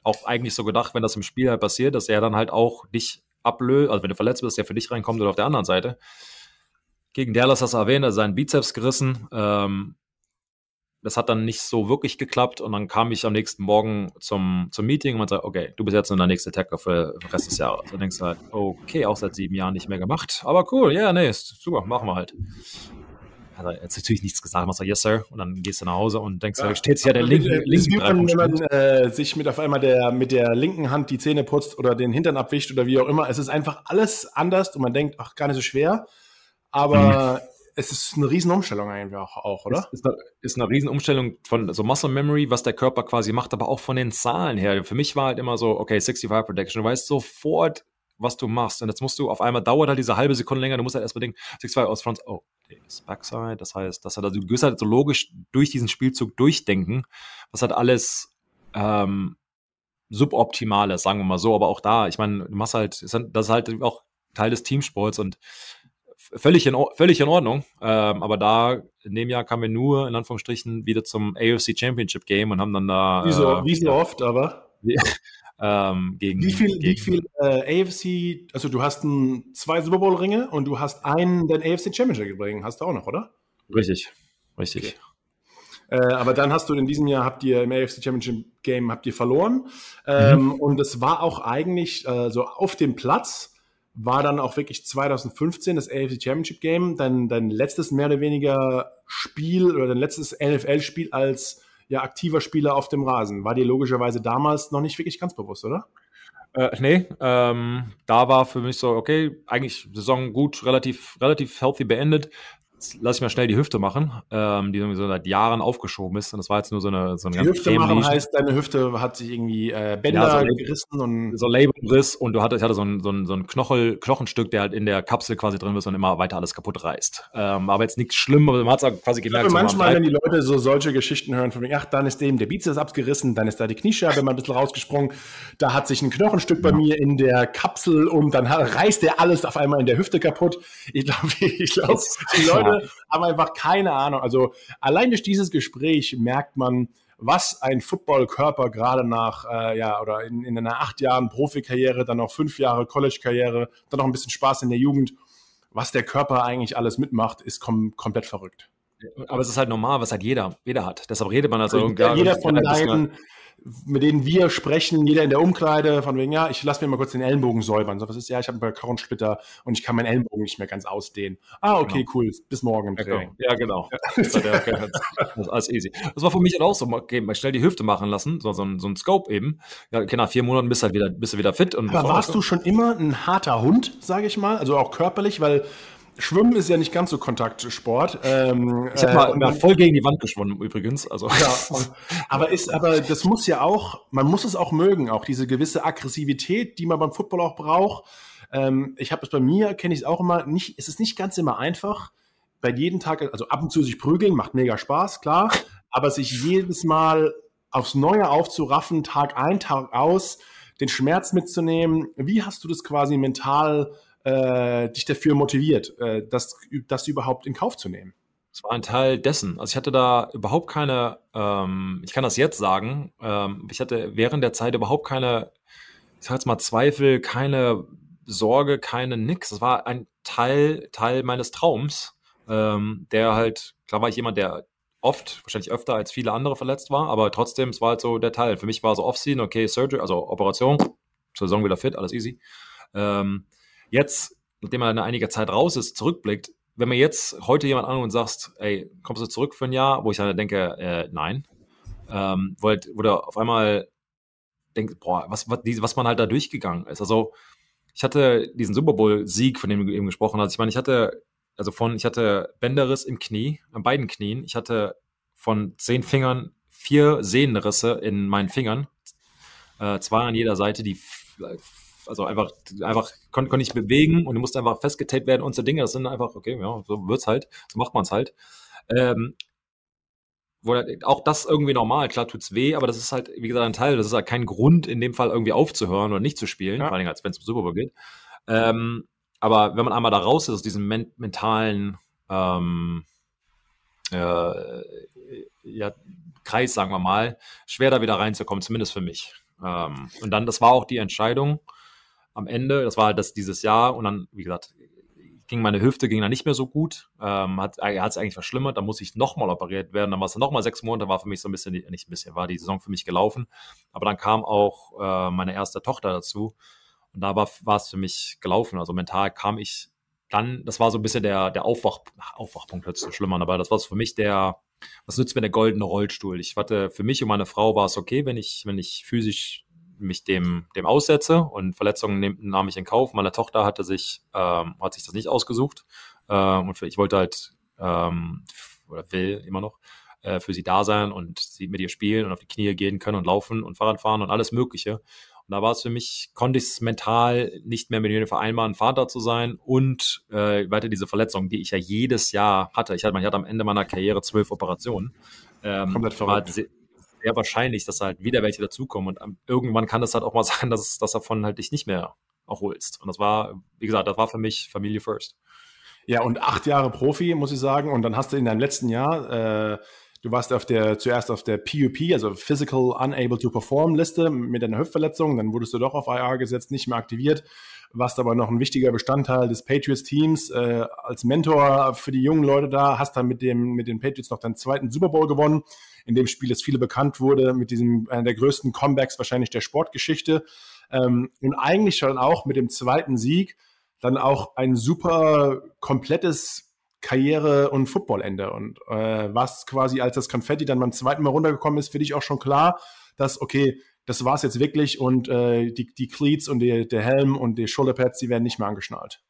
B: auch eigentlich so gedacht, wenn das im Spiel halt passiert, dass er dann halt auch dich ablöst, also wenn du verletzt bist, der für dich reinkommt oder auf der anderen Seite. Gegen Dallas hast du erwähnt, er seinen Bizeps gerissen. Ähm, das hat dann nicht so wirklich geklappt und dann kam ich am nächsten Morgen zum, zum Meeting und man sagt, okay, du bist jetzt nur der nächste Tackle für den Rest des Jahres. Dann denkst du halt, okay, auch seit sieben Jahren nicht mehr gemacht, aber cool, ja, yeah, nee, super, machen wir halt. hat er jetzt natürlich nichts gesagt, machst du yes sir und dann gehst du nach Hause und denkst, ja, steht sich ja der linken, linken
A: wie man, wenn man äh, sich mit auf einmal der mit der linken Hand die Zähne putzt oder den Hintern abwischt oder wie auch immer. Es ist einfach alles anders und man denkt, ach, gar nicht so schwer. Aber mhm. Es ist eine Riesenumstellung eigentlich auch, oder?
B: Ist, ist, eine, ist eine Riesenumstellung von so Muscle Memory, was der Körper quasi macht, aber auch von den Zahlen her. Für mich war halt immer so, okay, 65 Protection. Du weißt sofort, was du machst. Und jetzt musst du auf einmal dauert halt diese halbe Sekunde länger, du musst halt erstmal denken, 6-2 aus Front, oh, ist Backside. Das heißt, dass halt, also, du wirst halt so logisch durch diesen Spielzug durchdenken, was halt alles ähm, suboptimal sagen wir mal so. Aber auch da, ich meine, du machst halt, das ist halt auch Teil des Teamsports und völlig in, völlig in Ordnung. Ähm, aber da, in dem Jahr kamen wir nur, in Anführungsstrichen, wieder zum AFC Championship Game und haben dann da.
A: Wie so, äh, wie so oft, aber.
B: ähm, gegen.
A: Wie viel,
B: gegen,
A: wie viel äh, AFC, also du hast ein, zwei Super Bowl-Ringe und du hast einen den AFC Championship Ring, hast du auch noch, oder?
B: Richtig, richtig.
A: Okay. Äh, aber dann hast du in diesem Jahr habt ihr im AFC Championship Game habt ihr verloren ähm, mhm. und es war auch eigentlich äh, so auf dem Platz war dann auch wirklich 2015 das AFC Championship Game, dein, dein letztes mehr oder weniger Spiel oder dein letztes NFL-Spiel als ja, aktiver Spieler auf dem Rasen. War dir logischerweise damals noch nicht wirklich ganz bewusst, oder?
B: Äh, nee, ähm, da war für mich so, okay, eigentlich Saison gut, relativ, relativ healthy beendet lass ich mal schnell die Hüfte machen, ähm, die so seit Jahren aufgeschoben ist. Und das war jetzt nur so eine, so eine
A: die ganz Hüfte machen heißt, deine Hüfte hat sich irgendwie äh, Bänder ja, so gerissen und
B: so Labelriss und du hattest, ich hatte so ein, so ein, so ein Knochel, Knochenstück, der halt in der Kapsel quasi drin ist und immer weiter alles kaputt reißt. Ähm, aber jetzt nichts Schlimmes, man hat es quasi gemerkt.
A: Manchmal, wenn die Leute so solche Geschichten hören, von ach, dann ist dem der Bizeps abgerissen, dann ist da die Kniescheibe mal ein bisschen rausgesprungen, da hat sich ein Knochenstück bei ja. mir in der Kapsel und dann reißt der alles auf einmal in der Hüfte kaputt. Ich glaube, ich glaube, die Leute ja. haben einfach keine Ahnung. Also allein durch dieses Gespräch merkt man, was ein Footballkörper gerade nach, äh, ja, oder in, in einer acht Jahren Profikarriere, dann noch fünf Jahre College-Karriere, dann noch ein bisschen Spaß in der Jugend, was der Körper eigentlich alles mitmacht, ist kom komplett verrückt.
B: Aber es ist halt normal, was halt jeder, jeder hat. Deshalb redet man also.
A: Ja, jeder von deinen mit denen wir sprechen, jeder in der Umkleide, von wegen, ja, ich lasse mir mal kurz den Ellenbogen säubern. So, was ist, ja, ich habe einen Knochensplitter und ich kann meinen Ellenbogen nicht mehr ganz ausdehnen. Ah, okay, genau. cool, bis morgen im
B: Training. Ja, genau. Das, ist alles easy. Das war für mich halt auch so, okay, mal schnell die Hüfte machen lassen, so, so, ein, so ein Scope eben. Ja, okay, nach vier Monaten bist du halt wieder, bist du wieder fit. Und
A: Aber warst du schon immer ein harter Hund, sage ich mal, also auch körperlich, weil Schwimmen ist ja nicht ganz so Kontaktsport.
B: Ähm, ich habe mal, äh, voll gegen die Wand geschwommen übrigens. Also.
A: Ja, und, aber ist, aber das muss ja auch, man muss es auch mögen, auch diese gewisse Aggressivität, die man beim Football auch braucht. Ähm, ich habe es bei mir, kenne ich es auch immer, nicht, es ist nicht ganz immer einfach, bei jedem Tag, also ab und zu sich prügeln, macht mega Spaß, klar, aber sich jedes Mal aufs Neue aufzuraffen, Tag ein, Tag aus, den Schmerz mitzunehmen. Wie hast du das quasi mental äh, dich dafür motiviert, äh, das, das überhaupt in Kauf zu nehmen?
B: Das war ein Teil dessen. Also ich hatte da überhaupt keine, ähm, ich kann das jetzt sagen, ähm, ich hatte während der Zeit überhaupt keine, ich sag jetzt mal Zweifel, keine Sorge, keine nix. Das war ein Teil, Teil meines Traums, ähm, der halt, klar war ich jemand, der oft, wahrscheinlich öfter als viele andere verletzt war, aber trotzdem, es war halt so der Teil. Für mich war so Off-Season, okay, Surgery, also Operation, Saison wieder fit, alles easy. Ähm, Jetzt, nachdem man einige Zeit raus ist, zurückblickt, wenn mir jetzt heute jemand an und sagst, ey, kommst du zurück für ein Jahr, wo ich dann denke, äh, nein, ähm, wo, halt, wo auf einmal denkst, boah, was, was, was man halt da durchgegangen ist. Also ich hatte diesen Super Bowl-Sieg, von dem du eben gesprochen hast. Ich meine, ich hatte, also von, ich hatte Bänderriss im Knie, an beiden Knien. Ich hatte von zehn Fingern vier Sehnenrisse in meinen Fingern, äh, zwei an jeder Seite, die also einfach, einfach konnte kon ich bewegen und du musst einfach festgetaped werden und so Dinge. Das sind einfach, okay, ja, so wird's halt, so macht man es halt. Ähm, wo, auch das irgendwie normal, klar tut's weh, aber das ist halt, wie gesagt, ein Teil, das ist halt kein Grund, in dem Fall irgendwie aufzuhören oder nicht zu spielen, ja. vor allem als wenn es um Super Bowl geht. Ähm, aber wenn man einmal da raus ist aus diesem men mentalen ähm, äh, ja, Kreis, sagen wir mal, schwer da wieder reinzukommen, zumindest für mich. Ähm, und dann, das war auch die Entscheidung, am Ende. Das war halt das dieses Jahr und dann, wie gesagt, ging meine Hüfte ging dann nicht mehr so gut. Ähm, hat es eigentlich verschlimmert. Da muss ich nochmal operiert werden. Dann war es nochmal sechs Monate, war für mich so ein bisschen, nicht ein bisschen, war die Saison für mich gelaufen. Aber dann kam auch äh, meine erste Tochter dazu. Und da war, es für mich gelaufen. Also mental kam ich dann, das war so ein bisschen der, der Aufwach, Aufwachpunkt, hört sich so schlimm an, aber das war für mich der, was nützt mir der goldene Rollstuhl? Ich hatte, für mich und meine Frau war es okay, wenn ich, wenn ich physisch mich dem, dem aussetze und Verletzungen nehm, nahm ich in Kauf. Meine Tochter hatte sich, ähm, hat sich das nicht ausgesucht. Ähm, und ich wollte halt, ähm, oder will immer noch, äh, für sie da sein und sie mit ihr spielen und auf die Knie gehen können und laufen und Fahrrad fahren und alles Mögliche. Und da war es für mich, konnte ich es mental nicht mehr mit mir vereinbaren, Vater zu sein und äh, weiter diese Verletzung, die ich ja jedes Jahr hatte. Ich hatte, ich hatte am Ende meiner Karriere zwölf Operationen. Ähm, Komplett war sehr, wahrscheinlich, dass halt wieder welche dazukommen und irgendwann kann es halt auch mal sein, dass, dass davon halt dich nicht mehr erholst. Und das war, wie gesagt, das war für mich Familie first.
A: Ja, und acht Jahre Profi, muss ich sagen. Und dann hast du in deinem letzten Jahr, äh, du warst auf der, zuerst auf der PUP, also Physical Unable to Perform Liste mit einer Hüftverletzung. Dann wurdest du doch auf IR gesetzt, nicht mehr aktiviert. Warst aber noch ein wichtiger Bestandteil des Patriots-Teams äh, als Mentor für die jungen Leute da. Hast dann mit, dem, mit den Patriots noch deinen zweiten Super Bowl gewonnen, in dem Spiel, das viele bekannt wurde, mit diesem, einer der größten Comebacks wahrscheinlich der Sportgeschichte. Ähm, und eigentlich schon auch mit dem zweiten Sieg dann auch ein super komplettes Karriere- und Footballende. Und äh, was quasi, als das Konfetti dann beim zweiten Mal runtergekommen ist, für dich auch schon klar, dass, okay, das war es jetzt wirklich und äh, die, die Cleats und die, der Helm und die Shoulderpads, die werden nicht mehr angeschnallt.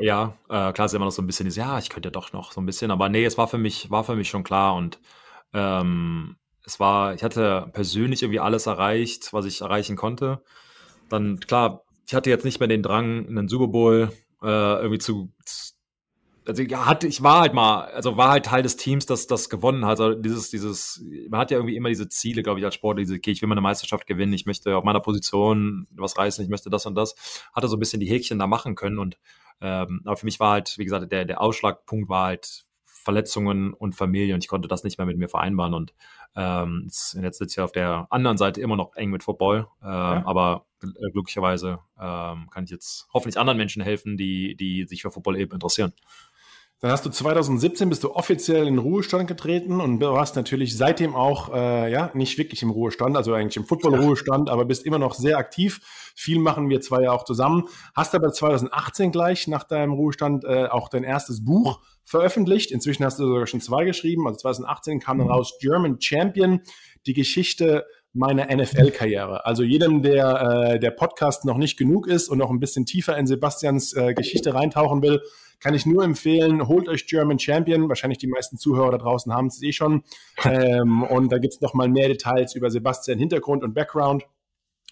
B: Ja, äh, klar ist immer noch so ein bisschen, ja, ich könnte ja doch noch so ein bisschen, aber nee, es war für mich, war für mich schon klar und ähm, es war, ich hatte persönlich irgendwie alles erreicht, was ich erreichen konnte. Dann, klar, ich hatte jetzt nicht mehr den Drang, einen Super Bowl äh, irgendwie zu, also ja, hatte, ich war halt mal, also war halt Teil des Teams, das das gewonnen hat. Also dieses, dieses, man hat ja irgendwie immer diese Ziele, glaube ich, als Sportler, diese, okay, ich will meine Meisterschaft gewinnen, ich möchte auf meiner Position was reißen, ich möchte das und das. Hatte so ein bisschen die Häkchen da machen können und ähm, aber für mich war halt, wie gesagt, der, der Ausschlagpunkt war halt Verletzungen und Familie und ich konnte das nicht mehr mit mir vereinbaren und ähm, jetzt sitze ich auf der anderen Seite immer noch eng mit Football, ähm, ja. aber äh, glücklicherweise ähm, kann ich jetzt hoffentlich anderen Menschen helfen, die, die sich für Football eben interessieren.
A: Dann hast du 2017 bist du offiziell in den Ruhestand getreten und warst natürlich seitdem auch äh, ja nicht wirklich im Ruhestand, also eigentlich im Football-Ruhestand, aber bist immer noch sehr aktiv. Viel machen wir zwei ja auch zusammen. Hast aber 2018 gleich nach deinem Ruhestand äh, auch dein erstes Buch veröffentlicht. Inzwischen hast du sogar schon zwei geschrieben. Also 2018 kam dann raus German Champion, die Geschichte meiner NFL-Karriere. Also jedem, der äh, der Podcast noch nicht genug ist und noch ein bisschen tiefer in Sebastians äh, Geschichte reintauchen will, kann ich nur empfehlen, holt euch German Champion. Wahrscheinlich die meisten Zuhörer da draußen haben es eh schon. ähm, und da gibt es noch mal mehr Details über Sebastian Hintergrund und Background.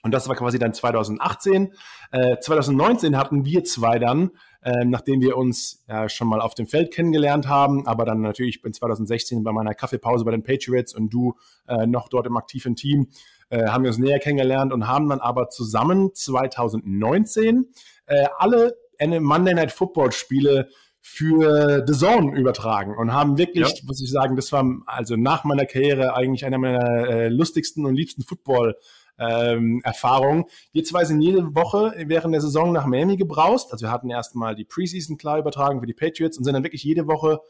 A: Und das war quasi dann 2018. Äh, 2019 hatten wir zwei dann, äh, nachdem wir uns ja schon mal auf dem Feld kennengelernt haben, aber dann natürlich in 2016 bei meiner Kaffeepause bei den Patriots und du äh, noch dort im aktiven Team, äh, haben wir uns näher kennengelernt und haben dann aber zusammen 2019 äh, alle Monday Night Football Spiele für The Zone übertragen und haben wirklich, ja. muss ich sagen, das war also nach meiner Karriere eigentlich einer meiner äh, lustigsten und liebsten Football ähm, Erfahrungen. Wir zwei sind jede Woche während der Saison nach Miami gebraust. Also wir hatten erstmal die Preseason klar übertragen für die Patriots und sind dann wirklich jede Woche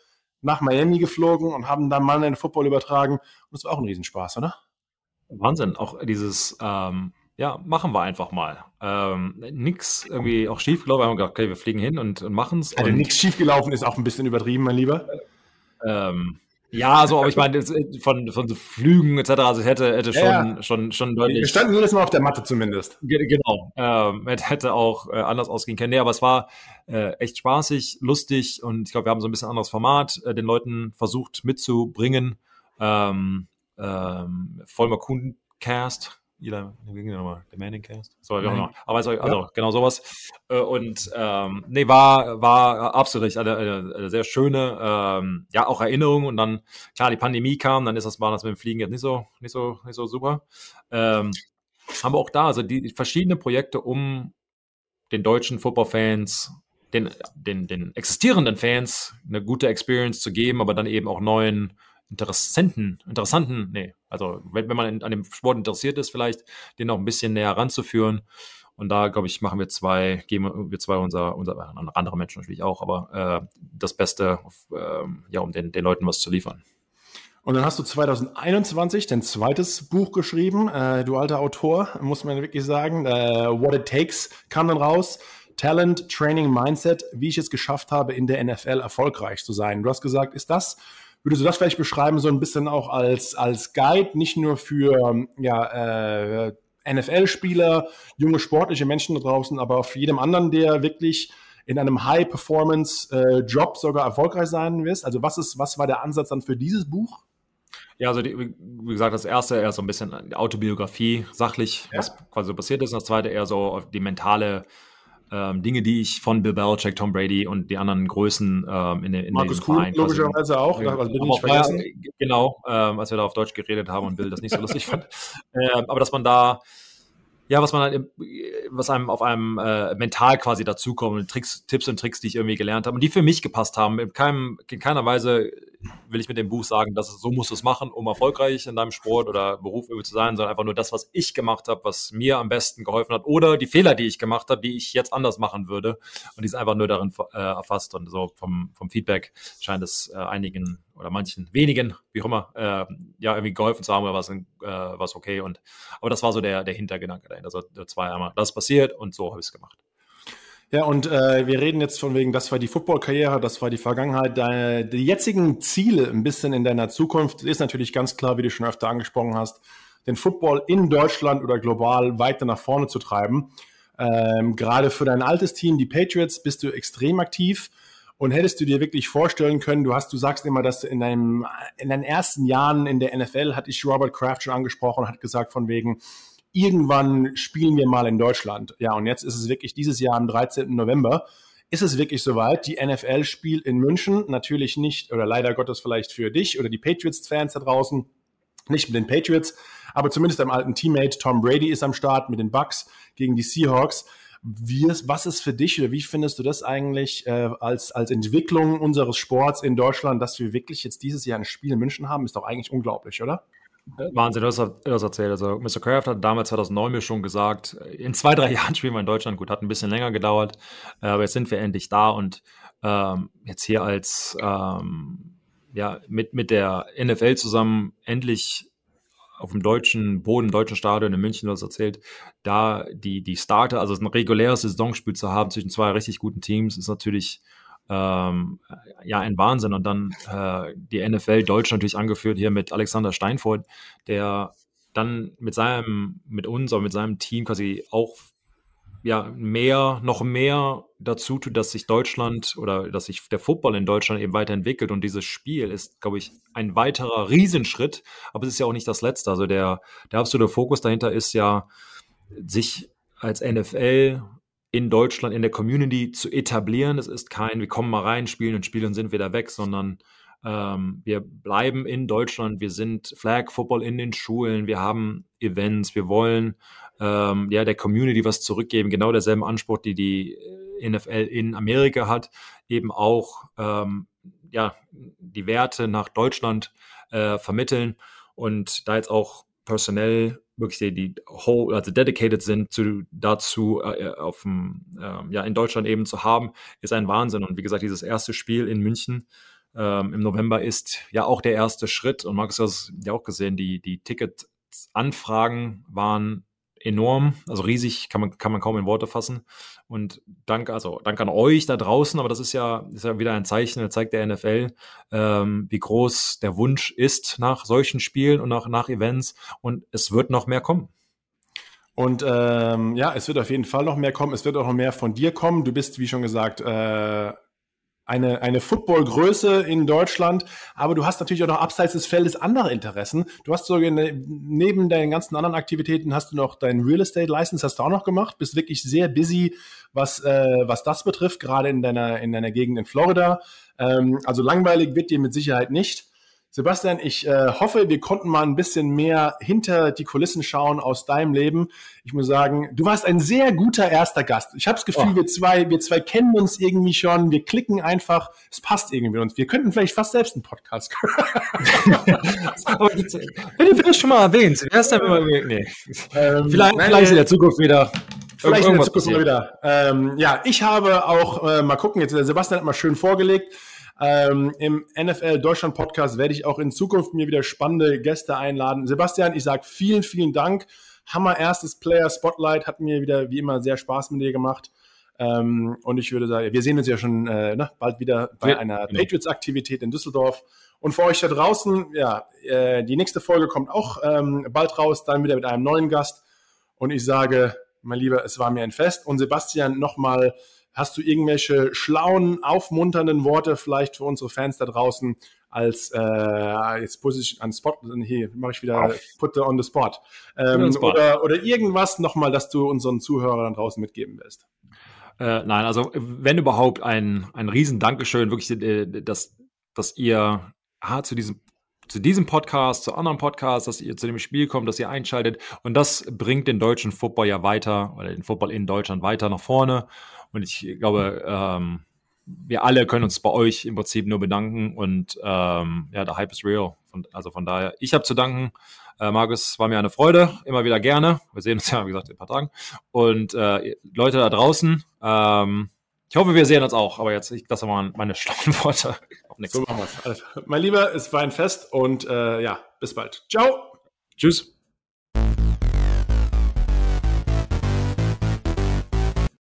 A: nach Miami geflogen und haben dann Monday Night Football übertragen. Und das war auch ein Riesenspaß, oder?
B: Wahnsinn. Auch dieses ähm, ja, machen wir einfach mal. Ähm, nix irgendwie auch schiefgelaufen. Wir haben gedacht, okay, wir fliegen hin und, und machen es.
A: Also nichts schiefgelaufen ist auch ein bisschen übertrieben, mein Lieber.
B: Ähm, ja, also, aber ich meine, von, von so Flügen etc., also hätte, hätte schon, ja, schon, schon deutlich.
A: Wir standen jedes Mal auf der Matte zumindest.
B: Genau. Ähm, hätte auch äh, anders ausgehen können. Nee, aber es war äh, echt spaßig, lustig und ich glaube, wir haben so ein bisschen anderes Format äh, den Leuten versucht mitzubringen. Ähm, ähm, Vollmer Kuhncast Eli, wie ging der nochmal? Der Manning Cast? So, wie auch immer. Aber also, also ja. genau sowas. Äh, und ähm, nee, war, war absolut eine, eine, eine sehr schöne, ähm, ja, auch Erinnerung. Und dann, klar, die Pandemie kam, dann ist das, war das mit dem Fliegen jetzt nicht so, nicht so, nicht so super. Ähm, aber auch da, also die verschiedenen Projekte, um den deutschen Football-Fans, den, den, den existierenden Fans eine gute Experience zu geben, aber dann eben auch neuen interessanten, interessanten, nee, also wenn, wenn man in, an dem Sport interessiert ist, vielleicht den noch ein bisschen näher ranzuführen. Und da, glaube ich, machen wir zwei, geben wir zwei unser, unser andere Menschen natürlich auch, aber äh, das Beste, äh, ja, um den, den Leuten was zu liefern.
A: Und dann hast du 2021 dein zweites Buch geschrieben, äh, du alter Autor, muss man wirklich sagen. Äh, What It Takes kam dann raus. Talent, Training, Mindset, wie ich es geschafft habe, in der NFL erfolgreich zu sein. Du hast gesagt, ist das, würdest du das vielleicht beschreiben, so ein bisschen auch als, als Guide, nicht nur für ja, äh, NFL-Spieler, junge sportliche Menschen da draußen, aber auch für jedem anderen, der wirklich in einem High-Performance-Job sogar erfolgreich sein wirst? Also was ist, was war der Ansatz dann für dieses Buch?
B: Ja, also die, wie gesagt, das erste eher so ein bisschen Autobiografie, sachlich, ja. was quasi so passiert ist. Und das zweite eher so die mentale ähm, Dinge, die ich von Bill Belichick, Tom Brady und die anderen Größen ähm, in, in
A: Markus Kuhn Verein logischerweise auch, ja, also bin
B: ich vergessen. genau, ähm, als wir da auf Deutsch geredet haben und Bill das nicht so lustig fand. Ähm, aber dass man da ja, was man halt, was einem auf einem äh, mental quasi dazukommt, Tricks, Tipps und Tricks, die ich irgendwie gelernt habe und die für mich gepasst haben. In, keinem, in keiner Weise will ich mit dem Buch sagen, dass so musst du es machen, um erfolgreich in deinem Sport oder Beruf zu sein, sondern einfach nur das, was ich gemacht habe, was mir am besten geholfen hat oder die Fehler, die ich gemacht habe, die ich jetzt anders machen würde und die ist einfach nur darin äh, erfasst und so vom, vom Feedback scheint es äh, einigen oder manchen wenigen, wie auch immer, äh, ja, irgendwie geholfen zu haben oder was, äh, was okay. Und aber das war so der, der Hintergedanke dahinter. Also zwei einmal das passiert und so habe ich es gemacht.
A: Ja, und äh, wir reden jetzt von wegen, das war die Football-Karriere, das war die Vergangenheit. Deine, die jetzigen Ziele ein bisschen in deiner Zukunft ist natürlich ganz klar, wie du schon öfter angesprochen hast, den Football in Deutschland oder global weiter nach vorne zu treiben. Ähm, gerade für dein altes Team, die Patriots, bist du extrem aktiv. Und hättest du dir wirklich vorstellen können, du hast, du sagst immer, dass in deinem, in deinen ersten Jahren in der NFL hatte ich Robert Kraft schon angesprochen und hat gesagt von wegen, irgendwann spielen wir mal in Deutschland. Ja, und jetzt ist es wirklich dieses Jahr am 13. November. Ist es wirklich soweit? Die NFL spielt in München. Natürlich nicht, oder leider Gottes vielleicht für dich oder die Patriots-Fans da draußen. Nicht mit den Patriots, aber zumindest deinem alten Teammate Tom Brady ist am Start mit den Bucks gegen die Seahawks. Wie was ist für dich oder wie findest du das eigentlich äh, als, als Entwicklung unseres Sports in Deutschland, dass wir wirklich jetzt dieses Jahr ein Spiel in München haben? Ist doch eigentlich unglaublich, oder?
B: Wahnsinn, du hast das erzählt. Also Mr. Kraft hat damals 2009 mir schon gesagt, in zwei, drei Jahren spielen wir in Deutschland. Gut, hat ein bisschen länger gedauert, äh, aber jetzt sind wir endlich da und ähm, jetzt hier als ähm, ja mit mit der NFL zusammen endlich auf dem deutschen Boden, deutschen Stadion in München, was erzählt, da die, die Starter, also ein reguläres Saisonspiel zu haben zwischen zwei richtig guten Teams, ist natürlich ähm, ja ein Wahnsinn. Und dann äh, die NFL Deutschland natürlich angeführt hier mit Alexander Steinfurt, der dann mit seinem, mit uns, aber mit seinem Team quasi auch ja mehr, noch mehr dazu tut, dass sich Deutschland oder dass sich der Football in Deutschland eben weiterentwickelt und dieses Spiel ist, glaube ich, ein weiterer Riesenschritt, aber es ist ja auch nicht das letzte. Also der, der absolute Fokus dahinter ist ja, sich als NFL in Deutschland in der Community zu etablieren. Es ist kein, wir kommen mal rein, spielen und spielen und sind wieder weg, sondern ähm, wir bleiben in Deutschland, wir sind Flag Football in den Schulen, wir haben Events, wir wollen ähm, ja der Community was zurückgeben, genau derselben Anspruch, die die äh, NFL in Amerika hat, eben auch ähm, ja die Werte nach Deutschland äh, vermitteln. Und da jetzt auch personell wirklich die, die whole, also dedicated sind zu, dazu äh, auf dem, äh, ja, in Deutschland eben zu haben, ist ein Wahnsinn. Und wie gesagt, dieses erste Spiel in München ähm, im November ist ja auch der erste Schritt. Und Markus hat es ja auch gesehen, die, die Ticketanfragen waren enorm, also riesig, kann man, kann man kaum in Worte fassen. Und danke, also danke an euch da draußen, aber das ist ja, ist ja wieder ein Zeichen, das zeigt der NFL, ähm, wie groß der Wunsch ist nach solchen Spielen und nach, nach Events. Und es wird noch mehr kommen.
A: Und ähm, ja, es wird auf jeden Fall noch mehr kommen. Es wird auch noch mehr von dir kommen. Du bist, wie schon gesagt, äh, eine, eine Football-Größe in Deutschland, aber du hast natürlich auch noch abseits des Feldes andere Interessen. Du hast sogar ne, neben deinen ganzen anderen Aktivitäten hast du noch deinen Real Estate License hast du auch noch gemacht, bist wirklich sehr busy, was, äh, was das betrifft, gerade in deiner, in deiner Gegend in Florida. Ähm, also langweilig wird dir mit Sicherheit nicht. Sebastian, ich äh, hoffe, wir konnten mal ein bisschen mehr hinter die Kulissen schauen aus deinem Leben. Ich muss sagen, du warst ein sehr guter erster Gast. Ich habe das Gefühl, oh. wir zwei, wir zwei kennen uns irgendwie schon. Wir klicken einfach. Es passt irgendwie uns. Wir könnten vielleicht fast selbst einen Podcast.
B: Wenn du vielleicht schon mal erwähnt, erst einmal, nee. Ähm, vielleicht, vielleicht in der Zukunft wieder.
A: Vielleicht in der Zukunft wieder. Ähm, ja, ich habe auch äh, mal gucken. Jetzt der Sebastian hat mal schön vorgelegt. Ähm, Im NFL Deutschland Podcast werde ich auch in Zukunft mir wieder spannende Gäste einladen. Sebastian, ich sage vielen, vielen Dank. Hammer erstes Player Spotlight hat mir wieder wie immer sehr Spaß mit dir gemacht. Ähm, und ich würde sagen, wir sehen uns ja schon äh, ne, bald wieder bei ja, einer genau. Patriots-Aktivität in Düsseldorf. Und für euch da draußen, ja, äh, die nächste Folge kommt auch ähm, bald raus, dann wieder mit einem neuen Gast. Und ich sage, mein Lieber, es war mir ein Fest. Und Sebastian, nochmal, hast du irgendwelche schlauen, aufmunternden Worte vielleicht für unsere Fans da draußen als äh, jetzt Position an Spot, hier mache ich wieder Put on the Spot. Ähm, spot. Oder, oder irgendwas nochmal, dass du unseren Zuhörern draußen mitgeben willst.
B: Äh, nein, also wenn überhaupt ein, ein riesen Dankeschön, wirklich, äh, dass, dass ihr ah, zu diesem zu diesem Podcast, zu anderen Podcasts, dass ihr zu dem Spiel kommt, dass ihr einschaltet. Und das bringt den deutschen Football ja weiter, oder den Football in Deutschland weiter nach vorne. Und ich glaube, ähm, wir alle können uns bei euch im Prinzip nur bedanken. Und ähm, ja, der Hype ist real. Und, also von daher, ich habe zu danken. Äh, Markus, war mir eine Freude, immer wieder gerne. Wir sehen uns ja, wie gesagt, in ein paar Tagen. Und äh, Leute da draußen, ähm, ich hoffe, wir sehen uns auch, aber jetzt, ich, das waren meine schlauen Worte.
A: So machen wir's. Also, mein Lieber, es war ein Fest und äh, ja, bis bald. Ciao.
B: Tschüss.